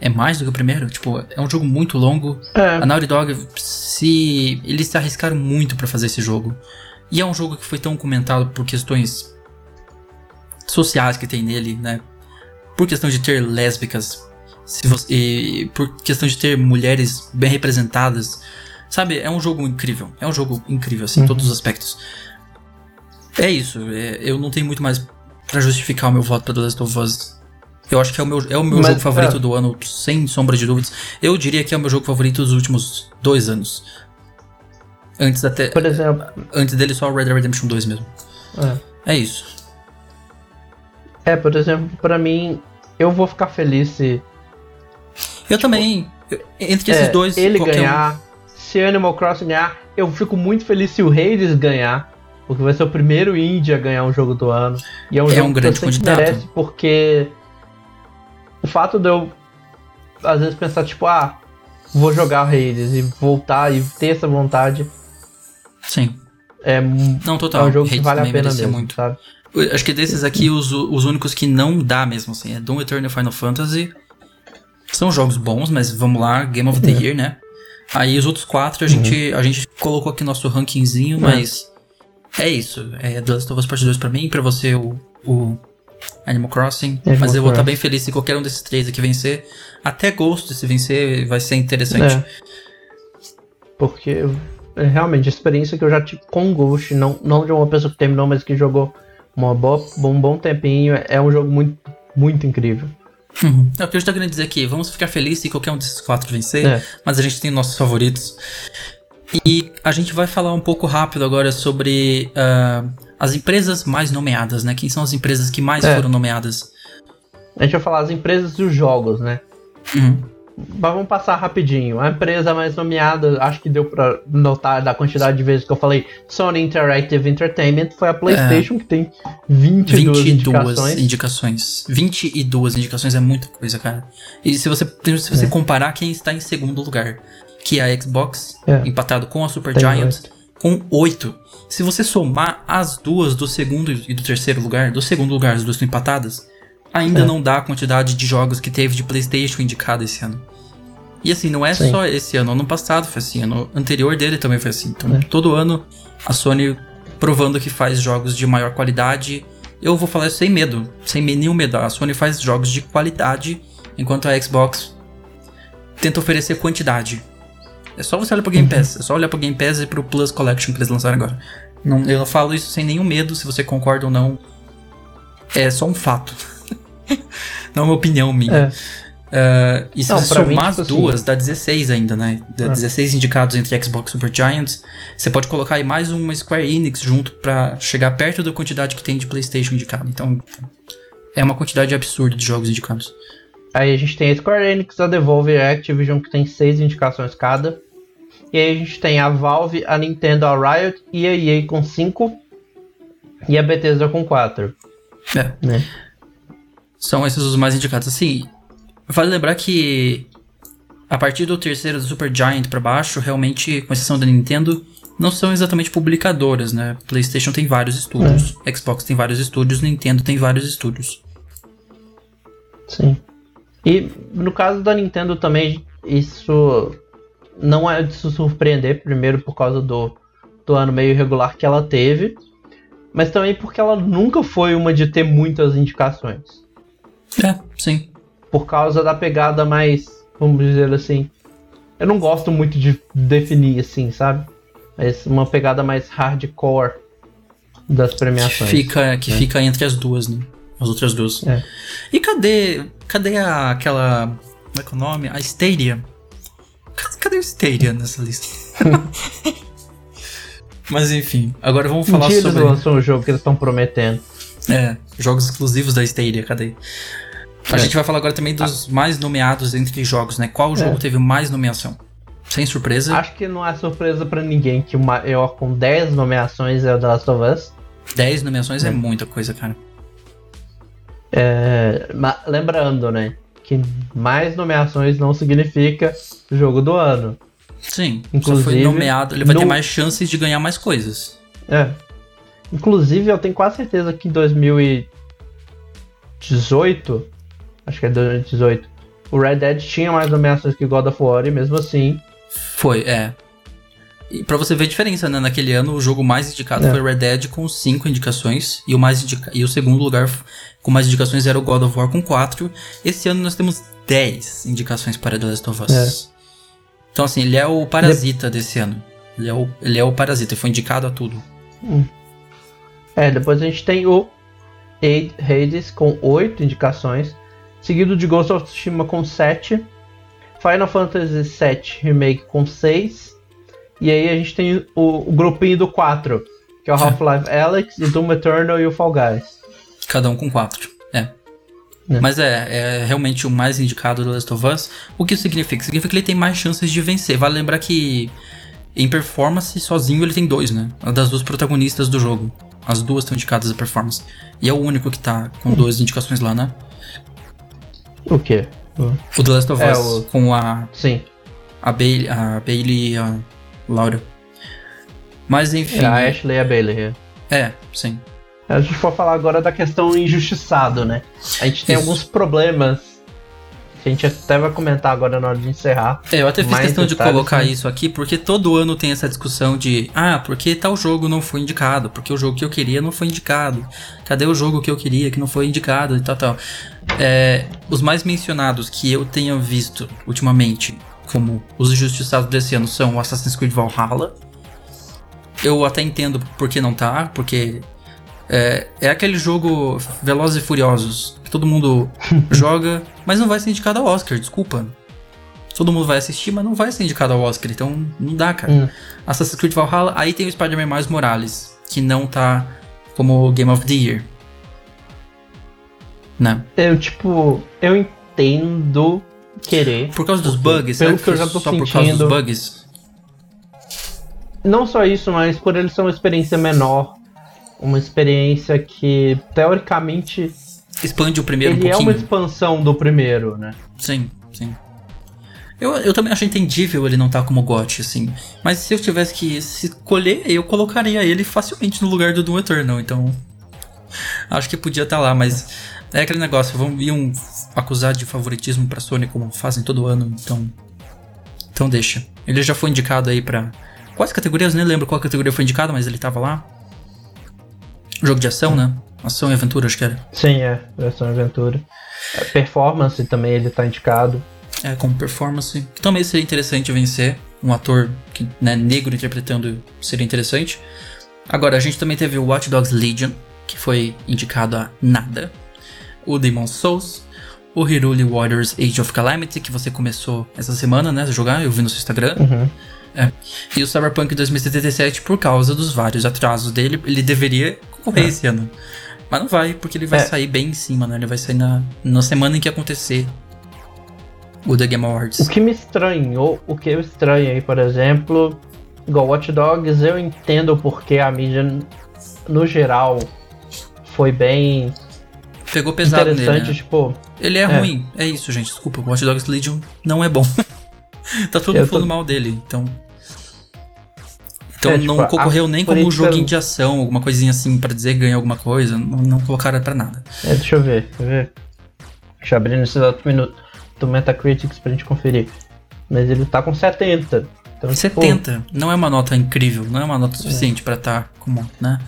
É mais do que o primeiro. Tipo, é um jogo muito longo. É. A Naughty Dog, se. Eles se arriscaram muito para fazer esse jogo. E é um jogo que foi tão comentado por questões sociais que tem nele, né? Por questão de ter lésbicas se você, e, por questão de ter mulheres bem representadas. Sabe, é um jogo incrível. É um jogo incrível, assim, em uhum. todos os aspectos. É isso. É, eu não tenho muito mais para justificar o meu voto pra The Last of Us. Eu acho que é o meu, é o meu Mas, jogo favorito é. do ano, sem sombra de dúvidas. Eu diria que é o meu jogo favorito dos últimos dois anos. Antes até. Por exemplo. Antes dele só o Red Dead Redemption 2 mesmo. É. é isso. É, por exemplo, para mim, eu vou ficar feliz se eu tipo, também. Entre esses é, dois. Ele ganhar, um... se Animal Crossing ganhar, eu fico muito feliz se o Hades ganhar. Porque vai ser o primeiro indie a ganhar um jogo do ano. E é um é jogo um grande que eu candidato. merece porque o fato de eu às vezes pensar, tipo, ah, vou jogar Hades e voltar e ter essa vontade. Sim. É, não, total. é um jogo Hades que vale a pena mesmo, muito. sabe? Acho que desses aqui, os, os únicos que não dá mesmo, assim, é Doom Eternal Final Fantasy são jogos bons, mas vamos lá, Game of the é. Year, né? Aí os outros quatro a, uhum. gente, a gente colocou aqui nosso rankingzinho, é. mas é isso. É The Last of Us Part 2 pra mim, pra você o, o Animal Crossing. Animal mas eu vou estar bem feliz se qualquer um desses três aqui vencer. Até Ghost, se vencer, vai ser interessante. É. Porque é realmente a experiência que eu já tive com Ghost, não, não de uma pessoa que terminou, mas que jogou uma boa, um bom tempinho, é um jogo muito, muito incrível. Uhum. É o que eu estou querendo dizer aqui. Vamos ficar felizes se qualquer um desses quatro vencer, é. mas a gente tem nossos favoritos. E a gente vai falar um pouco rápido agora sobre uh, as empresas mais nomeadas, né? Quem são as empresas que mais é. foram nomeadas? A gente vai falar as empresas dos jogos, né? Uhum. Mas vamos passar rapidinho. A empresa mais nomeada, acho que deu pra notar da quantidade de vezes que eu falei Sony Interactive Entertainment, foi a PlayStation, é, que tem 22, 22 indicações. indicações. 22 indicações é muita coisa, cara. E se você, se você é. comparar quem está em segundo lugar, que é a Xbox, é. empatado com a Super Giant, com 8. Se você somar as duas do segundo e do terceiro lugar, do segundo lugar, as duas estão empatadas, ainda é. não dá a quantidade de jogos que teve de PlayStation indicado esse ano. E assim, não é Sim. só esse ano, ano passado foi assim, ano anterior dele também foi assim. Então, é. todo ano a Sony provando que faz jogos de maior qualidade. Eu vou falar isso sem medo, sem nenhum medo. A Sony faz jogos de qualidade, enquanto a Xbox tenta oferecer quantidade. É só você olhar pro Game. Pass, é só olhar pro Game Pass e pro Plus Collection que eles lançaram agora. Não, eu falo isso sem nenhum medo, se você concorda ou não. É só um fato. não é uma opinião minha. É. Uh, e se não, você somar mim, tipo as duas, assim, dá 16 ainda, né? Dá é. 16 indicados entre Xbox e Super Giants. Você pode colocar aí mais uma Square Enix junto para chegar perto da quantidade que tem de PlayStation indicado. Então, é uma quantidade absurda de jogos indicados. Aí a gente tem a Square Enix, a Devolver e a Activision, que tem 6 indicações cada. E aí a gente tem a Valve, a Nintendo, a Riot e a EA com 5. E a Bethesda com 4. É. Né? São esses os mais indicados. Assim, vale lembrar que a partir do terceiro do Super Giant para baixo, realmente, com exceção da Nintendo, não são exatamente publicadoras, né? PlayStation tem vários estúdios, é. Xbox tem vários estúdios, Nintendo tem vários estúdios. Sim. E no caso da Nintendo também, isso não é de se surpreender, primeiro por causa do, do ano meio irregular que ela teve. mas também porque ela nunca foi uma de ter muitas indicações. É, sim. Por causa da pegada mais, vamos dizer assim. Eu não gosto muito de definir assim, sabe? Mas uma pegada mais hardcore das premiações. Que fica, que né? fica entre as duas, né? As outras duas. É. E cadê. Cadê a, aquela. Como é que é o nome? A Stadia. Cadê o Stadia nessa lista? Mas enfim, agora vamos falar um dia sobre. Eles lançam o jogo que eles estão prometendo. É, jogos exclusivos da Stadia, cadê? A é. gente vai falar agora também dos ah. mais nomeados entre jogos, né? Qual jogo é. teve mais nomeação? Sem surpresa. Acho que não é surpresa para ninguém que o maior com 10 nomeações é o The Last of Us. 10 nomeações é, é muita coisa, cara. É, lembrando, né? Que mais nomeações não significa jogo do ano. Sim, Inclusive, só foi nomeado, ele vai no... ter mais chances de ganhar mais coisas. É. Inclusive, eu tenho quase certeza que em 2018, acho que é 2018, o Red Dead tinha mais nomeações que God of War e mesmo assim. Foi, é. E pra você ver a diferença, né? Naquele ano, o jogo mais indicado é. foi Red Dead com 5 indicações. E o, mais indica... e o segundo lugar com mais indicações era o God of War com 4. Esse ano nós temos 10 indicações para The Last of Us. É. Então, assim, ele é o parasita de... desse ano. Ele é o, ele é o parasita, ele foi indicado a tudo. Hum. É, depois a gente tem o Hades com 8 indicações. Seguido de Ghost of Tsushima com 7. Final Fantasy VII Remake com 6. E aí a gente tem o, o grupinho do 4, que é o é. Half-Life Alex, e Doom Eternal e o Fall Guys. Cada um com 4, é. é. Mas é, é realmente o mais indicado do Last of Us. O que isso significa? Significa que ele tem mais chances de vencer. Vale lembrar que em performance, sozinho ele tem dois, né? Das duas protagonistas do jogo. As duas estão indicadas a performance. E é o único que tá com duas indicações lá, né? O quê? O The Last of é, Us o... com a. Sim. A Bailey, a Bailey a Laura. Mas enfim. É a Ashley e a Bailey. É, é sim. A gente for falar agora da questão injustiçado, né? A gente tem Isso. alguns problemas que a gente até vai comentar agora na hora de encerrar. É, eu até fiz questão de colocar né? isso aqui, porque todo ano tem essa discussão de ah, porque tal jogo não foi indicado, porque o jogo que eu queria não foi indicado. Cadê o jogo que eu queria que não foi indicado e tal, tal. É, os mais mencionados que eu tenha visto ultimamente como os injustiçados desse ano são o Assassin's Creed Valhalla. Eu até entendo por que não tá, porque é, é aquele jogo Velozes e Furiosos, que todo mundo joga, mas não vai ser indicado ao Oscar, desculpa. Todo mundo vai assistir, mas não vai ser indicado ao Oscar, então não dá, cara. Hum. Assassin's Creed Valhalla, aí tem o Spider-Man mais Morales, que não tá como Game of the Year. Né? Eu, tipo, eu entendo querer. Por causa dos bugs, pelo que eu já tô só sentindo. por causa dos bugs? Não só isso, mas por ele ser uma experiência menor uma experiência que, teoricamente. Expande o primeiro ele um pouquinho. é uma expansão do primeiro, né? Sim, sim. Eu, eu também acho entendível ele não estar tá como GOT, assim. Mas se eu tivesse que escolher, eu colocaria ele facilmente no lugar do Doom Eternal, então. Acho que podia estar tá lá, mas. É aquele negócio, vão iam acusar de favoritismo pra Sony como fazem todo ano, então. Então deixa. Ele já foi indicado aí pra. Quais categorias? Nem lembro qual categoria foi indicado, mas ele tava lá. Jogo de ação, né? Ação e aventura, acho que era. Sim, é. Ação e aventura. Performance também ele tá indicado. É, como performance. Que também seria interessante vencer. Um ator que, né, negro interpretando seria interessante. Agora, a gente também teve o Watch Dogs Legion, que foi indicado a nada. O Demon's Souls. O Hiruli Warriors Age of Calamity, que você começou essa semana, né? A jogar, eu vi no seu Instagram. Uhum. É. E o Cyberpunk 2077, por causa dos vários atrasos dele, ele deveria concorrer é. esse ano. Mas não vai, porque ele vai é. sair bem em cima, né? Ele vai sair na, na semana em que acontecer o The Game Awards. O que me estranhou, o que eu estranhei, por exemplo, igual Watch Dogs, eu entendo porque a mídia, no geral, foi bem. Pegou pesado nele. Né? Tipo, ele é, é, ruim, é isso, gente. Desculpa, Watch Dogs Legion não é bom. tá todo mundo tô... falando mal dele, então. Então é, não tipo, concorreu nem como um joguinho de ação, alguma coisinha assim para dizer ganha alguma coisa, não, não colocaram para nada. É, deixa eu ver, deixa eu ver. Deixa eu abrir nesse exato minuto do Metacritics pra gente conferir. Mas ele tá com 70. Então, 70 tipo... não é uma nota incrível, não é uma nota suficiente é. para estar tá como, né?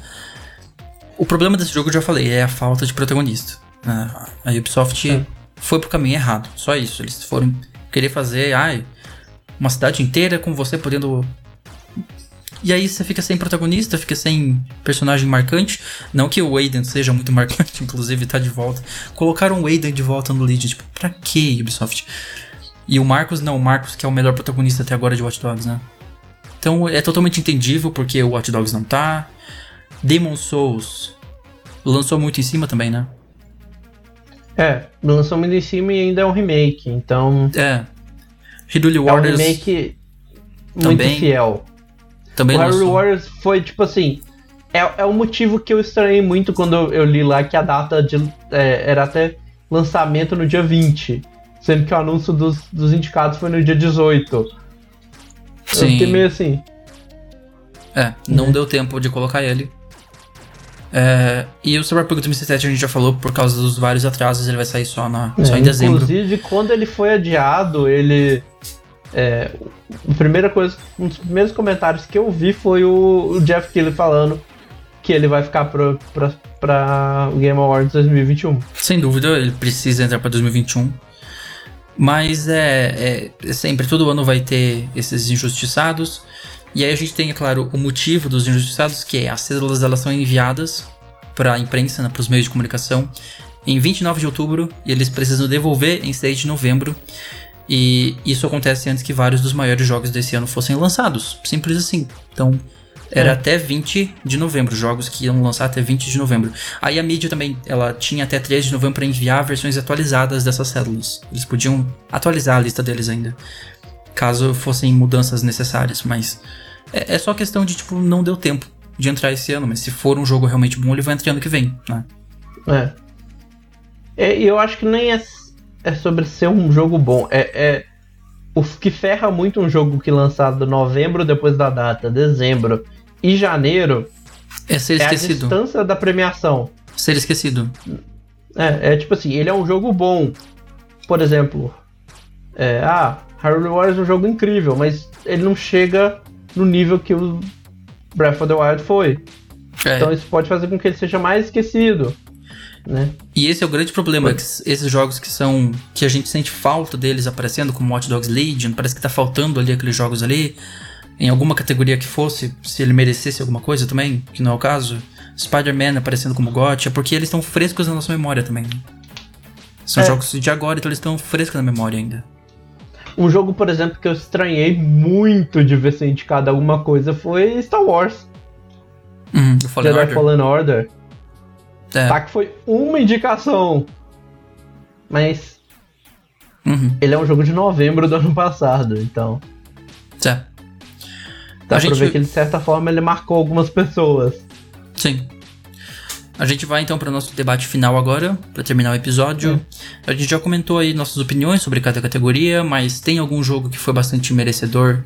O problema desse jogo, eu já falei, é a falta de protagonista. Né? A Ubisoft é. foi pro caminho errado, só isso. Eles foram querer fazer, ai, uma cidade inteira com você podendo e aí você fica sem protagonista, fica sem personagem marcante. Não que o Aiden seja muito marcante, inclusive tá de volta. Colocaram o Aiden de volta no lead, tipo, pra que Ubisoft? E o Marcos não, o Marcos que é o melhor protagonista até agora de Watch Dogs, né? Então é totalmente entendível porque o Watch Dogs não tá. Demon Souls lançou muito em cima também, né? É, lançou muito em cima e ainda é um remake, então. É. Hiduli Warriors. É um remake muito também. fiel. Também o Warriors foi tipo assim. É, é o motivo que eu estranhei muito quando eu, li lá que a data de, é, era até lançamento no dia 20. Sendo que o anúncio dos, dos indicados foi no dia 18. Sim. Eu fiquei meio assim. É, não é. deu tempo de colocar ele. É, e o Cyberpunk 2077 a gente já falou, por causa dos vários atrasos, ele vai sair só, na, é, só em dezembro. Inclusive, quando ele foi adiado, ele é, a primeira coisa, um dos primeiros comentários que eu vi foi o, o Jeff Keighley falando que ele vai ficar pra, pra, pra Game Awards 2021. Sem dúvida, ele precisa entrar pra 2021. Mas é, é, é, sempre, todo ano vai ter esses injustiçados. E aí a gente tem, é claro, o motivo dos injustiçados, que é as cédulas elas são enviadas para a imprensa, né, para os meios de comunicação, em 29 de outubro, e eles precisam devolver em 6 de novembro. E isso acontece antes que vários dos maiores jogos desse ano fossem lançados. Simples assim. Então, era é. até 20 de novembro, jogos que iam lançar até 20 de novembro. Aí a mídia também, ela tinha até 13 de novembro para enviar versões atualizadas dessas células. Eles podiam atualizar a lista deles ainda, caso fossem mudanças necessárias, mas é, é só questão de, tipo, não deu tempo de entrar esse ano, mas se for um jogo realmente bom, ele vai entrar ano que vem, né? É. é eu acho que nem é é sobre ser um jogo bom. É, é o que ferra muito um jogo que lançado novembro depois da data, dezembro e janeiro é ser esquecido. É a distância da premiação. Ser esquecido. É, é tipo assim, ele é um jogo bom. Por exemplo, é, ah, Harry Warriors é um jogo incrível, mas ele não chega no nível que o Breath of the Wild foi. É. Então isso pode fazer com que ele seja mais esquecido né? E esse é o grande problema, esses jogos que são que a gente sente falta deles aparecendo como Watch Dogs Legion, parece que tá faltando ali aqueles jogos ali em alguma categoria que fosse, se ele merecesse alguma coisa também, que não é o caso. Spider-Man aparecendo como GOT, é porque eles estão frescos na nossa memória também. São é. jogos de agora, então eles estão frescos na memória ainda. Um jogo, por exemplo, que eu estranhei muito de ver ser indicado alguma coisa foi Star Wars. Uhum, Fallen Jedi Order. Fallen Order. É. Tá que foi uma indicação. Mas. Uhum. Ele é um jogo de novembro do ano passado, então. É. Dá a pra gente... ver que de certa forma ele marcou algumas pessoas. Sim. A gente vai então para o nosso debate final agora, para terminar o episódio. É. A gente já comentou aí nossas opiniões sobre cada categoria, mas tem algum jogo que foi bastante merecedor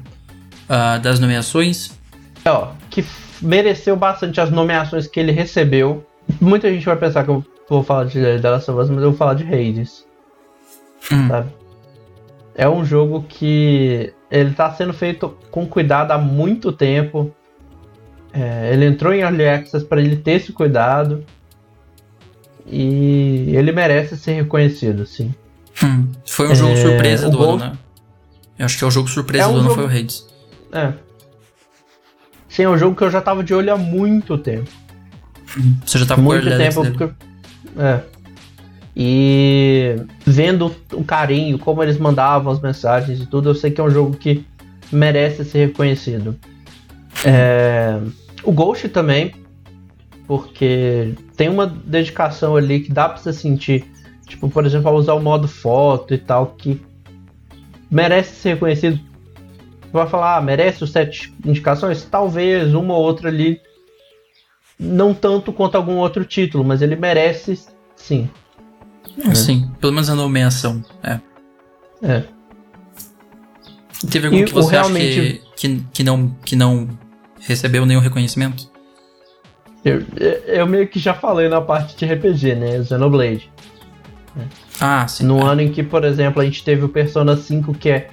uh, das nomeações? É, ó, que mereceu bastante as nomeações que ele recebeu. Muita gente vai pensar que eu vou falar de The Last of Us, mas eu vou falar de Hades. Hum. Sabe? É um jogo que ele tá sendo feito com cuidado há muito tempo. É, ele entrou em Early Access para ele ter esse cuidado. E ele merece ser reconhecido, sim. Hum. Foi um jogo é, surpresa do ano, né? Eu acho que é o jogo surpresa é um do ano jogo... foi o Hades. É. Sim, é um jogo que eu já tava de olho há muito tempo. Você já tava muito tempo porque... É. E vendo o carinho, como eles mandavam as mensagens e tudo, eu sei que é um jogo que merece ser reconhecido. É... O Ghost também, porque tem uma dedicação ali que dá pra você sentir. Tipo, por exemplo, ao usar o modo foto e tal, que merece ser reconhecido. Vai falar, ah, merece os sete indicações? Talvez uma ou outra ali não tanto quanto algum outro título, mas ele merece sim. É. Sim, pelo menos a nomeação, é. É. Teve algum e que você realmente... acha que, que, que, não, que não recebeu nenhum reconhecimento? Eu, eu meio que já falei na parte de RPG, né? Xenoblade. Ah, sim. No é. ano em que, por exemplo, a gente teve o Persona 5, que é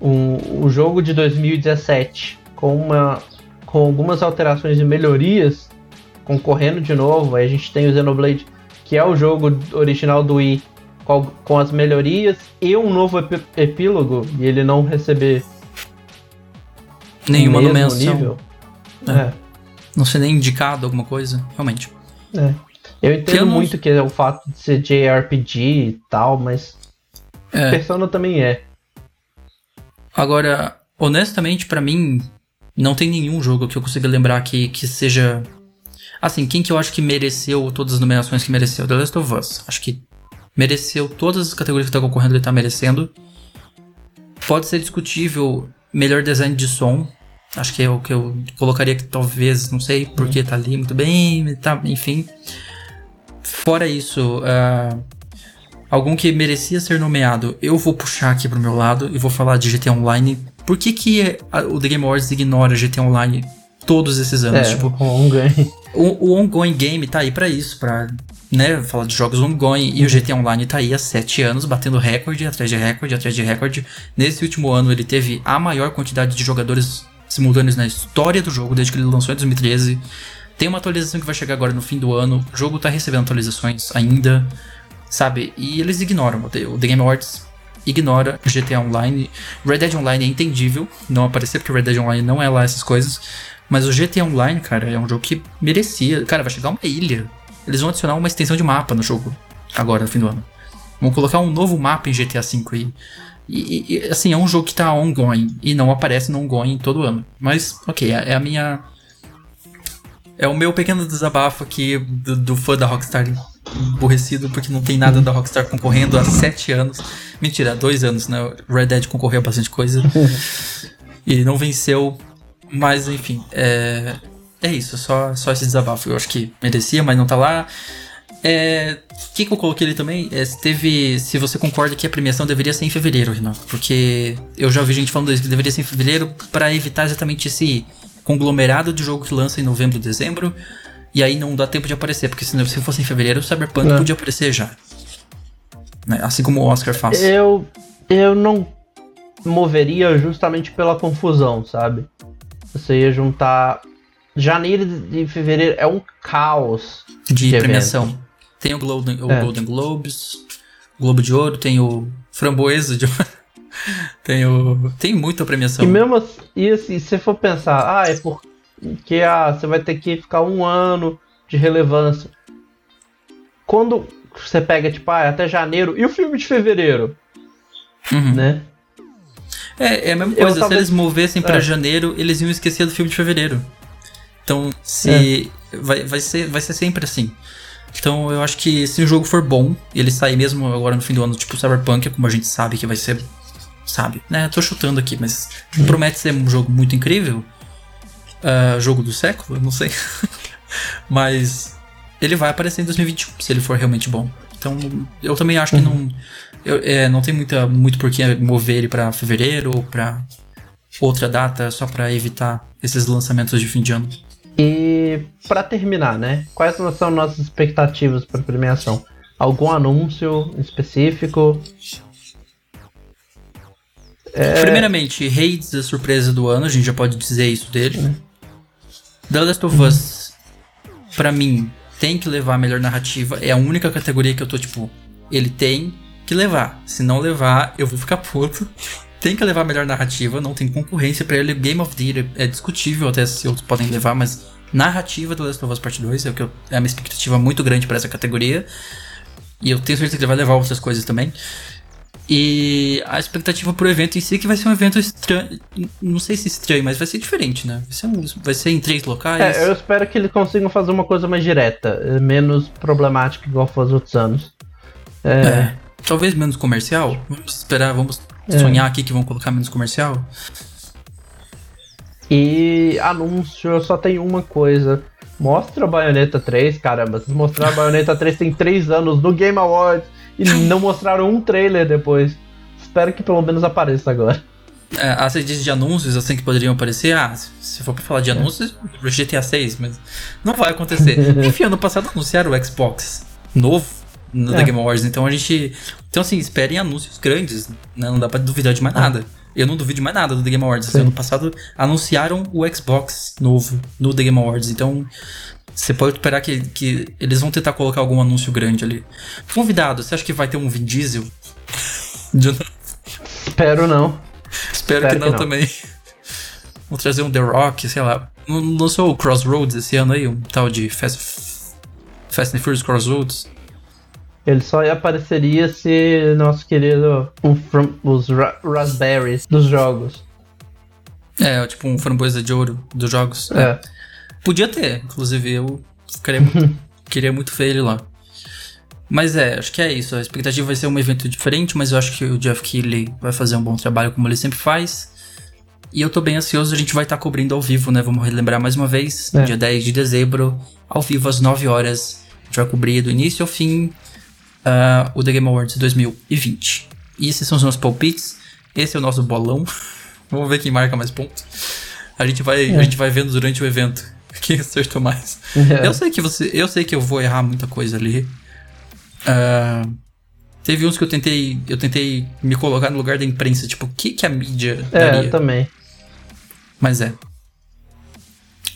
um, um jogo de 2017, com, uma, com algumas alterações e melhorias, concorrendo de novo. Aí a gente tem o Xenoblade, que é o jogo original do Wii, com, com as melhorias e um novo epí epílogo, e ele não receber nenhuma nomeação. Nível. É. é. Não ser nem indicado alguma coisa, realmente. É. Eu entendo muito que é o fato de ser JRPG e tal, mas é. Persona também é. Agora, honestamente, para mim, não tem nenhum jogo que eu consiga lembrar que, que seja. Assim, quem que eu acho que mereceu todas as nomeações que mereceu? The Last of Us. Acho que mereceu todas as categorias que tá concorrendo, ele tá merecendo. Pode ser discutível melhor design de som. Acho que é o que eu colocaria que talvez, não sei porque tá ali muito bem, tá, enfim. Fora isso, uh, algum que merecia ser nomeado, eu vou puxar aqui pro meu lado e vou falar de GTA Online. Por que, que o The Game Awards ignora GTA Online todos esses anos? É, tipo, o ongoing. O, o ongoing game tá aí para isso, pra né, falar de jogos ongoing, e o GTA Online tá aí há 7 anos, batendo recorde atrás de recorde, atrás de recorde. Nesse último ano ele teve a maior quantidade de jogadores simultâneos na história do jogo, desde que ele lançou em 2013. Tem uma atualização que vai chegar agora no fim do ano, o jogo tá recebendo atualizações ainda sabe? E eles ignoram. O The Game Awards ignora GTA Online. Red Dead Online é entendível não aparecer, porque Red Dead Online não é lá essas coisas. Mas o GTA Online, cara, é um jogo que merecia. Cara, vai chegar uma ilha. Eles vão adicionar uma extensão de mapa no jogo, agora, no fim do ano. Vão colocar um novo mapa em GTA V aí. E, e, assim, é um jogo que tá ongoing e não aparece no ongoing todo ano. Mas, ok, é, é a minha. É o meu pequeno desabafo aqui do, do fã da Rockstar aborrecido porque não tem nada da Rockstar concorrendo há sete anos. Mentira, há dois anos, né? Red Dead concorreu a bastante coisa. e não venceu. Mas enfim, é, é isso, só, só esse desabafo. Eu acho que merecia, mas não tá lá. É, o que, que eu coloquei ali também? É, se teve. Se você concorda que a premiação deveria ser em fevereiro, Renan. Porque eu já ouvi gente falando isso, que deveria ser em fevereiro para evitar exatamente esse conglomerado de jogo que lança em novembro, dezembro e aí não dá tempo de aparecer, porque se, se fosse em fevereiro, o Cyberpunk é. podia aparecer já. Né? Assim como o Oscar faz. Eu, eu não moveria justamente pela confusão, sabe? Você ia juntar. Janeiro e fevereiro é um caos de, de premiação. Tem o, Golden, o é. Golden Globes, Globo de Ouro, tem o Framboesa de tem o tem muita premiação. E mesmo assim, e assim, se você for pensar, ah, é por que ah, você vai ter que ficar um ano de relevância. Quando você pega, tipo, ah, até janeiro, e o filme de fevereiro? Uhum. Né? É, é a mesma coisa, se eles movessem para é. janeiro, eles iam esquecer do filme de fevereiro. Então, se. É. Vai, vai, ser, vai ser sempre assim. Então, eu acho que se o jogo for bom, ele sair mesmo agora no fim do ano, tipo Cyberpunk, como a gente sabe que vai ser. Sabe, né? Tô chutando aqui, mas uhum. promete ser um jogo muito incrível uh, jogo do século, não sei. Mas ele vai aparecer em 2021, se ele for realmente bom. Então, eu também acho que não. Eu, é, não tem muita, muito por que mover ele para fevereiro ou para outra data só para evitar esses lançamentos de fim de ano. E para terminar, né? Quais são nossas expectativas para premiação? Algum anúncio específico? É... Primeiramente, Hades, a surpresa do ano, a gente já pode dizer isso dele. É. The Last of Us, pra mim, tem que levar a melhor narrativa. É a única categoria que eu tô tipo, ele tem que levar. Se não levar, eu vou ficar puto. Tem que levar a melhor narrativa, não tem concorrência para ele. Game of the Year é discutível até se outros podem levar, mas narrativa do Last of Us Part 2 é, o que eu, é uma expectativa muito grande para essa categoria. E eu tenho certeza que ele vai levar outras coisas também. E a expectativa pro evento em si é que vai ser um evento estranho. Não sei se estranho, mas vai ser diferente, né? Vai ser, um, vai ser em três locais. É, eu espero que eles consigam fazer uma coisa mais direta, menos problemática igual foi os outros anos. É... é talvez menos comercial. Vamos esperar, vamos é. sonhar aqui que vão colocar menos comercial. E anúncio, eu só tenho uma coisa. Mostra a Bayonetta 3, caramba. Vocês mostraram a Bayonetta 3 tem 3 anos no Game Awards e não mostraram um trailer depois. Espero que pelo menos apareça agora. É, ah, você diz de anúncios assim que poderiam aparecer? Ah, se for pra falar de anúncios, é. GTA 6, mas não vai acontecer. Enfim, ano passado anunciaram o Xbox novo no é. The Game Awards, então a gente. Então, assim, esperem anúncios grandes, né? Não dá pra duvidar de mais nada. Eu não duvido de mais nada do The Game Awards. Assim, ano passado anunciaram o Xbox novo no The Game Awards, então Você pode esperar que, que eles vão tentar colocar algum anúncio grande ali. Convidado, você acha que vai ter um Vin Diesel? Espero não. Espero, Espero que, não, que não também. Vão trazer um The Rock, sei lá. Lançou o Crossroads esse ano aí, um tal de Fast, Fast and Furious Crossroads. Ele só apareceria se nosso querido um, os ra Raspberries dos jogos. É, tipo um framboesa de ouro dos jogos. É. é. Podia ter, inclusive eu queria, queria muito ver ele lá. Mas é, acho que é isso. A expectativa vai ser um evento diferente, mas eu acho que o Jeff Keighley vai fazer um bom trabalho como ele sempre faz. E eu tô bem ansioso, a gente vai estar tá cobrindo ao vivo, né? Vamos relembrar mais uma vez, é. dia 10 de dezembro, ao vivo às 9 horas. A gente vai cobrir do início ao fim uh, o The Game Awards 2020. E esses são os nossos palpites. Esse é o nosso bolão. Vamos ver quem marca mais pontos. A gente vai, é. a gente vai vendo durante o evento quem acertou mais. É. Eu sei que você, eu sei que eu vou errar muita coisa ali. Uh, teve uns que eu tentei, eu tentei me colocar no lugar da imprensa, tipo, o que que a mídia É, daria? também. Mas é.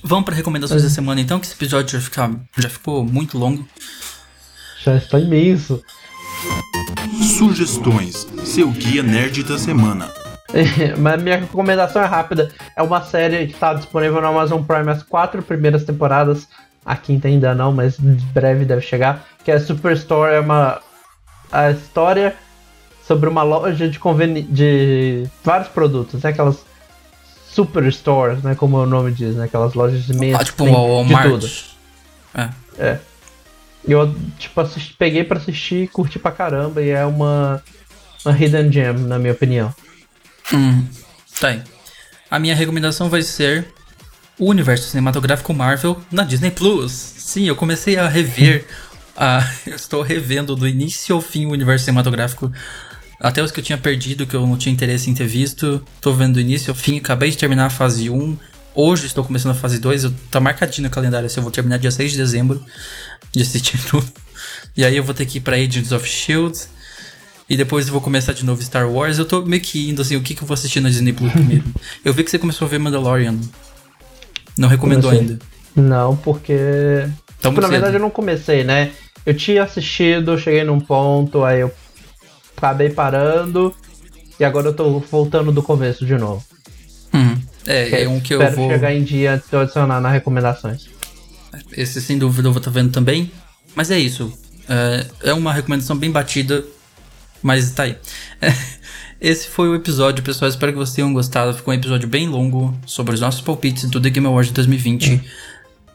Vamos para recomendações da semana então, que esse episódio já, fica, já ficou muito longo. Já está imenso. Sugestões, seu guia nerd da semana. Mas minha recomendação é rápida. É uma série que está disponível no Amazon Prime as quatro primeiras temporadas. A quinta ainda não, mas breve deve chegar. Que é Superstore, é uma a história sobre uma loja de conveni de vários produtos, né? Aquelas superstores, né? Como o nome diz, né? Aquelas lojas de meia. Ah, tipo o Walmart. Tudo. É. é. Eu, tipo, assisti, peguei para assistir e curti pra caramba. E é uma, uma hidden gem, na minha opinião. Hum, tá aí. A minha recomendação vai ser o universo cinematográfico Marvel na Disney Plus. Sim, eu comecei a rever. a, eu estou revendo do início ao fim o universo cinematográfico até os que eu tinha perdido, que eu não tinha interesse em ter visto, tô vendo do início ao fim, acabei de terminar a fase 1. Hoje estou começando a fase 2, eu, tá marcadinho no calendário, assim, eu vou terminar dia 6 de dezembro de assistir tudo. E aí eu vou ter que ir pra Agents of S.H.I.E.L.D., e depois eu vou começar de novo Star Wars. Eu tô meio que indo assim, o que, que eu vou assistir na Disney Plus primeiro? eu vi que você começou a ver Mandalorian. Não recomendou ainda. Não, porque. Tipo, na verdade eu não comecei, né? Eu tinha assistido, cheguei num ponto, aí eu acabei parando e agora eu tô voltando do começo de novo. É, é um que eu espero vou... chegar em dia antes de eu adicionar nas recomendações. Esse sem dúvida eu vou estar tá vendo também. Mas é isso. É, é uma recomendação bem batida, mas tá aí. Esse foi o episódio, pessoal. Espero que vocês tenham gostado. Ficou um episódio bem longo sobre os nossos palpites do The Game Awards 2020. Hum.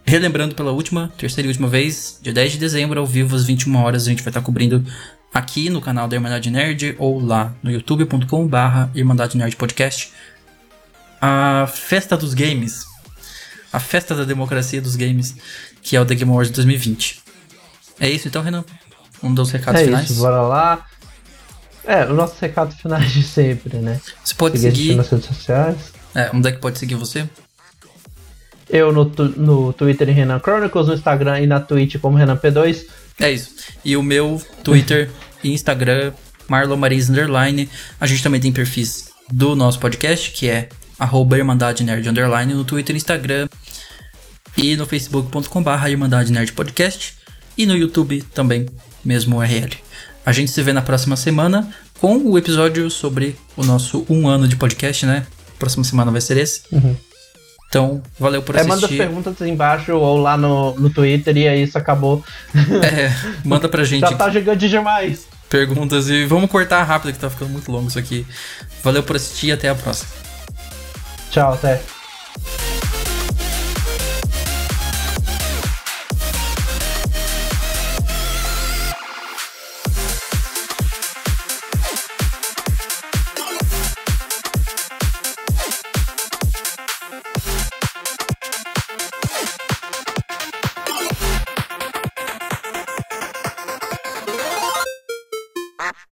Relembrando pela última, terceira e última vez, dia 10 de dezembro, ao vivo, às 21 horas, a gente vai estar tá cobrindo aqui no canal da Irmandade Nerd ou lá no youtube.com/barra Irmandade Nerd Podcast. A festa dos games, a festa da democracia dos games, que é o The Game Awards 2020. É isso então, Renan? Um dos recados é finais. Isso, bora lá. É, o nosso recado final de sempre, né? Você pode seguir, seguir nas redes sociais. É, onde é que pode seguir você? Eu no, tu, no Twitter em Renan Chronicles, no Instagram e na Twitch como Renan P2. É isso. E o meu Twitter e Instagram, Marlon Maris Underline. A gente também tem perfis do nosso podcast, que é arroba Irmandade Nerd Underline no Twitter e Instagram. E no facebook.com.br Irmandade Nerd Podcast. E no YouTube também, mesmo URL. A gente se vê na próxima semana com o episódio sobre o nosso um ano de podcast, né? Próxima semana vai ser esse. Uhum. Então, valeu por é, assistir. Manda as perguntas embaixo ou lá no, no Twitter e aí isso acabou. É, manda pra gente. Já tá gigante demais. Perguntas e vamos cortar rápido que tá ficando muito longo isso aqui. Valeu por assistir e até a próxima. Ciao a te.